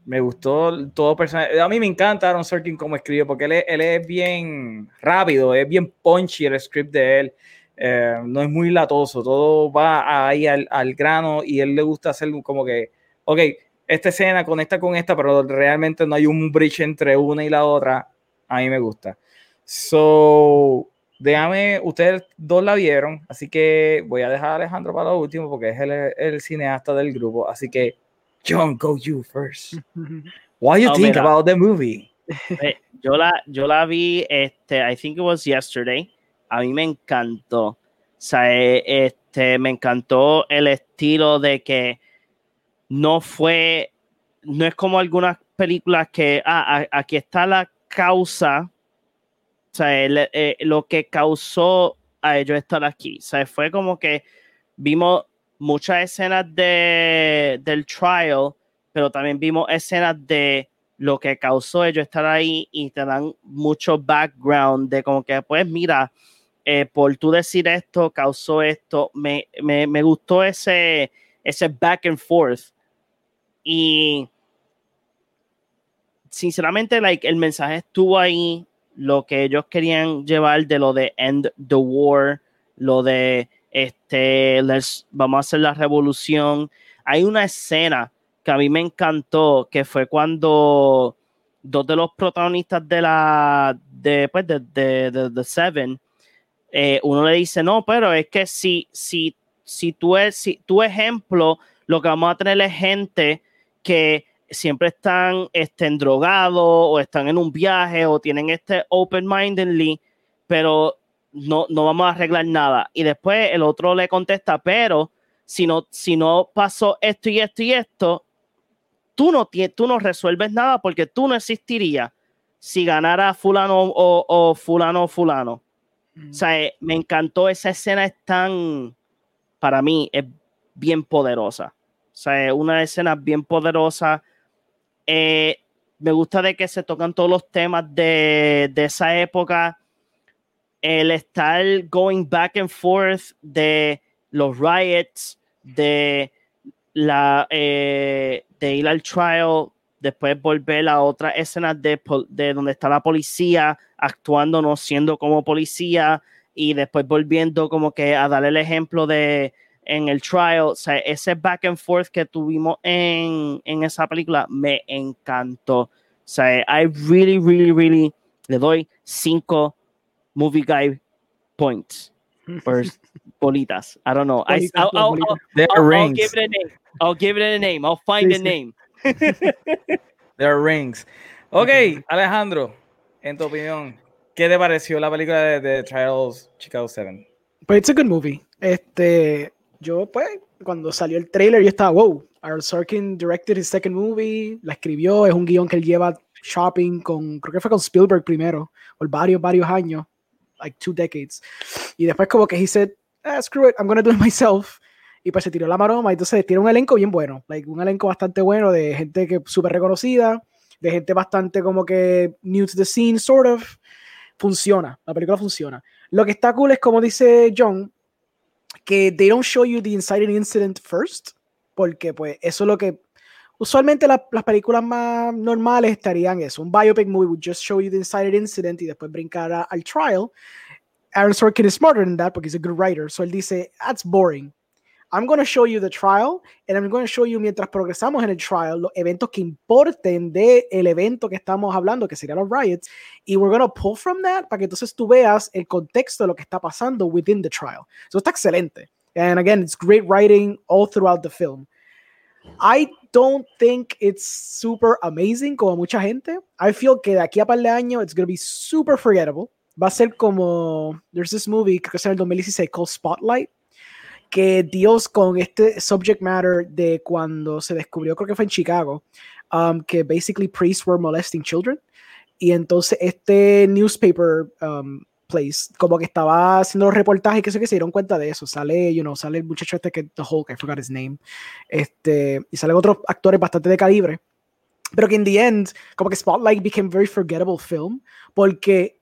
Me gustó todo personal. A mí me encanta Aaron Sorkin como escribe porque él él es bien rápido, es bien punchy el script de él. Eh, no es muy latoso, todo va ahí al, al, grano y él le gusta hacer como que, ok, esta escena conecta con esta, pero realmente no hay un bridge entre una y la otra. A mí me gusta. So, déjame, ustedes dos la vieron, así que voy a dejar a Alejandro para lo último porque es el, el cineasta del grupo. Así que, John, go you first. What do you think about the movie? Yo la, yo la vi, este, I think it was yesterday. A mí me encantó. O sea, eh, este, me encantó el estilo de que no fue, no es como algunas películas que, ah, aquí está la causa, o sea, eh, lo que causó a ellos estar aquí. O sea, fue como que vimos muchas escenas de, del trial, pero también vimos escenas de lo que causó ellos estar ahí y te dan mucho background de como que, pues mira, eh, por tú decir esto, causó esto, me, me, me, gustó ese, ese back and forth. Y sinceramente, like, el mensaje estuvo ahí, lo que ellos querían llevar de lo de end the war, lo de este, les, vamos a hacer la revolución. Hay una escena que a mí me encantó, que fue cuando dos de los protagonistas de la, de, pues, de, de, de, Seven, eh, uno le dice, no, pero es que si, si, si, tú es, si tu ejemplo, lo que vamos a tener es gente que siempre están estén drogados o están en un viaje o tienen este open-mindedly, pero no, no vamos a arreglar nada. Y después el otro le contesta, pero si no, si no pasó esto y esto y esto, tú no, tú no resuelves nada porque tú no existirías si ganara fulano o, o fulano o fulano. O sea, eh, me encantó esa escena, es tan, para mí, es bien poderosa. O sea, es una escena bien poderosa. Eh, me gusta de que se tocan todos los temas de, de, esa época. El estar going back and forth de los riots, de la, eh, de ir al trial, después volver a otra escena de, de donde está la policía actuando, no siendo como policía, y después volviendo como que a darle el ejemplo de en el trial, o sea, ese back and forth que tuvimos en, en esa película me encantó. O sea, I really, really, really le doy cinco movie guy points por bolitas. I don't know. I, I'll, I'll, I'll, I'll, give it a name. I'll give it a name. I'll find a name. There are rings. Ok, Alejandro, en tu opinión, ¿qué te pareció la película de, de Trials Chicago 7? Pues it's a good movie. Este, yo pues cuando salió el trailer yo estaba, wow, Aaron Sorkin directed his second movie, la escribió, es un guion que él lleva shopping con, creo que fue con Spielberg primero, por varios, varios años, like two decades. Y después como que he said, ah, screw it, I'm gonna do it myself y pues se tiró la maroma, entonces tiene un elenco bien bueno, like, un elenco bastante bueno de gente que súper reconocida, de gente bastante como que new to the scene, sort of, funciona, la película funciona. Lo que está cool es como dice John, que they don't show you the inciting incident first, porque pues eso es lo que usualmente las películas más normales estarían eso, un biopic movie would just show you the inciting incident y después brincar al trial. Aaron Sorkin is smarter than that porque he's a good writer, so él dice, that's boring. I'm going to show you the trial and I'm going to show you mientras progresamos en el trial los eventos que importen del el evento que estamos hablando, que serían los riots, y we're going to pull from that para que entonces tú veas el contexto de lo que está pasando within the trial. Eso está excelente. And again, it's great writing all throughout the film. I don't think it's super amazing como mucha gente. I feel que de aquí a par de años it's to be super forgettable. Va a ser como, there's this movie, creo que es en el 2016, called Spotlight que Dios con este subject matter de cuando se descubrió, creo que fue en Chicago, um, que basically priests were molesting children. Y entonces este newspaper um, place, como que estaba haciendo los reportajes, que sé que se dieron cuenta de eso. Sale, you know, sale el muchacho este que The Hulk, I forgot his name. Este, y salen otros actores bastante de calibre. Pero que in the end, como que Spotlight became very forgettable film, porque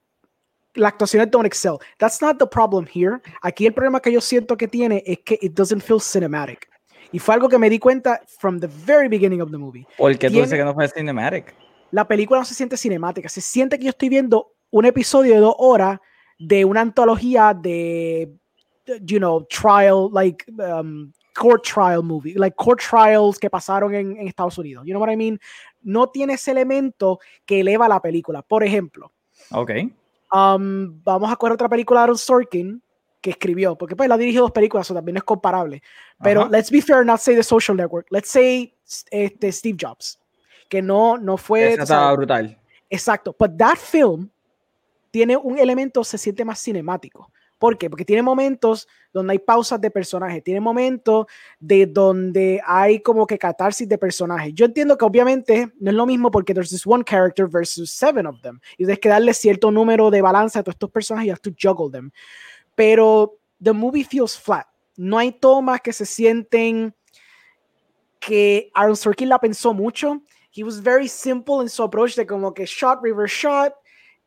la actuación don't excel. That's not the problem here. Aquí el problema que yo siento que tiene es que it doesn't feel cinematic. Y fue algo que me di cuenta from the very beginning of the movie. Porque tú dices que no fue cinematic. La película no se siente cinemática. Se siente que yo estoy viendo un episodio de dos horas de una antología de, you know, trial, like, um, court trial movie, like court trials que pasaron en, en Estados Unidos. You know what I mean? No tiene ese elemento que eleva la película. Por ejemplo, okay Um, vamos a coger otra película de Aaron Sorkin que escribió, porque pues él ha dirigido dos películas, eso también es comparable. Pero let's be fair, not say The Social Network. Let's say este, Steve Jobs, que no, no fue... Esa estaba brutal. Exacto. But that film tiene un elemento, se siente más cinemático. ¿Por qué? Porque tiene momentos donde hay pausas de personajes, tiene momentos de donde hay como que catarsis de personajes. Yo entiendo que obviamente no es lo mismo porque there's this one character versus seven of them. Y tienes que darle cierto número de balance a todos estos personajes y have to juggle them. Pero the movie feels flat. No hay tomas que se sienten que Aaron Sorkin la pensó mucho. He was very simple en su approach de como que shot, reverse shot,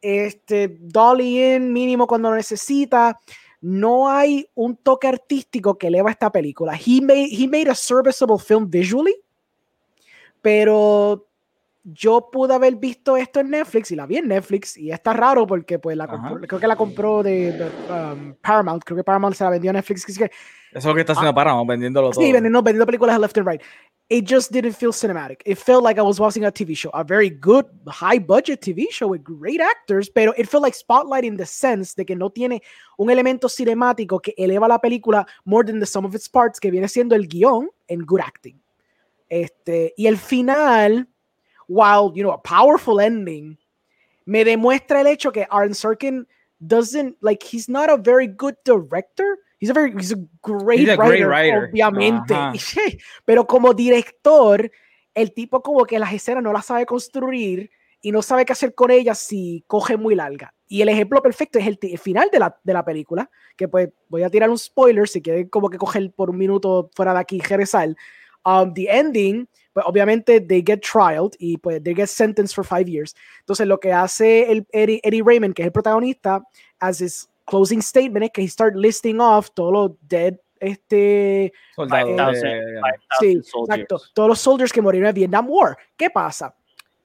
este, dolly in mínimo cuando lo necesita. No hay un toque artístico que eleva esta película. He made, he made a serviceable film visually, pero yo pude haber visto esto en Netflix y la vi en Netflix y está raro porque pues la creo que la compró de, um, Paramount, creo que Paramount se la vendió a Netflix. Eso es lo que está haciendo ah, Paramount, vendiéndolo todo. Sí, vendiendo, vendiendo películas left and right. It just didn't feel cinematic. It felt like I was watching a TV show, a very good, high budget TV show with great actors, pero it felt like Spotlight in the sense de que no tiene un elemento cinemático que eleva la película more than the sum of its parts, que viene siendo el guion en good acting. Este, y el final while, you know, a powerful ending, me demuestra el hecho que Aaron Sorkin doesn't, like, he's not a very good director. He's a very, he's a great, he's a writer, great writer, obviamente. Uh -huh. Pero como director, el tipo como que las escenas no las sabe construir y no sabe qué hacer con ellas si coge muy larga. Y el ejemplo perfecto es el, el, final de la, de la película, que pues voy a tirar un spoiler si quieren como que coger por un minuto fuera de aquí Jerezal. Um, the ending, pues obviamente they get trialed y pues they get sentenced for five years. Entonces lo que hace el Eddie, Eddie Raymond, que es el protagonista, as his closing statement es que he start listing off todos los dead este soldados eh, sí, exacto, todos los soldiers que murieron en Vietnam War. ¿Qué pasa?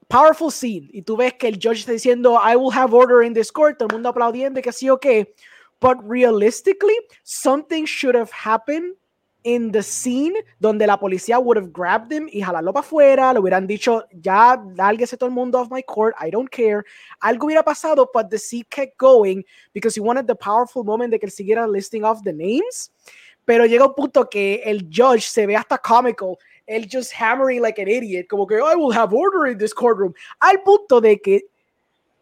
Powerful scene y tú ves que el judge está diciendo I will have order in this court, todo el mundo aplaudiendo que sí o qué. But realistically, something should have happened in the scene donde la policía would have grabbed him y jalarlo para afuera, le hubieran dicho, ya, lárguese todo el mundo off my court, I don't care. Algo hubiera pasado, but the scene kept going because he wanted the powerful moment de que él siguiera listing off the names. Pero llega un punto que el judge se ve hasta comical, él just hammering like an idiot, como que I will have order in this courtroom, al punto de que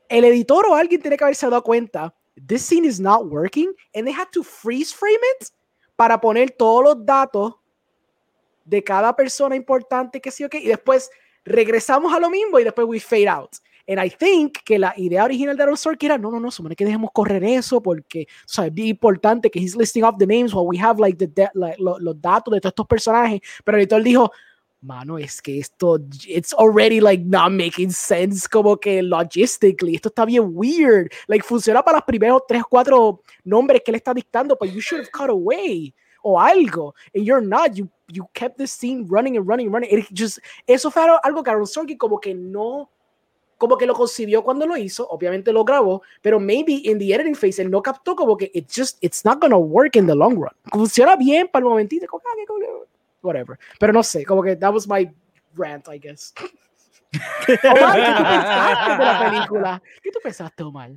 el editor o alguien tiene que haberse dado cuenta, this scene is not working, and they had to freeze frame it para poner todos los datos de cada persona importante que sí o y después regresamos a lo mismo y después we fade out. And I think que la idea original de Aaron Sorkin era, no, no, no, supone que dejemos correr eso porque, o sea, es importante que he's listing off the names while we have like, the, like los datos de todos estos personajes, pero el editor dijo, mano, es que esto, it's already like not making sense como que logistically, esto está bien weird, like funciona para los primeros tres, cuatro nombres que él está dictando, but you should have cut away o algo, and you're not, you, you kept this scene running and running and running, it just, eso fue algo que Aaron Sorkin como que no, como que lo concibió cuando lo hizo, obviamente lo grabó, pero maybe in the editing phase él no captó como que it just, it's not gonna work in the long run, funciona bien para el momentito, como, ah, whatever. Pero no sé, como que that was my rant, I guess. Omar, ¿qué tú pensaste de la película? ¿Qué tú pensaste, Omar?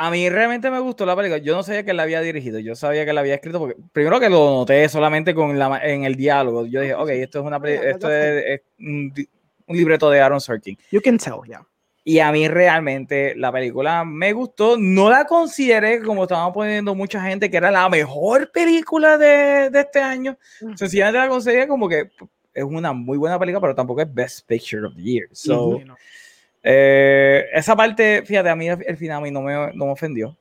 A mí realmente me gustó la película. Yo no sabía que la había dirigido. Yo sabía que la había escrito porque primero que lo noté solamente con la, en el diálogo. Yo dije, ok, esto es una esto es, es un, un, libreto de Aaron Sorkin. You can tell, yeah. Y a mí realmente la película me gustó. No la consideré, como estaban poniendo mucha gente, que era la mejor película de, de este año. Sencillamente la consideré como que es una muy buena película, pero tampoco es Best Picture of the Year. So, eh, esa parte, fíjate, a mí el final a mí no me, no me ofendió.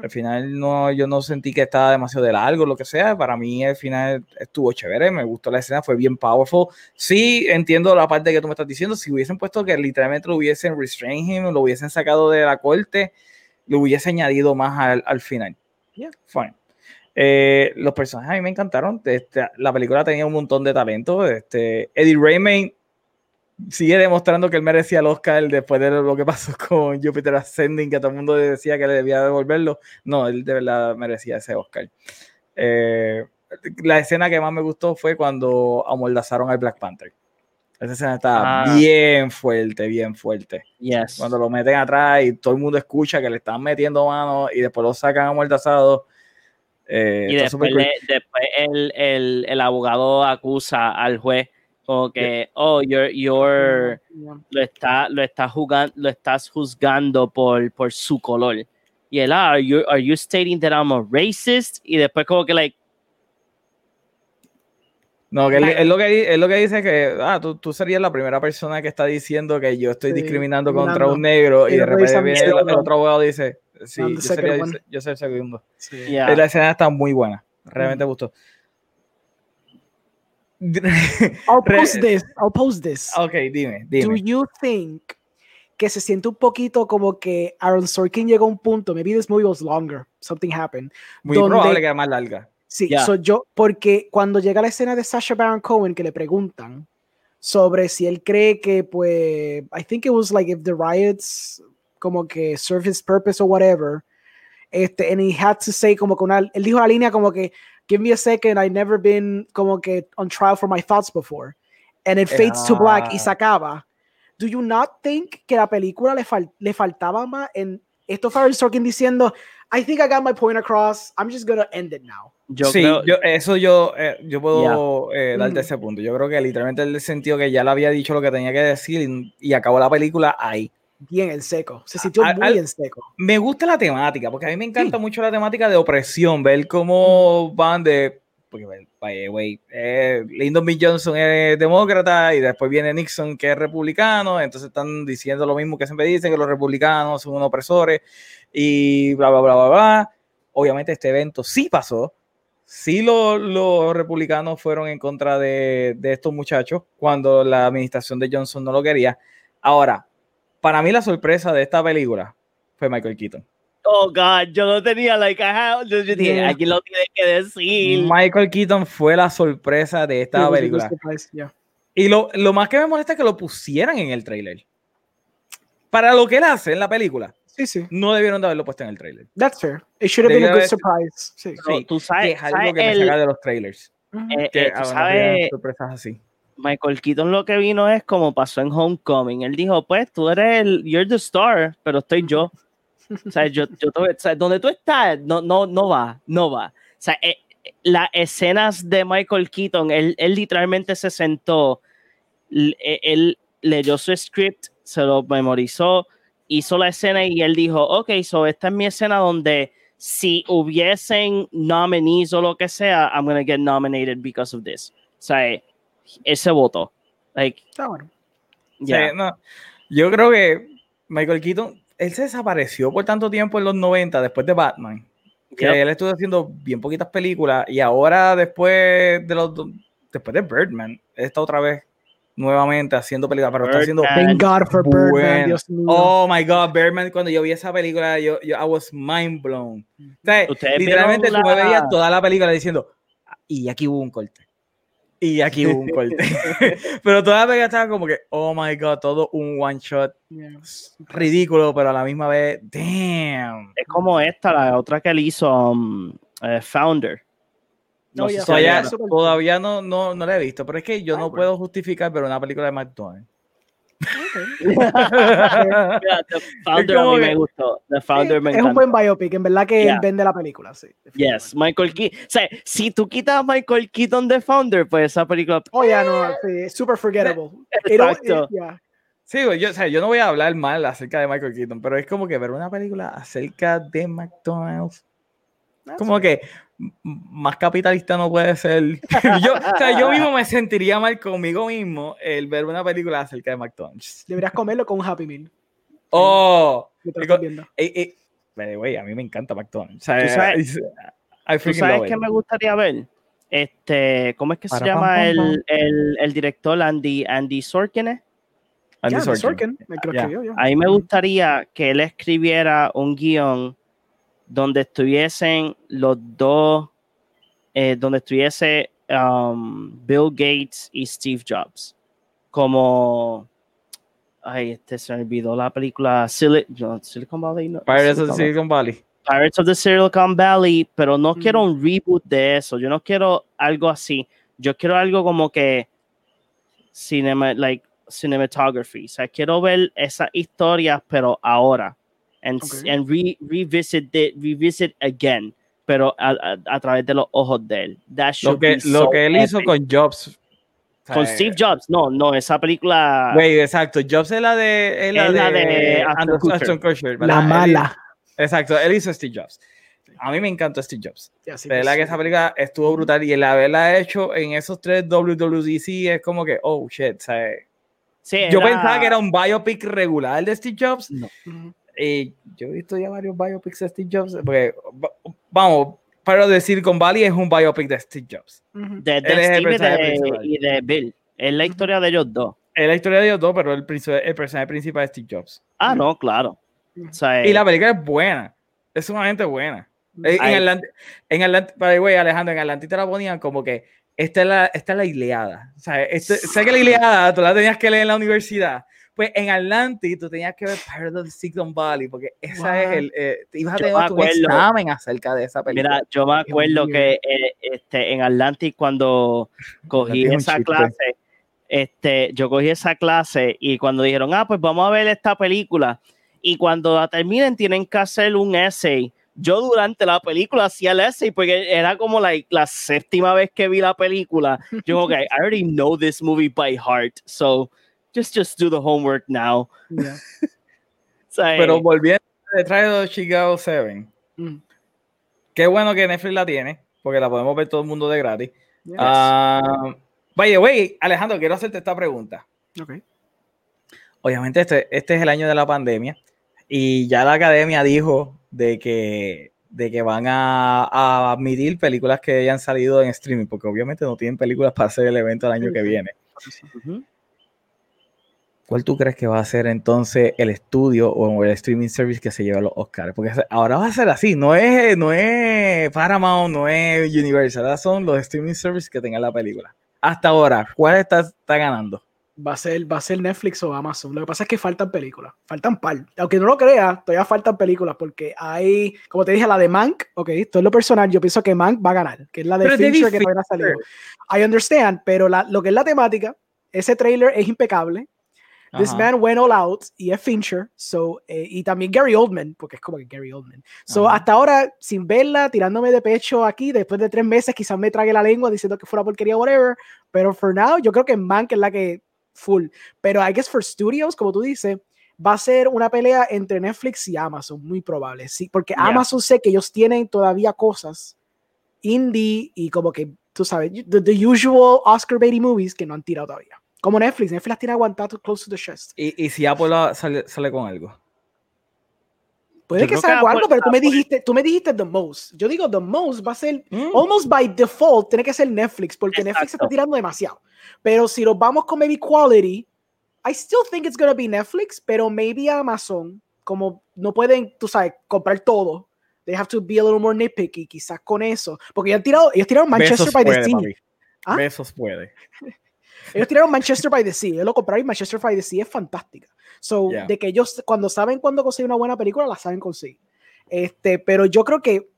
Al final no, yo no sentí que estaba demasiado de largo, lo que sea. Para mí el final estuvo chévere, me gustó la escena, fue bien powerful. Sí, entiendo la parte que tú me estás diciendo. Si hubiesen puesto que literalmente lo hubiesen restrained him, lo hubiesen sacado de la corte, lo hubiese añadido más al, al final. Yeah. Fine. Eh, los personajes a mí me encantaron. Este, la película tenía un montón de talento. Este, Eddie Raymond sigue demostrando que él merecía el Oscar después de lo que pasó con Jupiter Ascending, que todo el mundo decía que le debía devolverlo. No, él de verdad merecía ese Oscar. Eh, la escena que más me gustó fue cuando amordazaron al Black Panther. Esa escena está ah. bien fuerte, bien fuerte. Yes. Cuando lo meten atrás y todo el mundo escucha que le están metiendo mano y después lo sacan amordazado. Eh, y después, después el, el, el, abogado acusa al juez como que, oh, you're, you're, lo, está, lo, está jugando, lo estás juzgando por, por su color. Y él, ah, are you, are you stating that I'm a racist? Y después como que, like, no, que es, lo que, es lo que dice que ah, tú, tú, serías la primera persona que está diciendo que yo estoy discriminando contra un negro y, de repente viene el, otro abogado y dice, sí, yo, sería, yo, soy el segundo. Sí. La escena está muy buena, realmente mm. gustó. I'll post this, I'll post this. Ok, dime, dime. Do you think que se siente un poquito como que Aaron Sorkin llegó a un punto, maybe this movie was longer, something happened. Muy probable que era más larga Sí, soy yo, porque cuando llega la escena de Sasha Baron Cohen que le preguntan sobre si él cree que, pues, I think it was like if the riots como que serve his purpose or whatever, este, and he had to say como que una, él dijo la línea como que, give me a second, I've never been como que on trial for my thoughts before, and it fades to black y se acaba. Do you not think que la película le, fal le faltaba más en esto fue Aaron Sorkin diciendo, I think I got my point across, I'm just gonna end it now. Yo sí, yo, eso yo, eh, yo puedo eh, darte mm. ese punto. Yo creo que literalmente el sentido que ya le había dicho lo que tenía que decir y, acabó la película ahí. Bien en seco, se sintió muy en seco. Me gusta la temática, porque a mí me encanta mucho la temática de opresión, ver cómo van de. Porque, güey, eh, Lyndon B. Johnson es demócrata y después viene Nixon que es republicano, entonces están diciendo lo mismo que siempre dicen, que los republicanos son unos opresores y bla, bla, bla, bla, bla. Obviamente este evento sí pasó, sí los, republicanos fueron en contra de, estos muchachos cuando la administración de Johnson no lo quería. Ahora, para mí la sorpresa de esta película fue Michael Keaton. Oh, God, yo no tenía, like, yo dije, aquí lo tiene que decir. Michael Keaton fue la sorpresa de esta película. Y lo, lo, más que me molesta es que lo pusieran en el trailer. Para lo que él hace en la película, Sí, sí. No debieron de haberlo puesto en el trailer. That's fair. It should have been a good surprise. Sí. sí. tú sabes, es algo que me saca de los trailers. Eh, que eh, tú sabes, sorpresas así. Michael Keaton lo que vino es como pasó en Homecoming. Él dijo, pues tú eres el, you're the star, pero estoy yo. o sea, yo, yo o sea, donde tú estás, no, no, no va, no va. O sea, eh, las escenas de Michael Keaton, él, él literalmente se sentó, él, él leyó su script, se lo memorizó, hizo la escena y él dijo, ok, so esta es mi escena donde si hubiesen nominees o lo que sea, I'm gonna get nominated because of this. O sea, ese voto. Like, Está bueno. yo creo que Michael Keaton, él se desapareció por tanto tiempo en los 90 después de Batman. Que él estuvo haciendo bien poquitas películas y ahora después de los después de Birdman, está otra vez nuevamente haciendo películas, pero está haciendo. Thank God for Birdman, Dios mío. Oh my God, Birdman, cuando yo vi esa película, yo, yo I was mind blown. literalmente tú me veías toda la película diciendo, y aquí hubo un corte. Y aquí hubo un corte. pero toda la película estaba como que, oh my God, todo un one shot. Ridículo, pero a la misma vez, damn. Es como esta, la otra que él hizo, um, eh, Founder no, todavía, todavía no, no, no, la he visto, pero es que yo no puedo justificar ver una película de McDonald's. Okay. The Founder a mí me gustó. The Founder me es un buen biopic, en verdad que él vende la película, sí. Yes, Michael Keaton. O sea, si tú quitas a Michael Keaton de Founder, pues esa película. Oh, ya, no, sí, super forgettable. Exacto. Sí, yo, o sea, yo no voy a hablar mal acerca de Michael Keaton, pero es como que ver una película acerca de McDonald's. Como que más capitalista no puede ser. yo, o sea, yo mismo me sentiría mal conmigo mismo el ver una película acerca de McDonald's. Deberías comerlo con un Happy Meal. Oh, eh, eh, a mí me encanta McDonald's. ¿Tú sabes, ¿tú sabes qué me gustaría ver? Este, ¿cómo es que se llama el, el, el, director Andy, Andy Sorkin? Andy Sorkin. Me creo que yo, A mí me gustaría que él escribiera un guion donde estuviesen los dos, eh, donde estuviese um, Bill Gates y Steve Jobs. Como, ay, este se me olvidó la película Silicon Valley. Pirates of the Silicon Valley. Pirates of the Silicon Valley, pero no mm. quiero un reboot de eso. Yo no quiero algo así. Yo quiero algo como que cinema, like, cinematography. O sea, quiero ver esas historias, pero ahora. And, Okay. and re, revisit it, revisit again, pero a, a, a través de los ojos de él. That Lo should que, be lo so que él hizo epic. con Jobs. o Con sea, Steve Jobs. No, no, esa película. Güey, exacto. Jobs es la de. Es la Es la de, de Ashton Ashton- Kutcher. La mala. exacto, él hizo Steve Jobs. A mí me encantó Steve Jobs. Sí, De verdad sí. que esa película estuvo brutal y el haberla hecho en esos tres WWDC es como que, oh shit. ¿sabes? Sí, Yo era- pensaba que era un biopic regular de Steve Jobs No. Y yo he visto ya varios biopics de Steve Jobs. Porque, va- vamos, para decir con Valley es un biopic de Steve Jobs. Ujú. De, de el Steve y de, y de Bill. Es la historia de ellos dos. Es la historia de ellos dos, pero el, princi- el personaje principal es Steve Jobs. Ah, no, claro. O sea, Y la película es buena. Es sumamente buena. Eh, En. Atlanta, en Atlanta, Alejandro, en Atlanta te la ponían como que esta es la, esta es la Ileada. O sea, este, sé que la Ileada tú la tenías que leer en la universidad. Pues en Atlantis tú tenías que ver Pirates of Silicon Valley, porque esa What? es el. eh, te ibas a tener un examen acerca de esa película. Mira, yo me acuerdo que eh, este, en Atlantic cuando cogí esa clase, este, yo cogí esa clase y cuando dijeron, ah, pues vamos a ver esta película y cuando la terminen tienen que hacer un essay. Yo durante la película hacía el essay porque era como like, la séptima vez que vi la película. Yo que, I already know this movie by heart, so just, just do the homework now. Pero volviendo detrás de Chicago 7, Mm. qué bueno que Netflix la tiene, porque la podemos ver todo el mundo de gratis. Yes. Ah, by the way, Alejandro, quiero hacerte esta pregunta. Ok. obviamente este, este es el año de la pandemia y ya la academia dijo de que, de que van a, a admitir películas que hayan salido en streaming, porque obviamente no tienen películas para hacer el evento el año que viene. ujú. ¿Cuál tú crees que va a ser entonces el estudio o el streaming service que se lleva los Oscars? Porque ahora va a ser así, no es, no es Paramount, no es Universal, ahora son los streaming services que tengan la película. Hasta ahora, ¿cuál está, está ganando? Va a, ser, va a ser Netflix o Amazon. Lo que pasa es que faltan películas. Faltan par. Aunque no lo creas, todavía faltan películas porque hay, como te dije, la de Mank. Ok, esto es lo personal. Yo pienso que Mank va a ganar, que es la de Pero Fincher que no ha salido. I understand, pero la- lo que es la temática, ese trailer es impecable. This Ajá. man went all out y es Fincher, so, eh, y también Gary Oldman, porque es como que Gary Oldman. So, Ajá. hasta ahora, sin verla, tirándome de pecho aquí, después de tres meses, quizás me trague la lengua diciendo que fuera porquería, whatever. Pero for now, yo creo que Mank es la que full. Pero I guess for studios, como tú dices, va a ser una pelea entre Netflix y Amazon, muy probable. Sí, porque Yeah. Amazon sé que ellos tienen todavía cosas indie y como que, tú sabes, the, the usual Oscar baity movies que no han tirado todavía. Como Netflix, Netflix las tiene aguantado close to the chest. Y, y si Apple sale, sale con algo. Puede Yo que salga Apple- algo, pero tú me dijiste, tú me dijiste the most. Yo digo the most va a ser Mm. almost by default tiene que ser Netflix porque Netflix Exacto. está tirando demasiado. Pero si nos vamos con maybe quality, I still think it's gonna be Netflix, pero maybe Amazon, como no pueden, tú sabes, comprar todo. They have to be a little more nitpicky, quizás con eso, porque ellos han tirado, ellos tiraron Manchester Besos by the puede, Sea. papi. ¿Ah? Besos puede. Ellos tiraron Manchester by the Sea, ellos lo compraron y Manchester by the Sea es fantástica. So, Yeah. de que ellos cuando saben cuándo conseguir una buena película, la saben conseguir. Este, pero yo creo que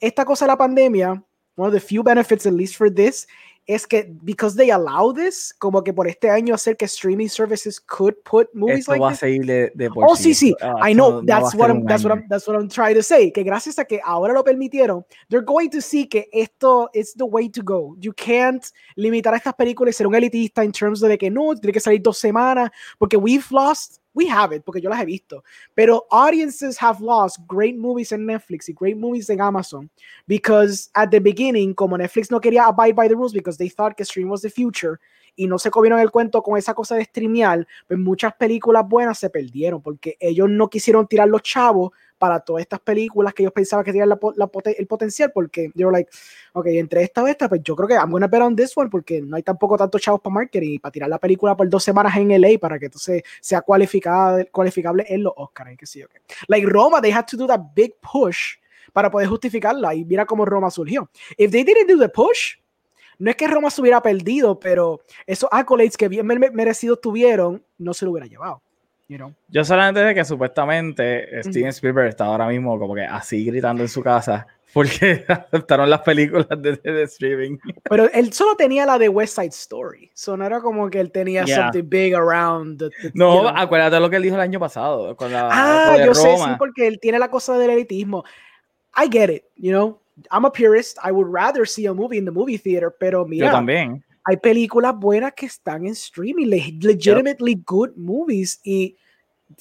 esta cosa de la pandemia, one of the few benefits, at least for this, es que because they allow this, como que por este año hacer que streaming services could put movies Esto like va a this. seguir de, de por Oh, sí, sí. Ah, I know. no that's what I'm. That's what. I'm. That's what I'm trying to say. Que gracias a que ahora lo permitieron, they're going to see que esto is the way to go. You can't limitar a estas películas y ser un elitista in terms de que no tiene que salir dos semanas porque we've lost. We have it porque yo las he visto. Pero audiences have lost great movies en Netflix y great movies en Amazon because at the beginning, como Netflix no quería abide by the rules because they thought que stream was the future y no se comieron el cuento con esa cosa de streamear, pues muchas películas buenas se perdieron porque ellos no quisieron tirar los chavos para todas estas películas que ellos pensaban que tenían la la el potencial porque were like, ok, entre esta o esta, pues yo creo que I'm gonna bet on this one porque no hay tampoco tantos chavos para marketing y para tirar la película por dos semanas en LA para que entonces sea cualificada, cualificable en los Oscars qué sé yo qué. Like Roma, they had to do that big push para poder justificarla y mira cómo Roma surgió. If they didn't do the push, no es que Roma se hubiera perdido, pero esos accolades que bien mer- merecidos tuvieron, no se lo hubiera llevado. You know? Yo solamente sé que supuestamente Steven Spielberg está ahora mismo como que así gritando en su casa porque aceptaron las películas de, de, streaming. Pero él solo tenía la de West Side Story. So no era como que él tenía Yeah. something big around. the- the- No, you know. acuérdate lo que él dijo el año pasado. Con la, Ah, con de yo sé, sí, Roma. porque él tiene la cosa del elitismo. I get it, you know. I'm a purist. I would rather see a movie in the movie theater, pero Yo mira, también. Hay películas buenas que están en streaming, le- legitimately good movies y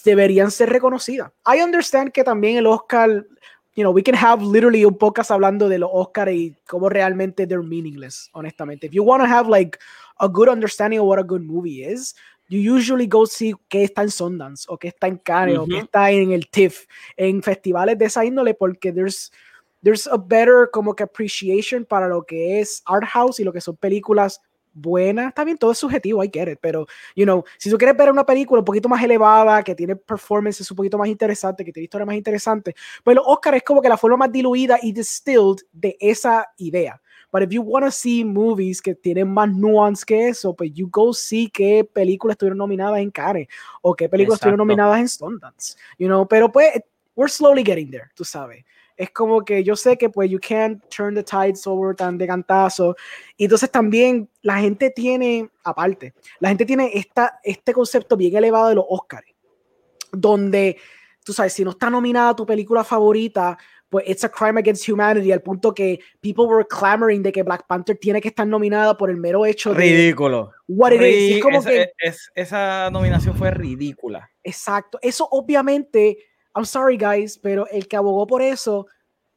deberían ser reconocidas. I understand que también el Oscar, you know, we can have literally un podcast hablando de los Oscar y cómo realmente they're meaningless, honestamente. If you want to have like a good understanding of what a good movie is, you usually go see qué está en Sundance o qué está en Cannes o qué está en el TIFF, en festivales de esa índole, porque there's there's a better como que appreciation para lo que es art house y lo que son películas buenas. Está bien, todo es subjetivo, I get it, pero, you know, si tú quieres ver una película un poquito más elevada, que tiene performances un poquito más interesantes, que tiene historias más interesantes, pues los Oscar es como que la forma más diluida y distilled de esa idea. But if you want to see movies que tienen más nuance que eso, pues you go see qué películas estuvieron nominadas en Cannes o qué películas estuvieron Exacto. nominadas en Sundance, you know, pero pues we're slowly getting there, tú sabes. Es como que yo sé que pues you can't turn the tides over tan de cantazo. Y entonces también la gente tiene, aparte, la gente tiene esta, este concepto bien elevado de los Oscars, donde, tú sabes, si no está nominada tu película favorita, pues it's a crime against humanity, al punto que people were clamoring de que Black Panther tiene que estar nominada por el mero hecho de Ridículo. what it is. Y es Ri- como esa, que, es- esa nominación fue ridícula. Exacto. Eso obviamente, I'm sorry guys, pero el que abogó por eso,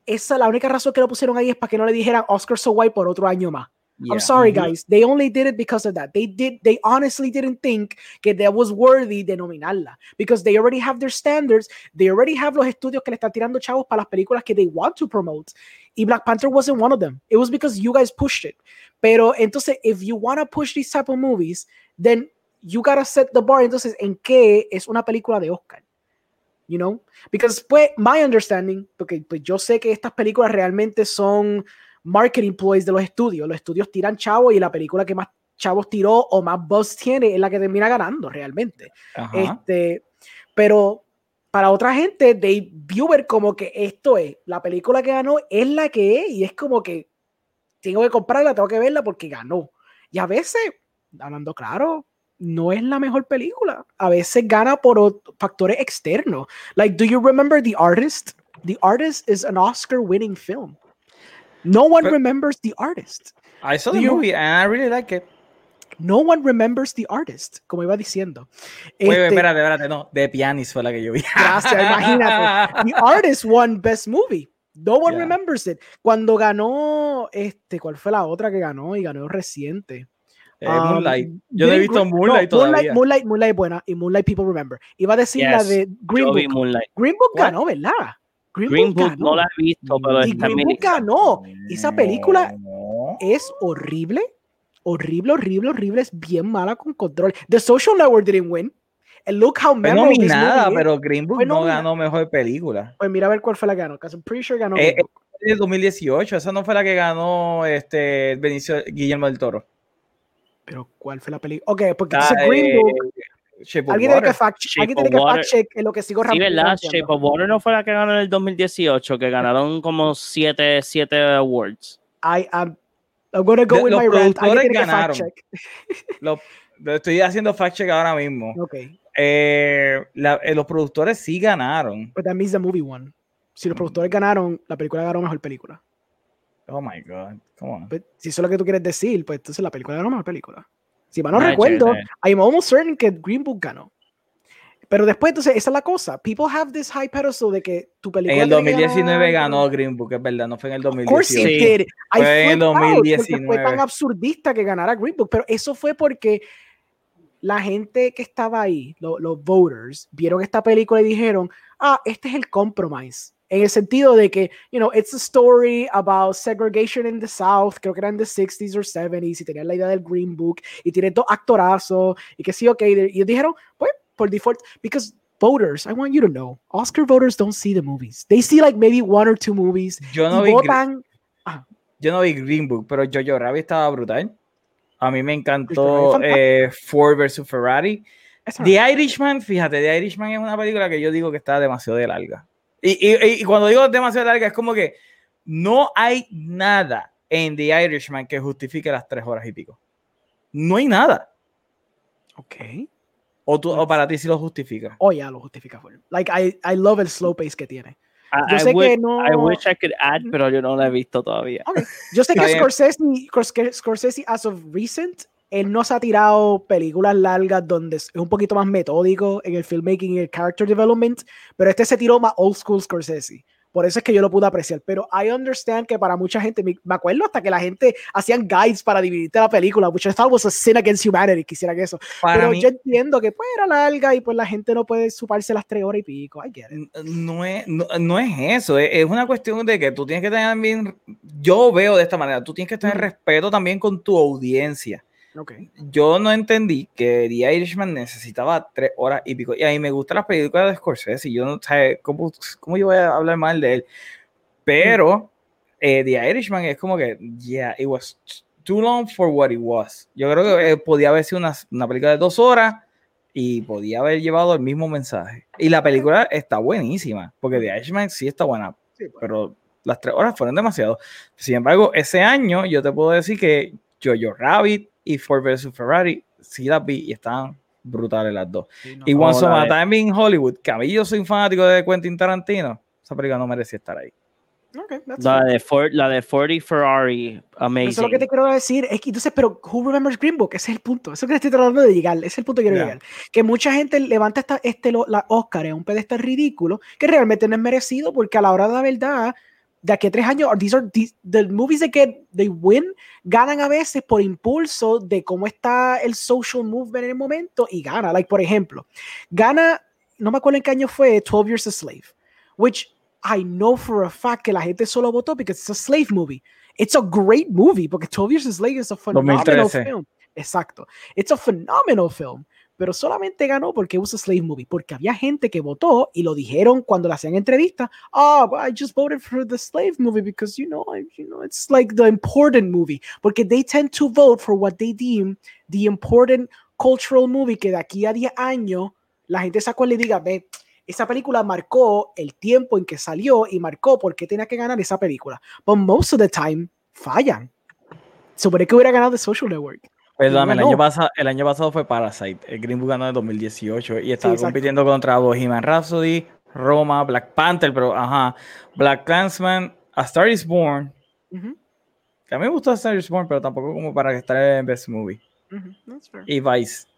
esa la única razón que lo pusieron ahí es para que no le dijeran Oscar So White por otro año más. I'm sorry guys, they only did it because of that. They did they honestly didn't think que that was worthy de nominarla because they already have their standards, they already have los estudios que le están tirando chavos para las películas que they want to promote. Y Black Panther wasn't one of them. It was because you guys pushed it. Pero entonces if you want to push these type of movies, then you gotta set the bar. Entonces, ¿en qué es una película de Oscar? You know? Because, pues, my understanding, porque pues, yo sé que estas películas realmente son marketing ploys de los estudios. Los estudios tiran chavos y la película que más chavos tiró o más buzz tiene es la que termina ganando realmente. Ajá. Este, pero para otra gente, they view it como que esto es, la película que ganó es la que es y es como que tengo que comprarla, tengo que verla porque ganó. Y a veces, hablando claro, no es la mejor película. A veces gana por factores externos. Like, do you remember The Artist? The Artist is an Oscar winning film. No one But- remembers The Artist. I saw Do the you- movie and I really like it. No one remembers The Artist, como iba diciendo. Wait, wait, Este- espérate, espérate, no. The Pianist fue la que yo vi. Gracias, imagínate. The Artist won Best Movie. No one Yeah. remembers it. Cuando ganó, este, ¿cuál fue la otra que ganó? Y ganó reciente. Eh, Um, Moonlight. Yo no he visto Moonlight no, todavía. Moonlight, Moonlight, Moonlight es buena y Moonlight People Remember. Iba a decir la de Green Book. Moonlight. Green Book ¿Cuál? ganó, ¿verdad? Green, Green Book Book ganó. no la he visto, pero y está en Green Book ganó. Esa película es horrible, horrible, horrible, horrible. Es bien mala con control. The Social Network didn't win. And look how Fue nominada, pero Green Book no ganó mejor película. Pues mira a ver cuál fue la que ganó. Because I'm pretty sure ganó. Eh. Es del 2018, esa no fue la que ganó este Benicio Guillermo del Toro. Pero ¿cuál fue la película? Ok, porque Ah, entonces Green eh, Book. Shape Alguien tiene que fact, alguien tiene que fact check en lo que sigo Sí, rápido ¿verdad? ranteando. Shape of Water no fue la que ganó en el 2018, que ganaron como 7 siete awards. I am I'm gonna go De- with los my rant. Alguien productores tiene que ganaron. fact check. Estoy haciendo fact check ahora mismo. Ok, Eh, la- eh, los productores sí ganaron. but that means the movie won. Si los Mm. productores ganaron, la película ganó mejor película. Oh my god. Come on. But si eso es lo que tú quieres decir, pues entonces la película ganó mejor película. Si mal no recuerdo. I'm almost certain que Green Book ganó. Pero después, entonces, esa es la cosa. People have this high pedestal de que tu película. En el tiene que 2019 ganar. ganó Green Book, es verdad, no fue en el Of course 2018. it Sí. did. I Fue en out porque fue 2019. tan absurdista que ganara Green Book, pero eso fue porque la gente que estaba ahí, lo- los voters, vieron esta película y dijeron, ah, este es el compromise. En el sentido de que, you know, it's a story about segregation in the South, creo que era en the 60s or 70s, y tenían la idea del Green Book, y tiene dos actorazos, y que sí, ok, y dijeron, pues, por default, because voters, I want you to know, Oscar voters don't see the movies. They see like maybe one or two movies, Yo no, vi, votan yo no vi Green Book, pero Jojo Rabbit estaba brutal. A mí me encantó eh, Ford versus Ferrari. The Irishman, fíjate, The Irishman es una película que yo digo que está demasiado de larga. Y, y, y, cuando digo demasiado larga, es como que no hay nada en The Irishman que justifique las tres horas y pico. No hay nada. Ok. O, tú, o para ti sí lo justifica. Oh, ya lo justifica. Like, I, I love el slow pace que tiene. I, yo sé I wish, que no... I wish I could add, pero yo no lo he visto todavía. Okay. Yo sé que Scorsese, Scorsese, as of recent, él no se ha tirado películas largas donde es un poquito más metódico en el filmmaking y el character development, pero este se tiró más old school Scorsese. Por eso es que yo lo pude apreciar. Pero I understand que para mucha gente, me, acuerdo hasta que la gente hacían guides para dividirte la película, which I thought was a sin against humanity, quisieran eso. Pero yo entiendo que pues era larga y pues la gente no puede suparse las tres horas y pico. I get it. No es, no, es eso, es, una cuestión de que tú tienes que tener también, yo veo de esta manera, tú tienes que tener respeto también con tu audiencia. Okay. Yo no entendí que The Irishman necesitaba tres horas y pico. Y a mí me gustan las películas de Scorsese. Y yo no sé cómo, cómo yo voy a hablar mal de él. Pero eh, The Irishman es como que, yeah, it was too long for what it was. Yo creo que eh, podía haber sido una, una, película de dos horas y podía haber llevado el mismo mensaje. Y la película está buenísima, porque The Irishman sí está buena, pues. pero las tres horas fueron demasiado. Sin embargo, ese año yo te puedo decir que Jojo Rabbit y Ford vs Ferrari, sí las vi y estaban brutales las dos. y Once Upon a Time in Hollywood, que a mí yo soy fanático de Quentin Tarantino, esa película no merecía estar ahí. Okay, la, de Ford, la de Ford y Ferrari, amazing. Eso es lo que te quiero decir. Es que entonces, pero who remembers Green Book? Ese es el punto. Eso que estoy tratando de llegar. Ese es el punto que quiero llegar. Que mucha gente levanta esta, este, la Oscar en un pedestal ridículo que realmente no es merecido porque a la hora de la verdad de aquí a tres años, these are the movies that get they win, ganan a veces por impulso de cómo está el social movement en el momento y gana. Like, por ejemplo, gana, no me acuerdo en qué año fue, 12 Years a Slave, which I know for a fact que la gente solo votó because it's a slave movie. It's a great movie porque 12 Years a Slave is a phenomenal film. Exacto. It's a phenomenal film pero solamente ganó porque was slave movie, porque había gente que votó y lo dijeron cuando le hacían entrevistas, oh, I just voted for the slave movie because, you know, you know, it's like the important movie, porque they tend to vote for what they deem the important cultural movie que de aquí a 10 años la gente sacó y le diga, ve, esa película marcó el tiempo en que salió y marcó por qué tenía que ganar esa película. But most of the time fallan. Sobre que hubiera ganado The Social Network. Perdóname, el, año pasado, el año pasado fue Parasite. El Green Book ganó en 2018 y estaba compitiendo contra Bohemian Rhapsody, Roma, Black Panther, pero ajá, Black Clansman, A Star is Born. Que a mí me gustó A Star is Born, pero tampoco como para que estar en Best Movie. Y Vice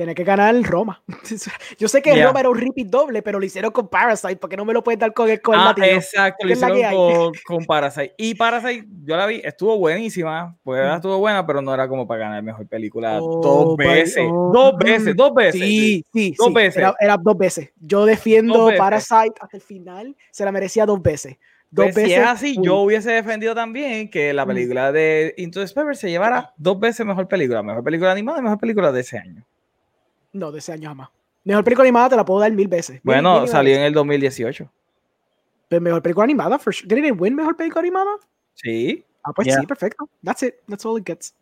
tiene que ganar Roma. Yo sé que Roma era un repeat doble, pero lo hicieron con Parasite, porque no me lo pueden dar con el, con ah, Exacto, lo hicieron con, Parasite. Y Parasite, yo la vi, estuvo buenísima, pues estuvo buena, pero no era como para ganar mejor película oh, dos veces. Oh, dos veces, dos veces. Sí, sí, dos veces. Era, dos veces. Yo defiendo Parasite hasta el final, se la merecía dos veces. Dos pues veces. Si es así, yo hubiese defendido también que la película de Into the Spider se llevara dos veces mejor película, mejor película animada y mejor película de ese año. No, de ese año jamás. Mejor película animada te la puedo dar mil veces. Bueno, salió en el 2018. Pero mejor película animada, for sure. ¿Did it win mejor película animada? Sí. Ah, pues sí, perfecto. That's it. That's all it gets.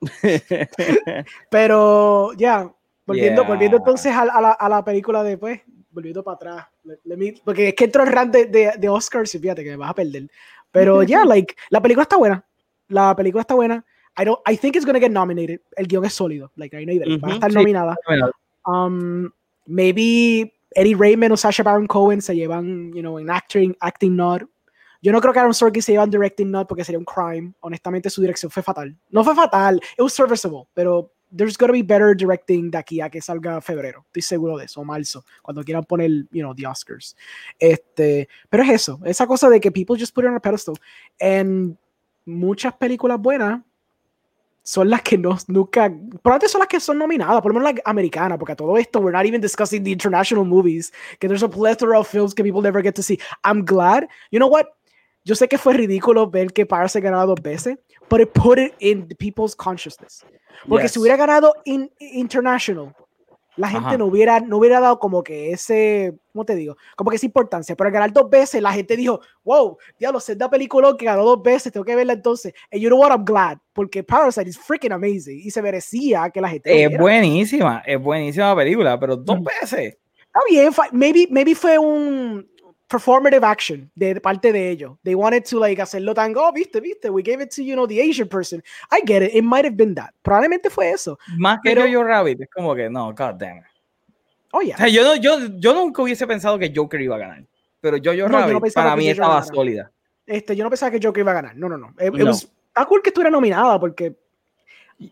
Pero, ya, volviendo, volviendo entonces a, la, a, la, película de, pues, volviendo para atrás. porque es que entro el rant de, de, de, Oscars y fíjate que me vas a perder. Pero, ya, yeah, like, la película está buena. La película está buena. I don't. I think it's gonna get nominated. El guion es sólido. Like I know that. Va a estar nominada. Um, maybe Eddie Raymond o Sasha Baron Cohen se llevan, you know, en acting, acting nod. Yo no creo que Aaron Sorkin se llevan directing nod porque sería un crime. Honestamente, su dirección fue fatal. No fue fatal. It was serviceable, pero there's gonna be better directing de aquí a que salga febrero. Estoy seguro de eso, o marzo, cuando quieran poner, you know, the Oscars. Este, pero es eso, esa cosa de que people just put it on a pedestal. En muchas películas buenas son las que no, nunca, probablemente son las que son nominadas, por lo menos las americanas, porque a todo esto, we're not even discussing the international movies, que there's a plethora of films que people never get to see. I'm glad, you know what? Yo sé que fue ridículo ver que Parasite ganado dos veces, but it put it in people's consciousness. Porque si hubiera ganado in, international, la gente no hubiera, no hubiera dado como que ese, ¿cómo te digo? Como que esa importancia. Pero al ganar dos veces, la gente dijo, wow, diablo, es da película que ganó dos veces, tengo que verla entonces. And you know what, I'm glad, porque Parasite is freaking amazing y se merecía que la gente. Es buenísima, es buenísima película, pero dos veces. Está bien, maybe, maybe fue un, performative action de parte de ellos. They wanted to like hacerlo tan, oh, viste, viste, we gave it to, you know, the Asian person. I get it, it might have been that. Probablemente fue eso. Más que Jojo Rabbit, es como que, no, god damn it. Oh, yeah. O sea, yo, no, yo, yo nunca hubiese pensado que Joker iba a ganar, pero Jojo no, Rabbit para mí estaba sólida. Este, yo no pensaba que Joker iba a ganar, no, no, no. It, no. está cool que estuviera nominada porque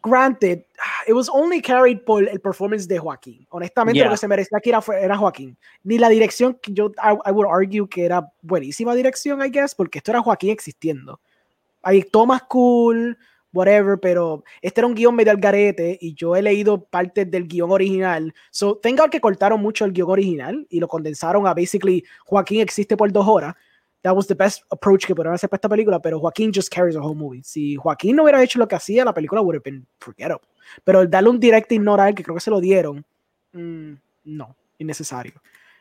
granted, it was only carried por el performance de Joaquín. Honestamente, lo que se merecía aquí era, era Joaquín. Ni la dirección, yo I, would argue que era buenísima dirección, I guess, porque esto era Joaquín existiendo. Hay tomas cool, whatever, pero este era un guion medio al garete y yo he leído partes del guion original. So, tengo que cortaron mucho el guion original y lo condensaron a basically Joaquín existe por dos horas that was the best approach que pudieron hacer para esta película, pero Joaquín just carries the whole movie. Si Joaquín no hubiera hecho lo que hacía, la película would have been forgettable. Pero el darle un direct ignorar, que creo que se lo dieron, mm, no, innecesario.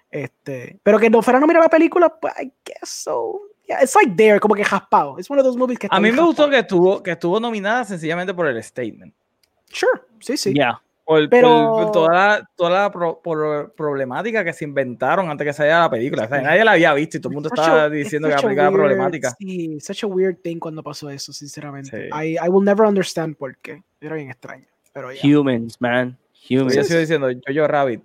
Este, pero que no fuera a nominar la película, pues I guess so. Yeah, it's like there, como que jaspado. Es uno de those movies que A mí me gustó que estuvo, que estuvo nominada sencillamente por el statement. Sure, sí, sí. Yeah. Por, pero... toda la, toda la por problemática que se inventaron antes que saliera la película. O sea, nadie la había visto y todo el mundo estaba diciendo que aplicaba problemática. Sí, such a weird thing cuando pasó eso, sinceramente. I, I, will never understand por qué. Era bien extraño. Pero Humans, man. Humans. Yo sigo diciendo Jojo Rabbit.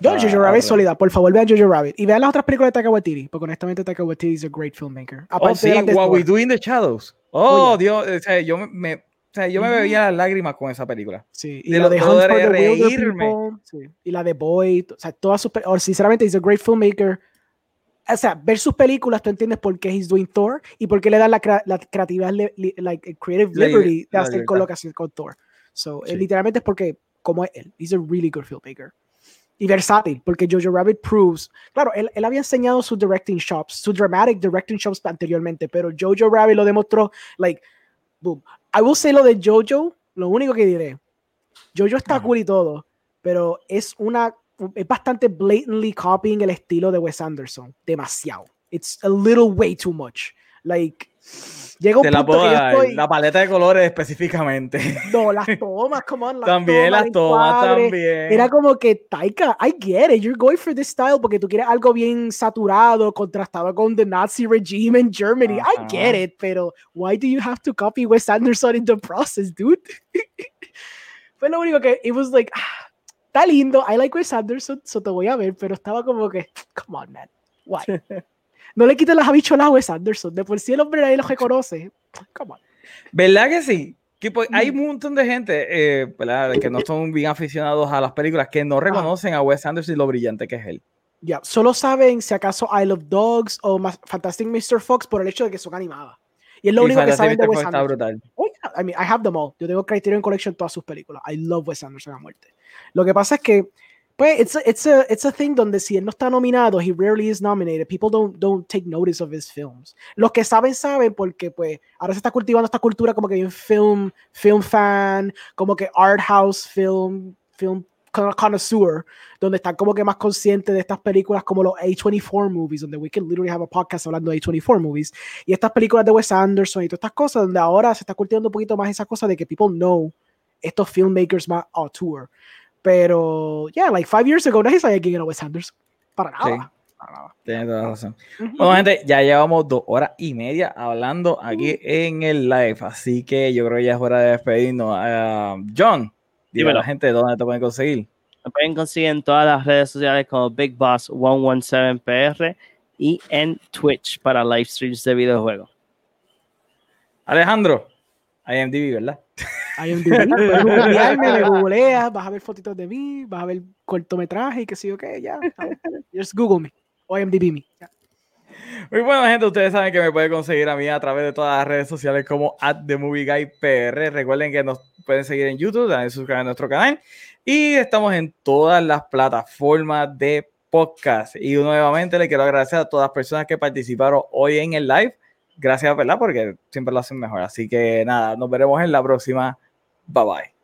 Yo, Jojo Rabbit sólida. Por favor, vean Jojo Rabbit. Y vean las otras películas de Taika Waititi, porque honestamente Taika Waititi es a great filmmaker. Oh, Aparte oh, sí, What We Do in the Shadows. Oh, oh Dios. O sea, yo me o sea, yo me bebía las lágrimas con esa película. Sí, y de la de Hunt for the reírme. Sí. Y la de Boy, o sea, todas sus películas, sinceramente, he's a great filmmaker. O sea, ver sus películas, tú entiendes por qué he's doing Thor y por qué le da la, la creatividad, like, creative liberty de hacer colocación con Thor. So, eh, literalmente es porque, como es él, he's a really good filmmaker. Y versátil, porque Jojo Rabbit proves, claro, él, él había enseñado sus directing shops, sus dramatic directing shops anteriormente, pero Jojo Rabbit lo demostró, like, boom, I will say lo de Jojo, lo único que diré. Jojo está cool y todo, pero es una es bastante blatantly copying el estilo de Wes Anderson, demasiado. It's a little way too much. Like llega un punto la, que yo estoy... la paleta de colores específicamente. No, las tomas, come on, las también las tomas también. Era como que Taika, I get it, you're going for this style porque tú quieres algo bien saturado, contrastado con the Nazi regime in Germany. I get it, pero why do you have to copy Wes Anderson in the process, dude? Fue lo único que it was like ah, está lindo, I like Wes Anderson, so te voy a ver, pero estaba como que come on, man. Why? No le quiten las habichuelas a Wes Anderson. De por sí el hombre ahí lo reconoce. Come on. ¿Verdad que sí? Que pues, hay mm. un montón de gente eh, que no son bien aficionados a las películas que no reconocen a Wes Anderson y lo brillante que es él. Ya, solo saben si acaso I Love Dogs o Fantastic Mr. Fox por el hecho de que son animadas. Y es lo único que saben de Wes Anderson. Brutal. Oh, I mean, I have them all. Yo tengo Criterion Collection todas sus películas. I love Wes Anderson a muerte. Lo que pasa es que pues it's a, it's a, it's a thing donde si él no está nominado, he rarely is nominated. People don't, don't take notice of his films. Los que saben, saben porque pues ahora se está cultivando esta cultura como que un film, film fan, como que art house film, film connoisseur, donde están como que más conscientes de estas películas como los A24 movies, donde we can literally have a podcast hablando de A24 movies, y estas películas de Wes Anderson y todas estas cosas, donde ahora se está cultivando un poquito más esa cosa de que people know estos filmmakers más auteur. Pero, yeah, like five years ago, nadie sabía quién era Wes Anderson. Para nada. Sí. Tienes toda la razón. Bueno, gente, ya llevamos dos horas y media hablando aquí en el live, así que yo creo que ya es hora de despedirnos. Uh, John, dime a la gente dónde te pueden conseguir. Me pueden conseguir en todas las redes sociales como Big Boss 117PR y en Twitch para live streams de videojuegos. Alejandro, IMDb, ¿verdad? IMDb, puedes me googleas, vas a ver fotitos de mí, vas a ver cortometraje y que sí o qué, ya. Just Google me o IMDb me. Muy bueno, gente. Ustedes saben que me pueden conseguir a mí a través de todas las redes sociales como at the movie guy PR. Recuerden que nos pueden seguir en YouTube, también suscribir a nuestro canal. Y estamos en todas las plataformas de podcast. Y nuevamente le quiero agradecer a todas las personas que participaron hoy en el live gracias, ¿verdad? Porque siempre lo hacen mejor. Así que nada, nos veremos en la próxima. Bye bye.